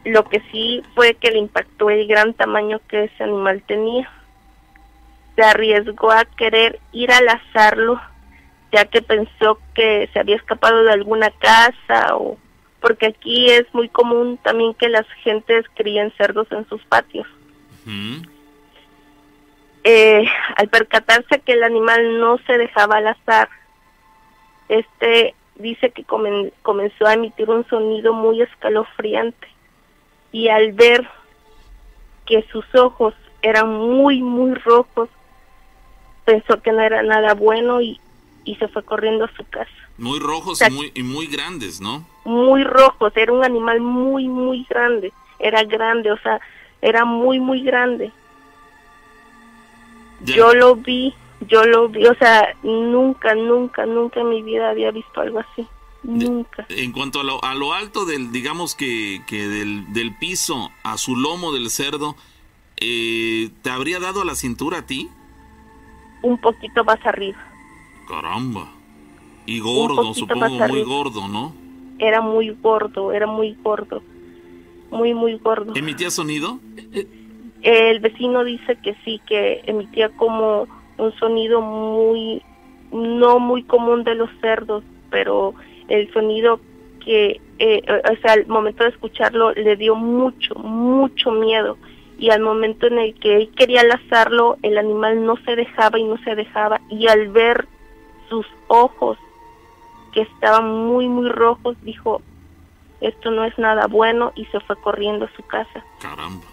Speaker 9: lo que sí fue que le impactó el gran tamaño que ese animal tenía. Se arriesgó a querer ir a lazarlo ya que pensó que se había escapado de alguna casa o porque aquí es muy común también que las gentes críen cerdos en sus patios. Eh, al percatarse que el animal no se dejaba al azar, este dice que comenzó a emitir un sonido muy escalofriante y al ver que sus ojos eran muy muy rojos pensó que no era nada bueno y, y se fue corriendo a su casa.
Speaker 2: Muy rojos y, muy, y muy grandes, ¿no?
Speaker 9: Muy rojos, era un animal muy, muy grande, era grande, o sea, era muy, muy grande. Yo lo vi, yo lo vi, o sea, nunca, nunca, nunca en mi vida había visto algo así. Nunca.
Speaker 2: en cuanto a lo, a lo alto del, digamos que, que del, del piso a su lomo del cerdo, eh, ¿te habría dado a la cintura a ti?
Speaker 9: Un poquito más arriba.
Speaker 2: Caramba. Y gordo, supongo, muy gordo, ¿no?
Speaker 9: Era muy gordo, era muy gordo. Muy, muy gordo.
Speaker 2: ¿Emitía sonido?
Speaker 9: El vecino dice que sí, que emitía como un sonido muy, no muy común de los cerdos, pero el sonido que, eh, o sea, al momento de escucharlo le dio mucho, mucho miedo. Y al momento en el que él quería lazarlo, el animal no se dejaba y no se dejaba. Y al ver sus ojos, que estaban muy, muy rojos, dijo, esto no es nada bueno y se fue corriendo a su casa.
Speaker 2: Caramba.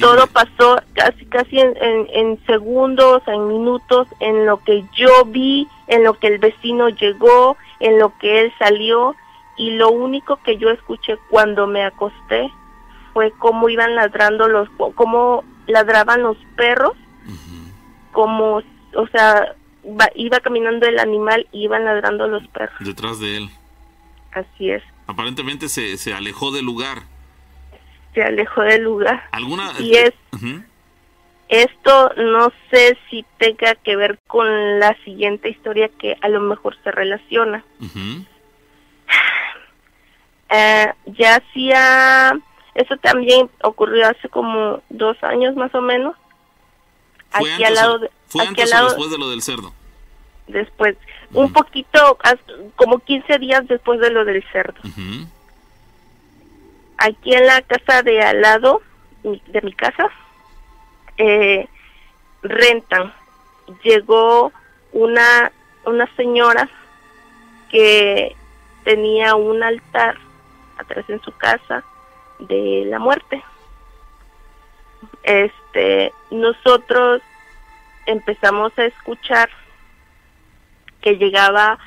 Speaker 9: Todo pasó casi casi en, en, segundos, en minutos, en lo que yo vi, en lo que el vecino llegó, en lo que él salió y lo único que yo escuché cuando me acosté fue cómo iban ladrando los, cómo ladraban los perros, como, o sea, iba caminando el animal y iban ladrando los perros.
Speaker 2: Detrás de él.
Speaker 9: Así es.
Speaker 2: Aparentemente se, se alejó del lugar.
Speaker 9: Se alejó del lugar.
Speaker 2: ¿Alguna?
Speaker 9: Y es, esto no sé si tenga que ver con la siguiente historia que a lo mejor se relaciona. Eh, ya hacía, eso también ocurrió hace como dos años más o menos.
Speaker 2: aquí al lado de, ¿Fue antes o después de lo del cerdo?
Speaker 9: Después, un poquito, como 15 días después de lo del cerdo. Aquí en la casa de al lado de mi casa, eh, rentan. Llegó una, una señora que tenía un altar atrás en su casa de la muerte. Este, nosotros empezamos a escuchar que llegaba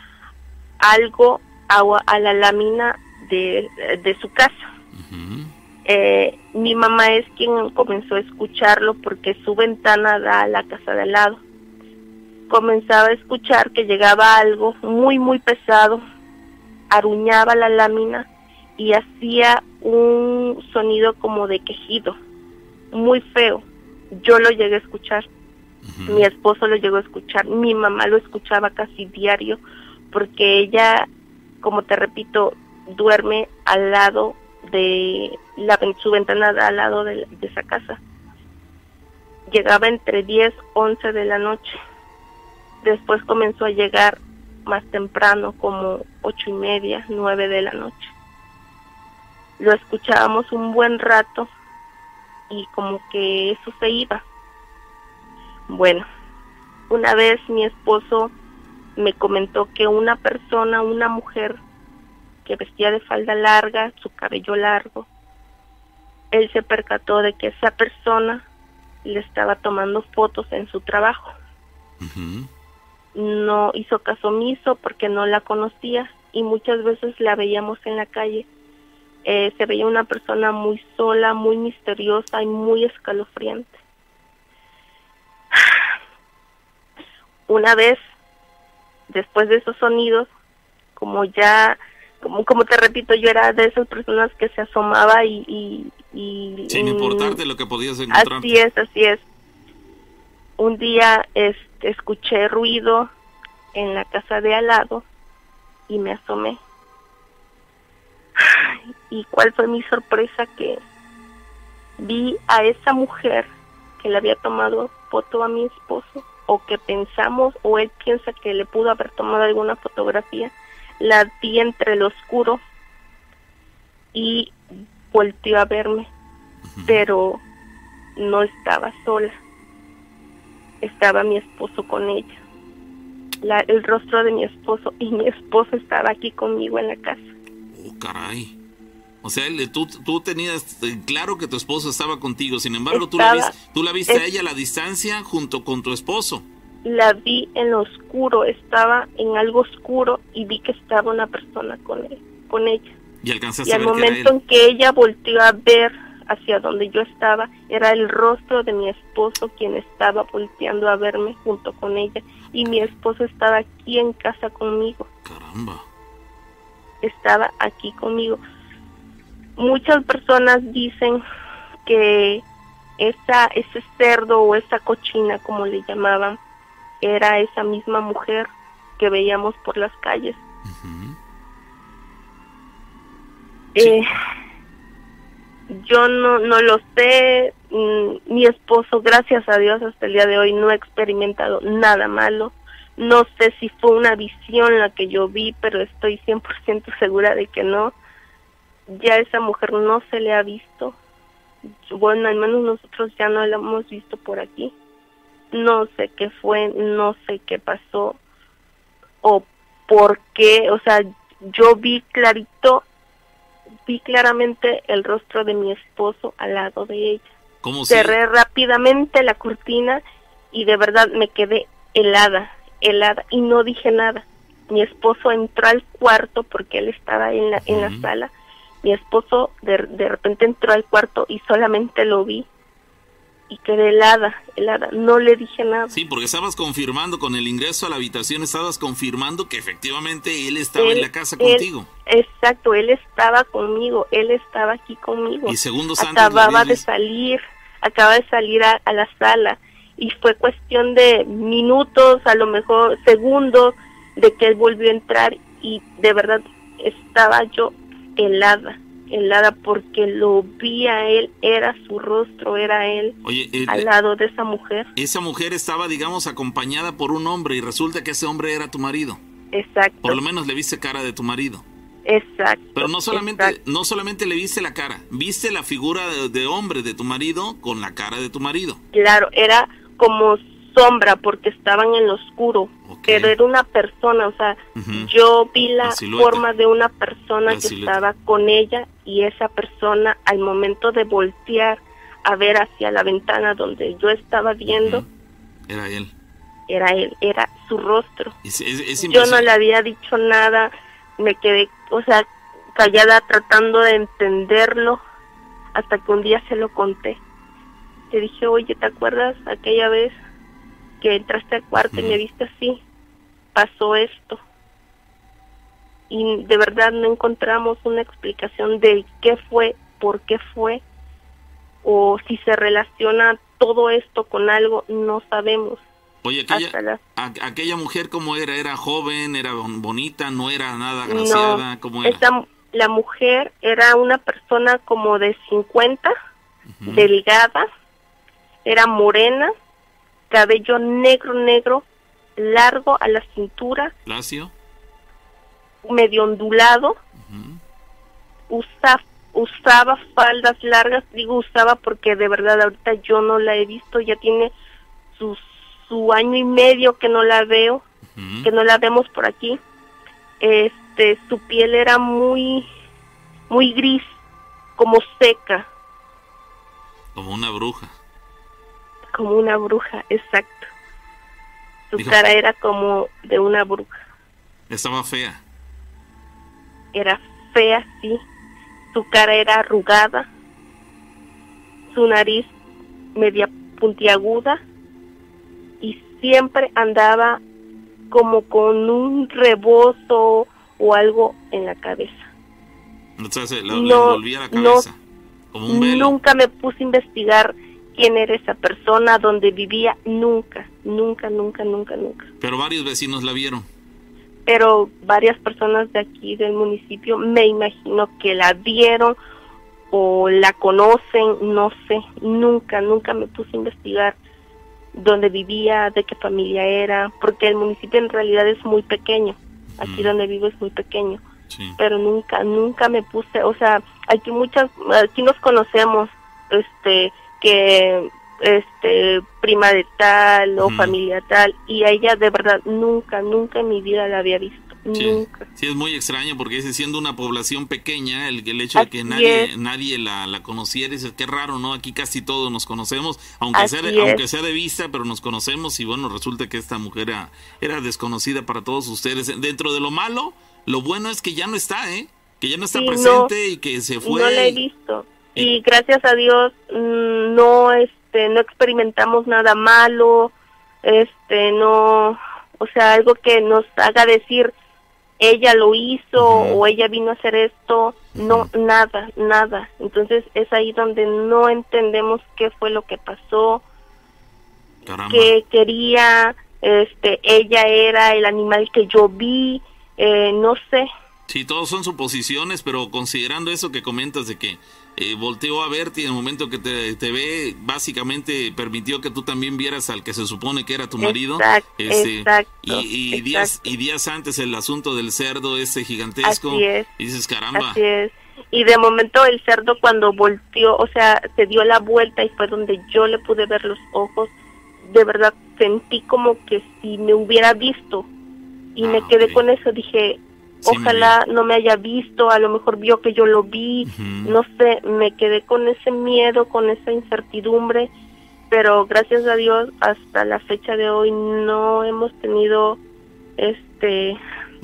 Speaker 9: algo agua a la lámina de, de su casa. eh, mi mamá es quien comenzó a escucharlo porque su ventana da a la casa de al lado. Comenzaba a escuchar que llegaba algo muy, muy pesado, aruñaba la lámina y hacía un sonido como de quejido, muy feo. Yo lo llegué a escuchar, mi esposo lo llegó a escuchar, mi mamá lo escuchaba casi diario, porque ella, como te repito, duerme al lado de la, su ventana al lado de, de esa casa. Llegaba entre 10, 11 de la noche. Después comenzó a llegar más temprano, como ocho y media, nueve de la noche lo escuchábamos un buen rato y como que eso se iba. Bueno, una vez mi esposo me comentó que una persona, una mujer que vestía de falda larga, su cabello largo, él se percató de que esa persona le estaba tomando fotos en su trabajo. No hizo caso omiso porque no la conocía y muchas veces la veíamos en la calle eh, se veía una persona muy sola, muy misteriosa y muy escalofriante. Una vez, después de esos sonidos, como ya, como, como te repito, yo era de esas personas que se asomaba y... y,
Speaker 2: Sin importarte lo que podías encontrar.
Speaker 9: Así es, así es. Un día este, escuché ruido en la casa de al lado y me asomé y cuál fue mi sorpresa que vi a esa mujer que le había tomado foto a mi esposo o que pensamos o él piensa que le pudo haber tomado alguna fotografía la vi entre el oscuro y volteó a verme pero no estaba sola. Estaba mi esposo con ella. La, el rostro de mi esposo y mi esposo estaba aquí conmigo en la casa.
Speaker 2: Oh, caray. O sea, tú, tú tenías eh, claro que tu esposo estaba contigo, sin embargo, tú, la viste, tú la viste a ella a la distancia junto con tu esposo.
Speaker 9: La vi en lo oscuro, estaba en algo oscuro y vi que estaba una persona con él, con ella.
Speaker 2: Y alcanzaste
Speaker 9: y al momento en que ella volteó a ver hacia donde yo estaba, era el rostro de mi esposo quien estaba volteando a verme junto con ella. Y mi esposo estaba aquí en casa conmigo.
Speaker 2: Caramba
Speaker 9: estaba aquí conmigo. Muchas personas dicen que esa, ese cerdo o esa cochina, como le llamaban, era esa misma mujer que veíamos por las calles. Eh, yo no, no lo sé, mm, mi esposo, gracias a Dios, hasta el día de hoy no ha experimentado nada malo. No sé si fue una visión la que yo vi, pero estoy 100% segura de que no. Ya esa mujer no se le ha visto. Bueno, al menos nosotros ya no la hemos visto por aquí. No sé qué fue, no sé qué pasó o por qué. O sea, yo vi clarito, vi claramente el rostro de mi esposo al lado de ella. cerré rápidamente la cortina y de verdad me quedé helada, helada y no dije nada. Mi esposo entró al cuarto porque él estaba en la, en la sala. Mi esposo de, de repente entró al cuarto y solamente lo vi y quedé helada, helada. No le dije nada.
Speaker 2: Sí, porque estabas confirmando con el ingreso a la habitación, estabas confirmando que efectivamente él estaba en la casa contigo.
Speaker 9: Exacto, él estaba conmigo, él estaba aquí conmigo.
Speaker 2: Y segundos
Speaker 9: antes acababa de salir, acaba de salir a, la sala y fue cuestión de minutos, a lo mejor segundos, de que él volvió a entrar y de verdad estaba yo helada helada porque lo vi a él, era su rostro, era él
Speaker 2: eh,
Speaker 9: al lado de esa mujer.
Speaker 2: Esa mujer estaba, digamos, acompañada por un hombre y resulta que ese hombre era tu marido.
Speaker 9: Exacto.
Speaker 2: Por lo menos le viste cara de tu marido.
Speaker 9: Exacto.
Speaker 2: Pero no solamente, no solamente le viste la cara, viste la figura de hombre de tu marido con la cara de tu marido.
Speaker 9: Claro, era como sombra porque estaban en lo oscuro, pero era una persona, o sea, yo vi la, forma de una persona que estaba con ella y esa persona al momento de voltear a ver hacia la ventana donde yo estaba viendo,
Speaker 2: era él.
Speaker 9: Era él, era su rostro. yo no le había dicho nada, me quedé, o sea, callada tratando de entenderlo hasta que un día se lo conté. Le dije, oye, ¿te acuerdas aquella vez que entraste al cuarto y me viste así, pasó esto. Y de verdad no encontramos una explicación de qué fue, por qué fue, o si se relaciona todo esto con algo, no sabemos.
Speaker 2: Oye, aquella, aquella mujer cómo era, era joven, era bonita, no era nada graciada, ¿cómo era?
Speaker 9: la mujer era una persona como de 50, delgada, era morena, cabello negro, negro, largo a la cintura.
Speaker 2: Lacio.
Speaker 9: Medio ondulado. usaba faldas largas, digo usaba porque de verdad ahorita yo no la he visto, ya tiene su, su año y medio que no la veo, que no la vemos por aquí. Este, su piel era muy, muy gris, como seca.
Speaker 2: Como una bruja
Speaker 9: como una bruja, exacto. Su cara era como de una bruja.
Speaker 2: Estaba fea.
Speaker 9: Era fea, sí. Su cara era arrugada. Su nariz media puntiaguda. Y siempre andaba como con un rebozo o algo en la cabeza.
Speaker 2: Entonces, no, la cabeza.
Speaker 9: Nunca me puse a investigar quién era esa persona, dónde vivía, nunca, nunca, nunca, nunca, nunca.
Speaker 2: Pero varios vecinos la vieron.
Speaker 9: Pero varias personas de aquí del municipio me imagino que la vieron o la conocen, no sé, nunca, nunca me puse a investigar dónde vivía, de qué familia era, porque el municipio en realidad es muy pequeño, aquí donde vivo es muy pequeño, pero nunca, nunca me puse, o sea, aquí muchas, aquí nos conocemos, este, que este prima de tal o familia tal y a ella de verdad nunca nunca en mi vida la había visto nunca.
Speaker 2: Sí es muy extraño porque siendo una población pequeña el, el hecho de que nadie nadie la, la conociera es que raro no aquí casi todos nos conocemos aunque sea de, aunque sea de vista pero nos conocemos y bueno resulta que esta mujer era, era desconocida para todos ustedes. Dentro de lo malo lo bueno es que ya no está eh que ya no está presente y que se fue
Speaker 9: no la he visto y gracias a Dios mm, no este no experimentamos nada malo este no o sea algo que nos haga decir ella lo hizo o ella vino a hacer esto no nada nada. Entonces es ahí donde no entendemos qué fue lo que pasó qué quería este ella era el animal que yo vi eh, no sé.
Speaker 2: Sí todos son suposiciones pero considerando eso que comentas de que eh, volteó a verte y en el momento que te, ve, básicamente permitió que tú también vieras al que se supone que era tu marido.
Speaker 9: Este,
Speaker 2: y, días y días antes el asunto del cerdo ese gigantesco.
Speaker 9: y
Speaker 2: dices, caramba.
Speaker 9: Y de momento el cerdo cuando volteó, o sea, se dio la vuelta y fue donde yo le pude ver los ojos. De verdad sentí como que si me hubiera visto y me ah, quedé con eso, dije, ojalá no me haya visto, a lo mejor vio que yo lo vi, no sé, me quedé con ese miedo, con esa incertidumbre, pero gracias a Dios hasta la fecha de hoy no hemos tenido este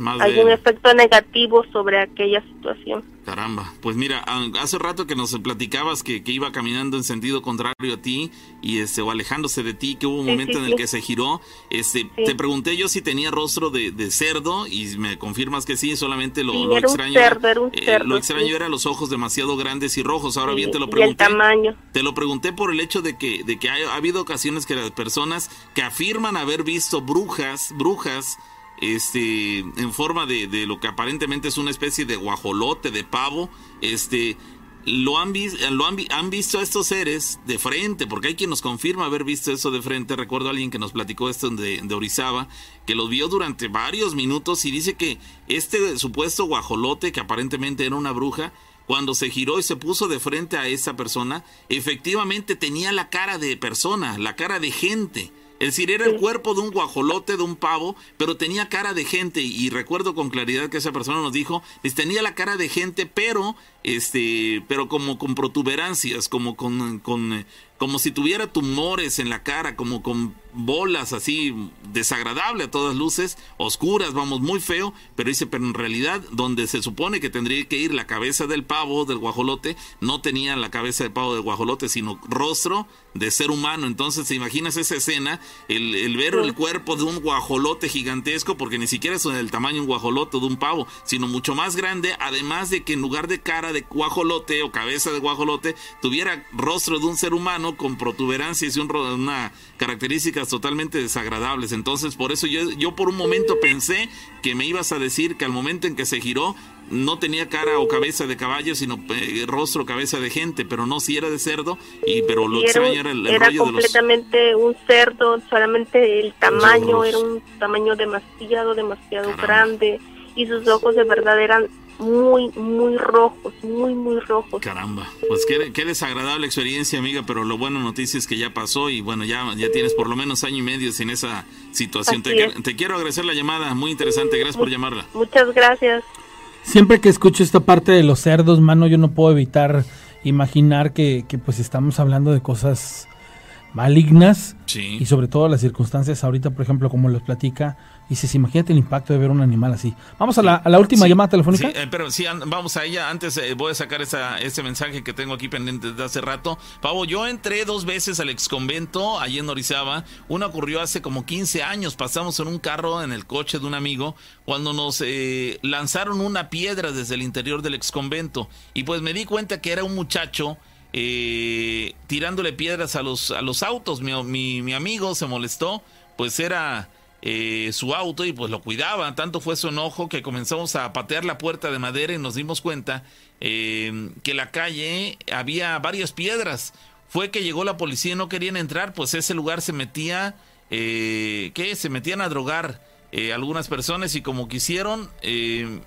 Speaker 9: algún efecto negativo sobre aquella situación.
Speaker 2: Caramba, pues mira, hace rato que nos platicabas que, iba caminando en sentido contrario a ti y este, o alejándose de ti, que hubo un momento en el que se giró. Este, Te pregunté yo si tenía rostro de, cerdo y me confirmas que sí, solamente lo, extraño.
Speaker 9: era,
Speaker 2: lo extraño era los ojos demasiado grandes y rojos. Ahora bien te lo pregunté.
Speaker 9: tamaño.
Speaker 2: Te lo pregunté por el hecho de que, de que ha habido ocasiones que las personas que afirman haber visto brujas, brujas, este, en forma de, de, lo que aparentemente es una especie de guajolote, de pavo, este, lo han, lo han, visto a estos seres de frente, porque hay quien nos confirma haber visto eso de frente. Recuerdo a alguien que nos platicó esto de, de Orizaba, que lo vio durante varios minutos y dice que este supuesto guajolote, que aparentemente era una bruja, cuando se giró y se puso de frente a esa persona, efectivamente tenía la cara de persona, la cara de gente. Es decir, era el cuerpo de un guajolote, de un pavo, pero tenía cara de gente. Y recuerdo con claridad que esa persona nos dijo, pues tenía la cara de gente, pero, este, pero como con protuberancias, como con, con como si tuviera tumores en la cara, como con bolas así desagradable a todas luces, oscuras, vamos, muy feo, pero dice, pero en realidad donde se supone que tendría que ir la cabeza del pavo, del guajolote, no tenía la cabeza del pavo del guajolote, sino rostro de ser humano. Entonces, ¿te imaginas esa escena? El, el ver el cuerpo de un guajolote gigantesco, porque ni siquiera es el tamaño de un guajolote o de un pavo, sino mucho más grande, además de que en lugar de cara de guajolote o cabeza de guajolote, tuviera rostro de un ser humano con protuberancias y un, una características totalmente desagradables. Entonces, por eso yo, yo por un momento pensé que me ibas a decir que al momento en que se giró no tenía cara o cabeza de caballo, sino eh, rostro, cabeza de gente, pero no si era de cerdo, y pero lo extraño era el,
Speaker 9: era completamente un cerdo, solamente el tamaño era un tamaño demasiado, demasiado grande, y sus ojos de verdad eran muy, muy rojos, muy, muy rojos.
Speaker 2: Caramba, pues qué, qué, desagradable experiencia, amiga, pero lo bueno noticia es que ya pasó y bueno, ya, ya tienes por lo menos año y medio sin esa situación. Te, quiero agradecer la llamada, muy interesante, gracias por llamarla.
Speaker 9: Muchas gracias.
Speaker 1: Siempre que escucho esta parte de los cerdos, mano, yo no puedo evitar imaginar que, que pues estamos hablando de cosas malignas y sobre todo las circunstancias ahorita, por ejemplo, como los platica, dices, imagínate el impacto de ver un animal así. Vamos a, la, a la última llamada telefónica.
Speaker 2: Eh, pero sí, vamos a ella. Antes eh, voy a sacar esa, ese mensaje que tengo aquí pendiente desde hace rato. Pavo, yo entré dos veces al exconvento allí en Orizaba. Una ocurrió hace como 15 años. Pasamos en un carro en el coche de un amigo cuando nos eh, lanzaron una piedra desde el interior del exconvento. Y pues me di cuenta que era un muchacho eh, tirándole piedras a los, a los autos. Mi, mi, amigo se molestó, pues era eh, su auto y pues lo cuidaba. Tanto fue su enojo que comenzamos a patear la puerta de madera y nos dimos cuenta eh, que la calle había varias piedras. Fue que llegó la policía y no querían entrar, pues ese lugar se metía, eh, ¿qué? Se metían a drogar. Eh, algunas personas y como quisieron,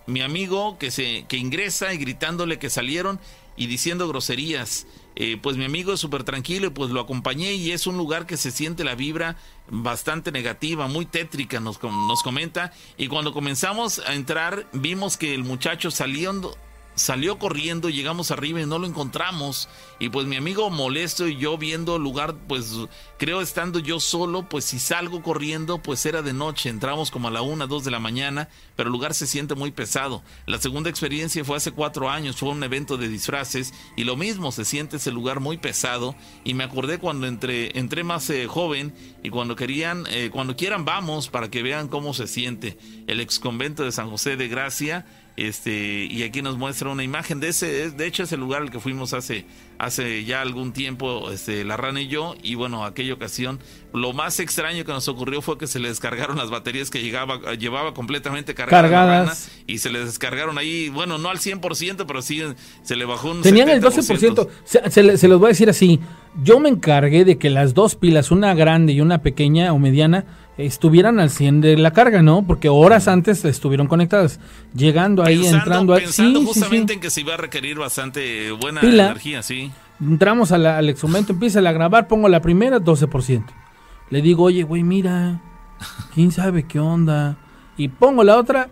Speaker 2: mi amigo que se que ingresa y gritándole que salieron y diciendo groserías. Eh, pues mi amigo es súper tranquilo y pues lo acompañé y es un lugar que se siente la vibra bastante negativa, muy tétrica, nos, nos comenta. Y cuando comenzamos a entrar, vimos que el muchacho saliendo, salió corriendo, llegamos arriba y no lo encontramos. Y pues mi amigo molesto y yo viendo el lugar, pues creo estando yo solo, pues si salgo corriendo, pues era de noche. Entramos como a la una, dos de la mañana, pero el lugar se siente muy pesado. La segunda experiencia fue hace cuatro años, fue un evento de disfraces y lo mismo, se siente ese lugar muy pesado. Y me acordé cuando entré, entré más eh, joven y cuando querían, eh, cuando quieran vamos para que vean cómo se siente el ex convento de San José de Gracia este, y aquí nos muestra una imagen de ese, de hecho es el lugar al que fuimos hace, hace ya algún tiempo, este, la rana y yo, y bueno, aquella ocasión, lo más extraño que nos ocurrió fue que se le descargaron las baterías que llegaba, llevaba completamente cargadas,
Speaker 1: cargadas.
Speaker 2: y se le descargaron ahí, bueno, no al 100%, pero sí se le bajó un
Speaker 1: Tenían el 12%, se, se, se los voy a decir así, yo me encargué de que las dos pilas, una grande y una pequeña o mediana, estuvieran al 100 de la carga, ¿no? Porque horas antes estuvieron conectadas, llegando ahí, entrando ahí.
Speaker 2: Pensando justamente en que se iba a requerir bastante buena energía, sí.
Speaker 1: Entramos al exumento, empieza a grabar, pongo la primera, 12%. Le digo, oye, güey, mira, quién sabe qué onda. Y pongo la otra,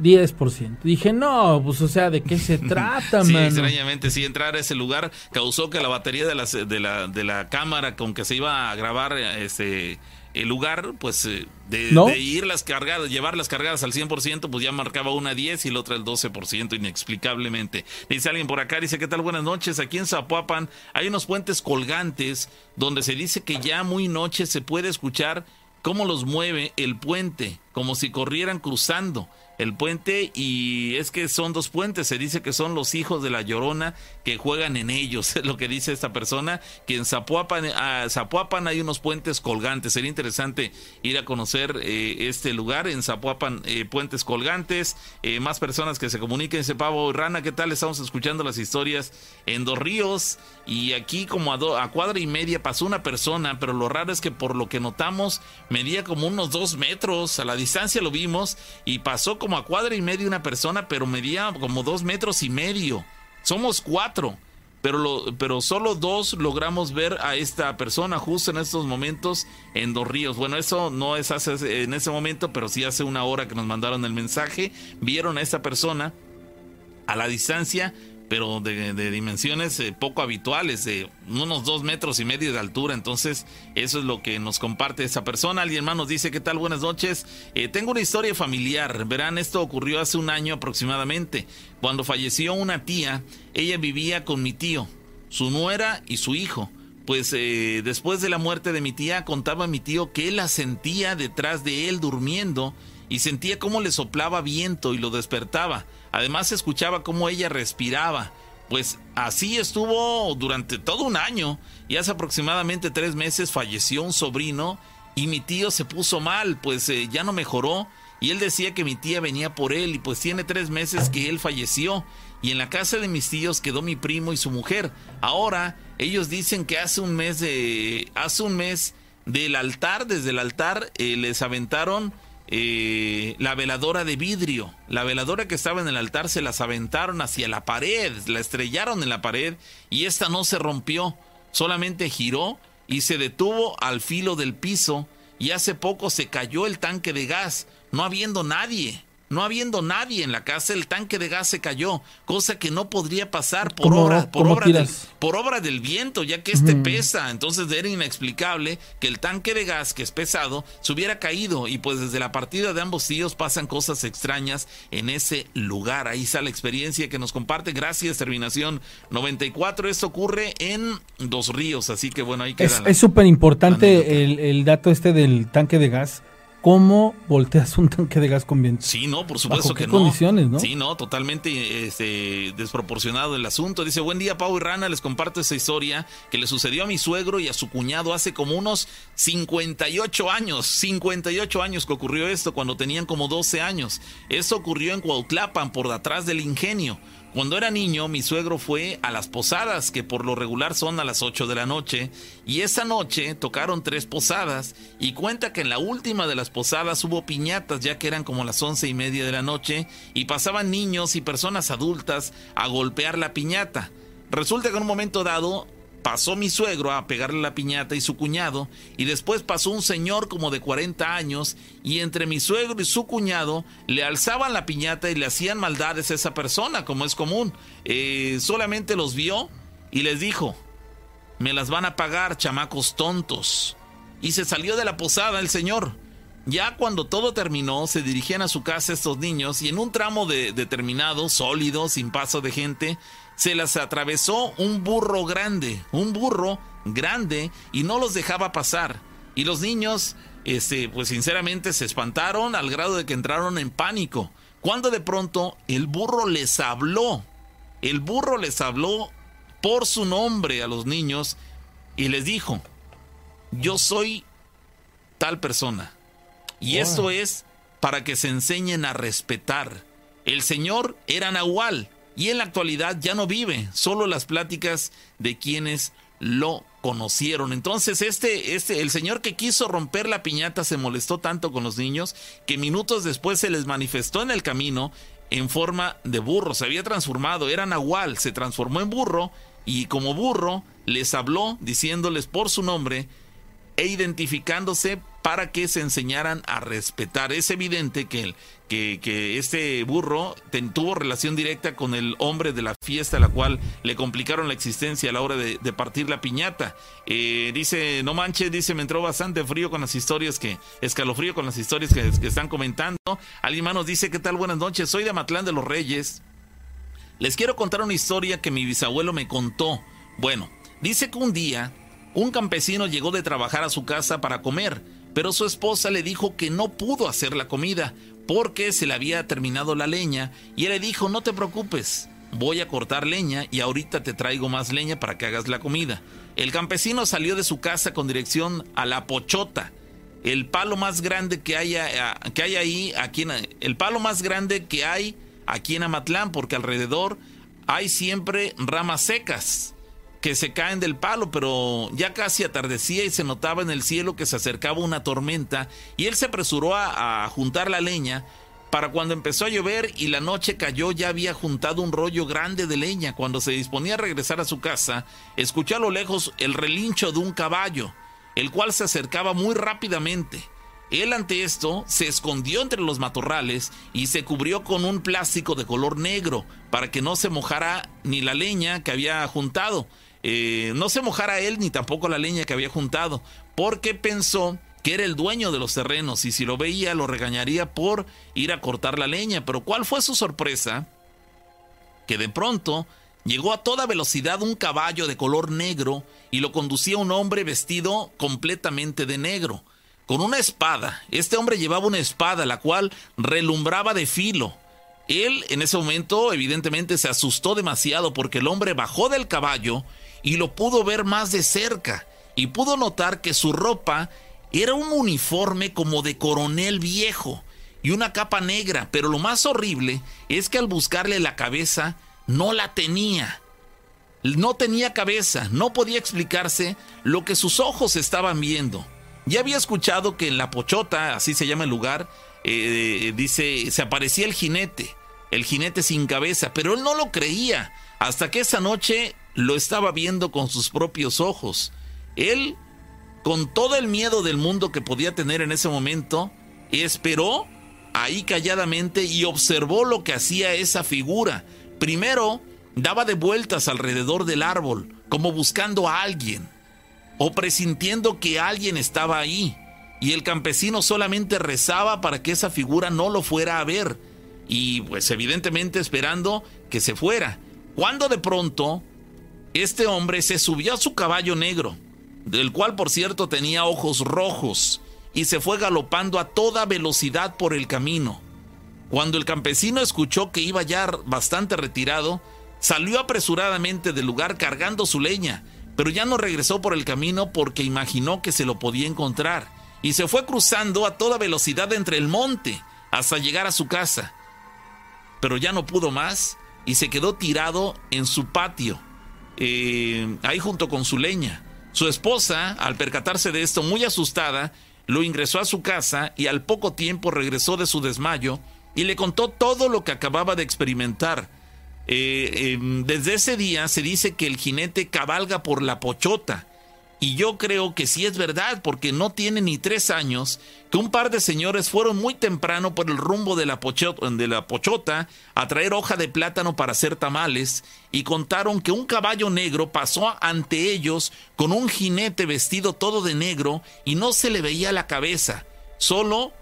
Speaker 1: 10%. Dije, no, pues o sea, ¿de qué se trata,
Speaker 2: sí, extrañamente, sí, entrar a ese lugar causó que la batería de la, de la, de la cámara con que se iba a grabar este el lugar, pues eh, de, ir las cargadas, llevar las cargadas al 100%, pues ya marcaba una 10 y la otra el 12%, inexplicablemente. Dice alguien por acá, dice, ¿qué tal? Buenas noches. Aquí en Zapopan hay unos puentes colgantes donde se dice que ya muy noche se puede escuchar cómo los mueve el puente, como si corrieran cruzando el puente y es que son dos puentes, se dice que son los hijos de la Llorona que juegan en ellos, es lo que dice esta persona, que en Zapoapan hay unos puentes colgantes, sería interesante ir a conocer eh, este lugar, en Zapoapan eh, puentes colgantes, eh, más personas que se comuniquen, dice Pavo Rana, ¿qué tal? Estamos escuchando las historias en Dos Ríos y aquí como a, a cuadra y media pasó una persona, pero lo raro es que por lo que notamos medía como unos dos metros, a la distancia lo vimos y pasó como a cuadra y media una persona, pero medía como dos metros y medio. Somos cuatro, pero, pero solo dos logramos ver a esta persona justo en estos momentos en Dos Ríos. Bueno, eso no es hace, en ese momento, pero sí hace una hora que nos mandaron el mensaje. Vieron a esta persona a la distancia pero de, dimensiones eh, poco habituales, de unos dos metros y medio de altura. Entonces, eso es lo que nos comparte esa persona. Alguien más nos dice, ¿qué tal? Buenas noches. Eh, tengo una historia familiar. Verán, esto ocurrió hace un año aproximadamente. Cuando falleció una tía, ella vivía con mi tío, su nuera y su hijo. Pues eh, después de la muerte de mi tía, contaba mi tío que él la sentía detrás de él durmiendo y sentía cómo le soplaba viento y lo despertaba. Además escuchaba cómo ella respiraba. Pues así estuvo durante todo un año y hace aproximadamente tres meses falleció un sobrino y mi tío se puso mal, pues eh, ya no mejoró y él decía que mi tía venía por él y pues tiene tres meses que él falleció y en la casa de mis tíos quedó mi primo y su mujer. Ahora ellos dicen que hace un mes de hace un mes del altar, desde el altar eh, les aventaron eh, la veladora de vidrio. La veladora que estaba en el altar se las aventaron hacia la pared, la estrellaron en la pared y esta no se rompió, solamente giró y se detuvo al filo del piso y hace poco se cayó el tanque de gas, no habiendo nadie. No habiendo nadie en la casa, el tanque de gas se cayó, cosa que no podría pasar por obra, por obra, del, por obra del viento, ya que este pesa. Entonces era inexplicable que el tanque de gas, que es pesado, se hubiera caído. Y pues desde la partida de ambos tíos pasan cosas extrañas en ese lugar. Ahí está la experiencia que nos comparte. Gracias, terminación 94. Esto ocurre en Dos Ríos, así que bueno, ahí queda.
Speaker 1: Es súper importante el, el dato este del tanque de gas ¿Cómo volteas un tanque de gas con viento?
Speaker 2: Sí, no, por supuesto que
Speaker 1: no. condiciones, no?
Speaker 2: Sí, no, totalmente este, desproporcionado el asunto. Dice, buen día, Pau y Rana, les comparto esa historia que le sucedió a mi suegro y a su cuñado hace como unos 58 años. 58 años que ocurrió esto, cuando tenían como 12 años. Eso ocurrió en Cuautlapan, por detrás del ingenio. Cuando era niño, mi suegro fue a las posadas, que por lo regular son a las 8 de la noche, y esa noche tocaron tres posadas, y cuenta que en la última de las posadas hubo piñatas, ya que eran como las once y media de la noche, y pasaban niños y personas adultas a golpear la piñata. Resulta que en un momento dado pasó mi suegro a pegarle la piñata y su cuñado, y después pasó un señor como de 40 años, y entre mi suegro y su cuñado le alzaban la piñata y le hacían maldades a esa persona, como es común. Eh, solamente los vio y les dijo, me las van a pagar, chamacos tontos. Y se salió de la posada el señor. Ya cuando todo terminó, se dirigían a su casa estos niños y en un tramo de, determinado, sólido, sin paso de gente, se las atravesó un burro grande, un burro grande, y no los dejaba pasar. Y los niños, este, pues sinceramente se espantaron al grado de que entraron en pánico. Cuando de pronto el burro les habló, el burro les habló por su nombre a los niños y les dijo, yo soy tal persona. Y esto es para que se enseñen a respetar. El Señor era Nahual, y en la actualidad ya no vive, solo las pláticas de quienes lo conocieron. Entonces, este, este, el señor que quiso romper la piñata se molestó tanto con los niños que minutos después se les manifestó en el camino en forma de burro. Se había transformado, era Nahual, se transformó en burro y como burro les habló diciéndoles por su nombre e identificándose para que se enseñaran a respetar. Es evidente que, que, este burro tuvo relación directa con el hombre de la fiesta, a la cual le complicaron la existencia a la hora de, partir la piñata. Eh, dice, no manches, dice, me entró bastante frío con las historias que, escalofrío con las historias que, que están comentando. Alguien más nos dice, ¿qué tal? Buenas noches, soy de Amatlán de los Reyes. Les quiero contar una historia que mi bisabuelo me contó. Bueno, dice que un día un campesino llegó de trabajar a su casa para comer pero su esposa le dijo que no pudo hacer la comida porque se le había terminado la leña y él le dijo no te preocupes, voy a cortar leña y ahorita te traigo más leña para que hagas la comida. El campesino salió de su casa con dirección a la pochota, el palo más grande que hay, que hay ahí, aquí en, el palo más grande que hay aquí en Amatlán, porque alrededor hay siempre ramas secas que se caen del palo, pero ya casi atardecía y se notaba en el cielo que se acercaba una tormenta y él se apresuró a, juntar la leña para cuando empezó a llover y la noche cayó ya había juntado un rollo grande de leña. Cuando se disponía a regresar a su casa, escuchó a lo lejos el relincho de un caballo, el cual se acercaba muy rápidamente. Él ante esto se escondió entre los matorrales y se cubrió con un plástico de color negro para que no se mojara ni la leña que había juntado. Eh, no se mojara él ni tampoco la leña que había juntado, porque pensó que era el dueño de los terrenos y si lo veía lo regañaría por ir a cortar la leña. Pero ¿cuál fue su sorpresa? Que de pronto llegó a toda velocidad un caballo de color negro y lo conducía un hombre vestido completamente de negro, con una espada. Este hombre llevaba una espada la cual relumbraba de filo. Él en ese momento evidentemente se asustó demasiado porque el hombre bajó del caballo y lo pudo ver más de cerca y pudo notar que su ropa era un uniforme como de coronel viejo y una capa negra, pero lo más horrible es que al buscarle la cabeza no la tenía. No tenía cabeza, no podía explicarse lo que sus ojos estaban viendo. Ya había escuchado que en la Pochota, así se llama el lugar, eh, dice, se aparecía el jinete, el jinete sin cabeza, pero él no lo creía, hasta que esa noche lo estaba viendo con sus propios ojos. Él, con todo el miedo del mundo que podía tener en ese momento, esperó ahí calladamente y observó lo que hacía esa figura. Primero, daba de vueltas alrededor del árbol, como buscando a alguien, o presintiendo que alguien estaba ahí. Y el campesino solamente rezaba para que esa figura no lo fuera a ver, y pues evidentemente esperando que se fuera. Cuando de pronto este hombre se subió a su caballo negro, del cual por cierto tenía ojos rojos, y se fue galopando a toda velocidad por el camino. Cuando el campesino escuchó que iba ya bastante retirado, salió apresuradamente del lugar cargando su leña, pero ya no regresó por el camino porque imaginó que se lo podía encontrar, y se fue cruzando a toda velocidad entre el monte hasta llegar a su casa. Pero ya no pudo más y se quedó tirado en su patio eh, ahí junto con su leña. Su esposa, al percatarse de esto, muy asustada, lo ingresó a su casa y al poco tiempo regresó de su desmayo y le contó todo lo que acababa de experimentar. Eh, em, desde ese día se dice que el jinete cabalga por la pochota y yo creo que sí es verdad, porque no tiene ni tres años que un par de señores fueron muy temprano por el rumbo de la, pochota, de la pochota a traer hoja de plátano para hacer tamales y contaron que un caballo negro pasó ante ellos con un jinete vestido todo de negro y no se le veía la cabeza, solo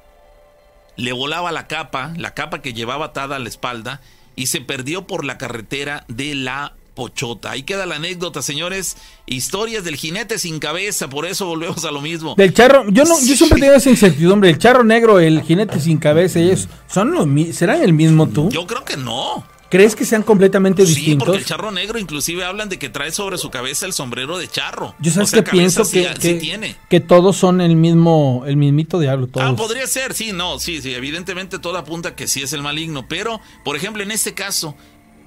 Speaker 2: le volaba la capa, la capa que llevaba atada a la espalda, y se perdió por la carretera de la Pochota. Ahí queda la anécdota, señores. Historias del jinete sin cabeza, por eso volvemos a lo mismo.
Speaker 1: Del charro, yo no, yo siempre tengo esa incertidumbre. El charro negro, el jinete sin cabeza, ellos son los serán el mismo tú.
Speaker 2: Yo creo que no.
Speaker 1: ¿Crees que sean completamente distintos? Sí, porque
Speaker 2: el charro negro inclusive hablan de que trae sobre su cabeza el sombrero de charro.
Speaker 1: Yo sabes que pienso que, que, todos son el mismo, el mismito diablo. Todos.
Speaker 2: Ah, podría ser, sí, no, sí, sí, evidentemente todo apunta que sí es el maligno, pero, por ejemplo, en este caso,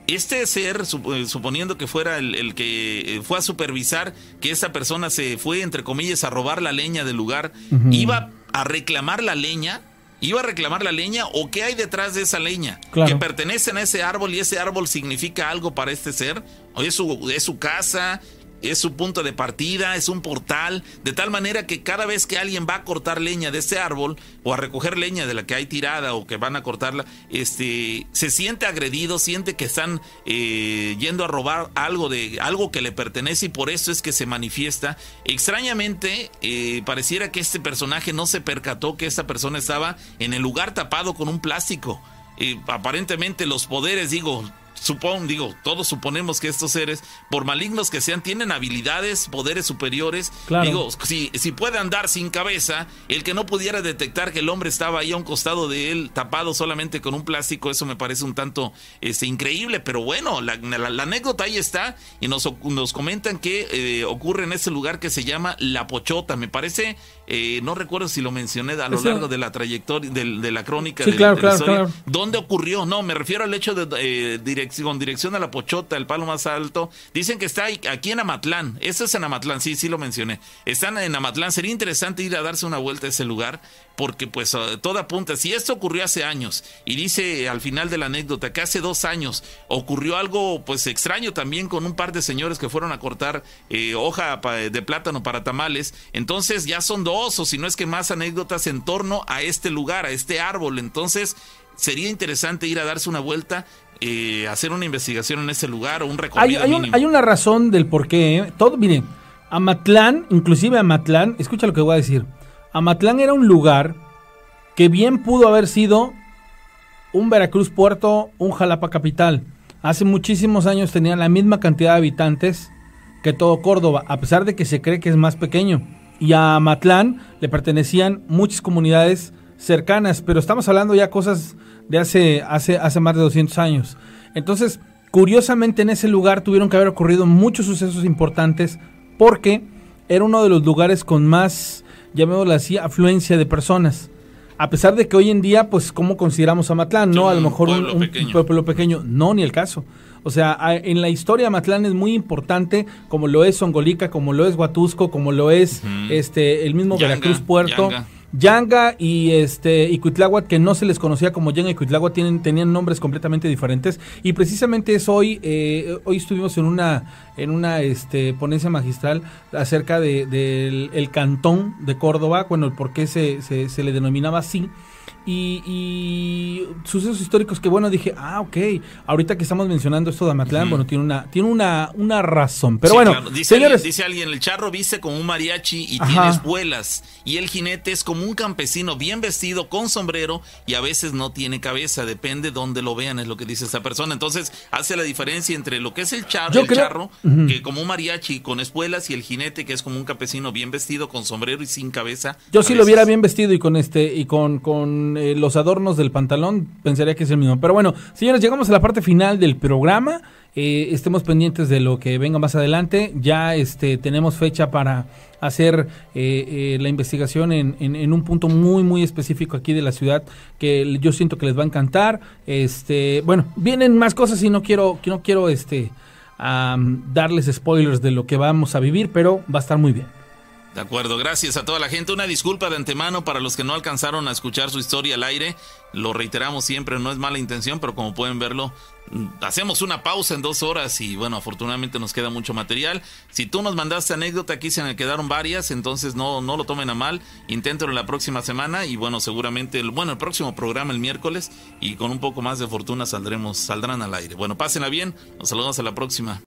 Speaker 2: este ser, eh, suponiendo que fuera el, que eh, fue a supervisar que esa persona se fue, entre comillas, a robar la leña del lugar, iba a reclamar la leña, iba a reclamar la leña o qué hay detrás de esa leña, que pertenecen a ese árbol y ese árbol significa algo para este ser, o es su, es su casa, es su punto de partida, es un portal, de tal manera que cada vez que alguien va a cortar leña de este árbol o a recoger leña de la que hay tirada o que van a cortarla, este, se siente agredido, siente que están eh, yendo a robar algo de algo que le pertenece y por eso es que se manifiesta. Extrañamente, eh, pareciera que este personaje no se percató que esta persona estaba en el lugar tapado con un plástico. Eh, aparentemente los poderes, digo, supón, digo, todos suponemos que estos seres, por malignos que sean, tienen habilidades, poderes superiores. Digo, si, si puede andar sin cabeza, el que no pudiera detectar que el hombre estaba ahí a un costado de él, tapado solamente con un plástico, eso me parece un tanto este, increíble, pero bueno, la, anécdota ahí está y nos, nos comentan que eh, ocurre en ese lugar que se llama La Pochota. Me parece, eh, no recuerdo si lo mencioné a lo largo de la trayectoria, de, la crónica
Speaker 1: de,
Speaker 2: la
Speaker 1: historia.
Speaker 2: ¿Dónde ocurrió? No, me refiero al hecho de eh, con dirección a la Pochota, el palo más alto. Dicen que está aquí en Amatlán. Eso es en Amatlán, sí, sí lo mencioné. Están en Amatlán. Sería interesante ir a darse una vuelta a ese lugar porque pues ah, toda apunta, si esto ocurrió hace años y dice al final de la anécdota que hace dos años ocurrió algo pues extraño también con un par de señores que fueron a cortar eh, hoja de plátano para tamales, entonces ya son dos o si no es que más anécdotas en torno a este lugar, a este árbol, entonces sería interesante ir a darse una vuelta eh, hacer una investigación en ese lugar o un recorrido
Speaker 1: hay, hay, una razón del por qué. ¿eh? Todo, miren, Amatlán, inclusive Amatlán, escucha lo que voy a decir. Amatlán era un lugar que bien pudo haber sido un Veracruz puerto, un Jalapa capital. Hace muchísimos años tenía la misma cantidad de habitantes que todo Córdoba, a pesar de que se cree que es más pequeño. Y a Amatlán le pertenecían muchas comunidades cercanas, pero estamos hablando ya cosas de hace, hace, hace más de 200 años. Entonces, curiosamente en ese lugar tuvieron que haber ocurrido muchos sucesos importantes porque era uno de los lugares con más, llamémoslo así, afluencia de personas. A pesar de que hoy en día, pues, ¿cómo consideramos a Matlán? No, a lo mejor un, pueblo pequeño. No, ni el caso. O sea, en la historia Matlán es muy importante, como lo es Songolica, como lo es Huatusco, como lo es este el mismo Veracruz Puerto. Yanga y este y Cuitláhuac, que no se les conocía como Yanga y Cuitláhuac, tienen, tenían nombres completamente diferentes. Y precisamente es hoy, eh, hoy estuvimos en una, en una este, ponencia magistral acerca del de, el cantón de Córdoba, bueno, el por qué se, se, se le denominaba así. Y, sucesos históricos que bueno dije ah ok ahorita que estamos mencionando esto de Amatlán bueno tiene una tiene una una razón. Pero bueno
Speaker 2: dice, alguien, dice alguien el charro viste como un mariachi y tiene espuelas y el jinete es como un campesino bien vestido con sombrero y a veces no tiene cabeza depende dónde lo vean es lo que dice esta persona. Entonces hace la diferencia entre lo que es el charro el charro que como un mariachi con espuelas y el jinete que es como un campesino bien vestido con sombrero y sin cabeza
Speaker 1: yo si lo viera bien vestido y con este y con con eh, los adornos del pantalón, pensaría que es el mismo. Pero bueno, señores, llegamos a la parte final del programa. Eh, estemos pendientes de lo que venga más adelante. Ya este, tenemos fecha para hacer eh, la investigación en, en, un punto muy muy específico aquí de la ciudad que yo siento que les va a encantar. Este, bueno, vienen más cosas y no quiero, no quiero este, darles spoilers de lo que vamos a vivir, pero va a estar muy bien.
Speaker 2: De acuerdo, gracias a toda la gente. Una disculpa de antemano para los que no alcanzaron a escuchar su historia al aire. Lo reiteramos siempre, no es mala intención, pero como pueden verlo, mm, hacemos una pausa en dos horas y bueno, afortunadamente nos queda mucho material. Si tú nos mandaste anécdota, aquí se me quedaron varias, entonces no, no lo tomen a mal. Inténtelo la próxima semana y bueno, seguramente, el, bueno, el próximo programa el miércoles y con un poco más de fortuna saldremos, saldrán al aire. Bueno, pásenla bien, nos saludamos a la próxima.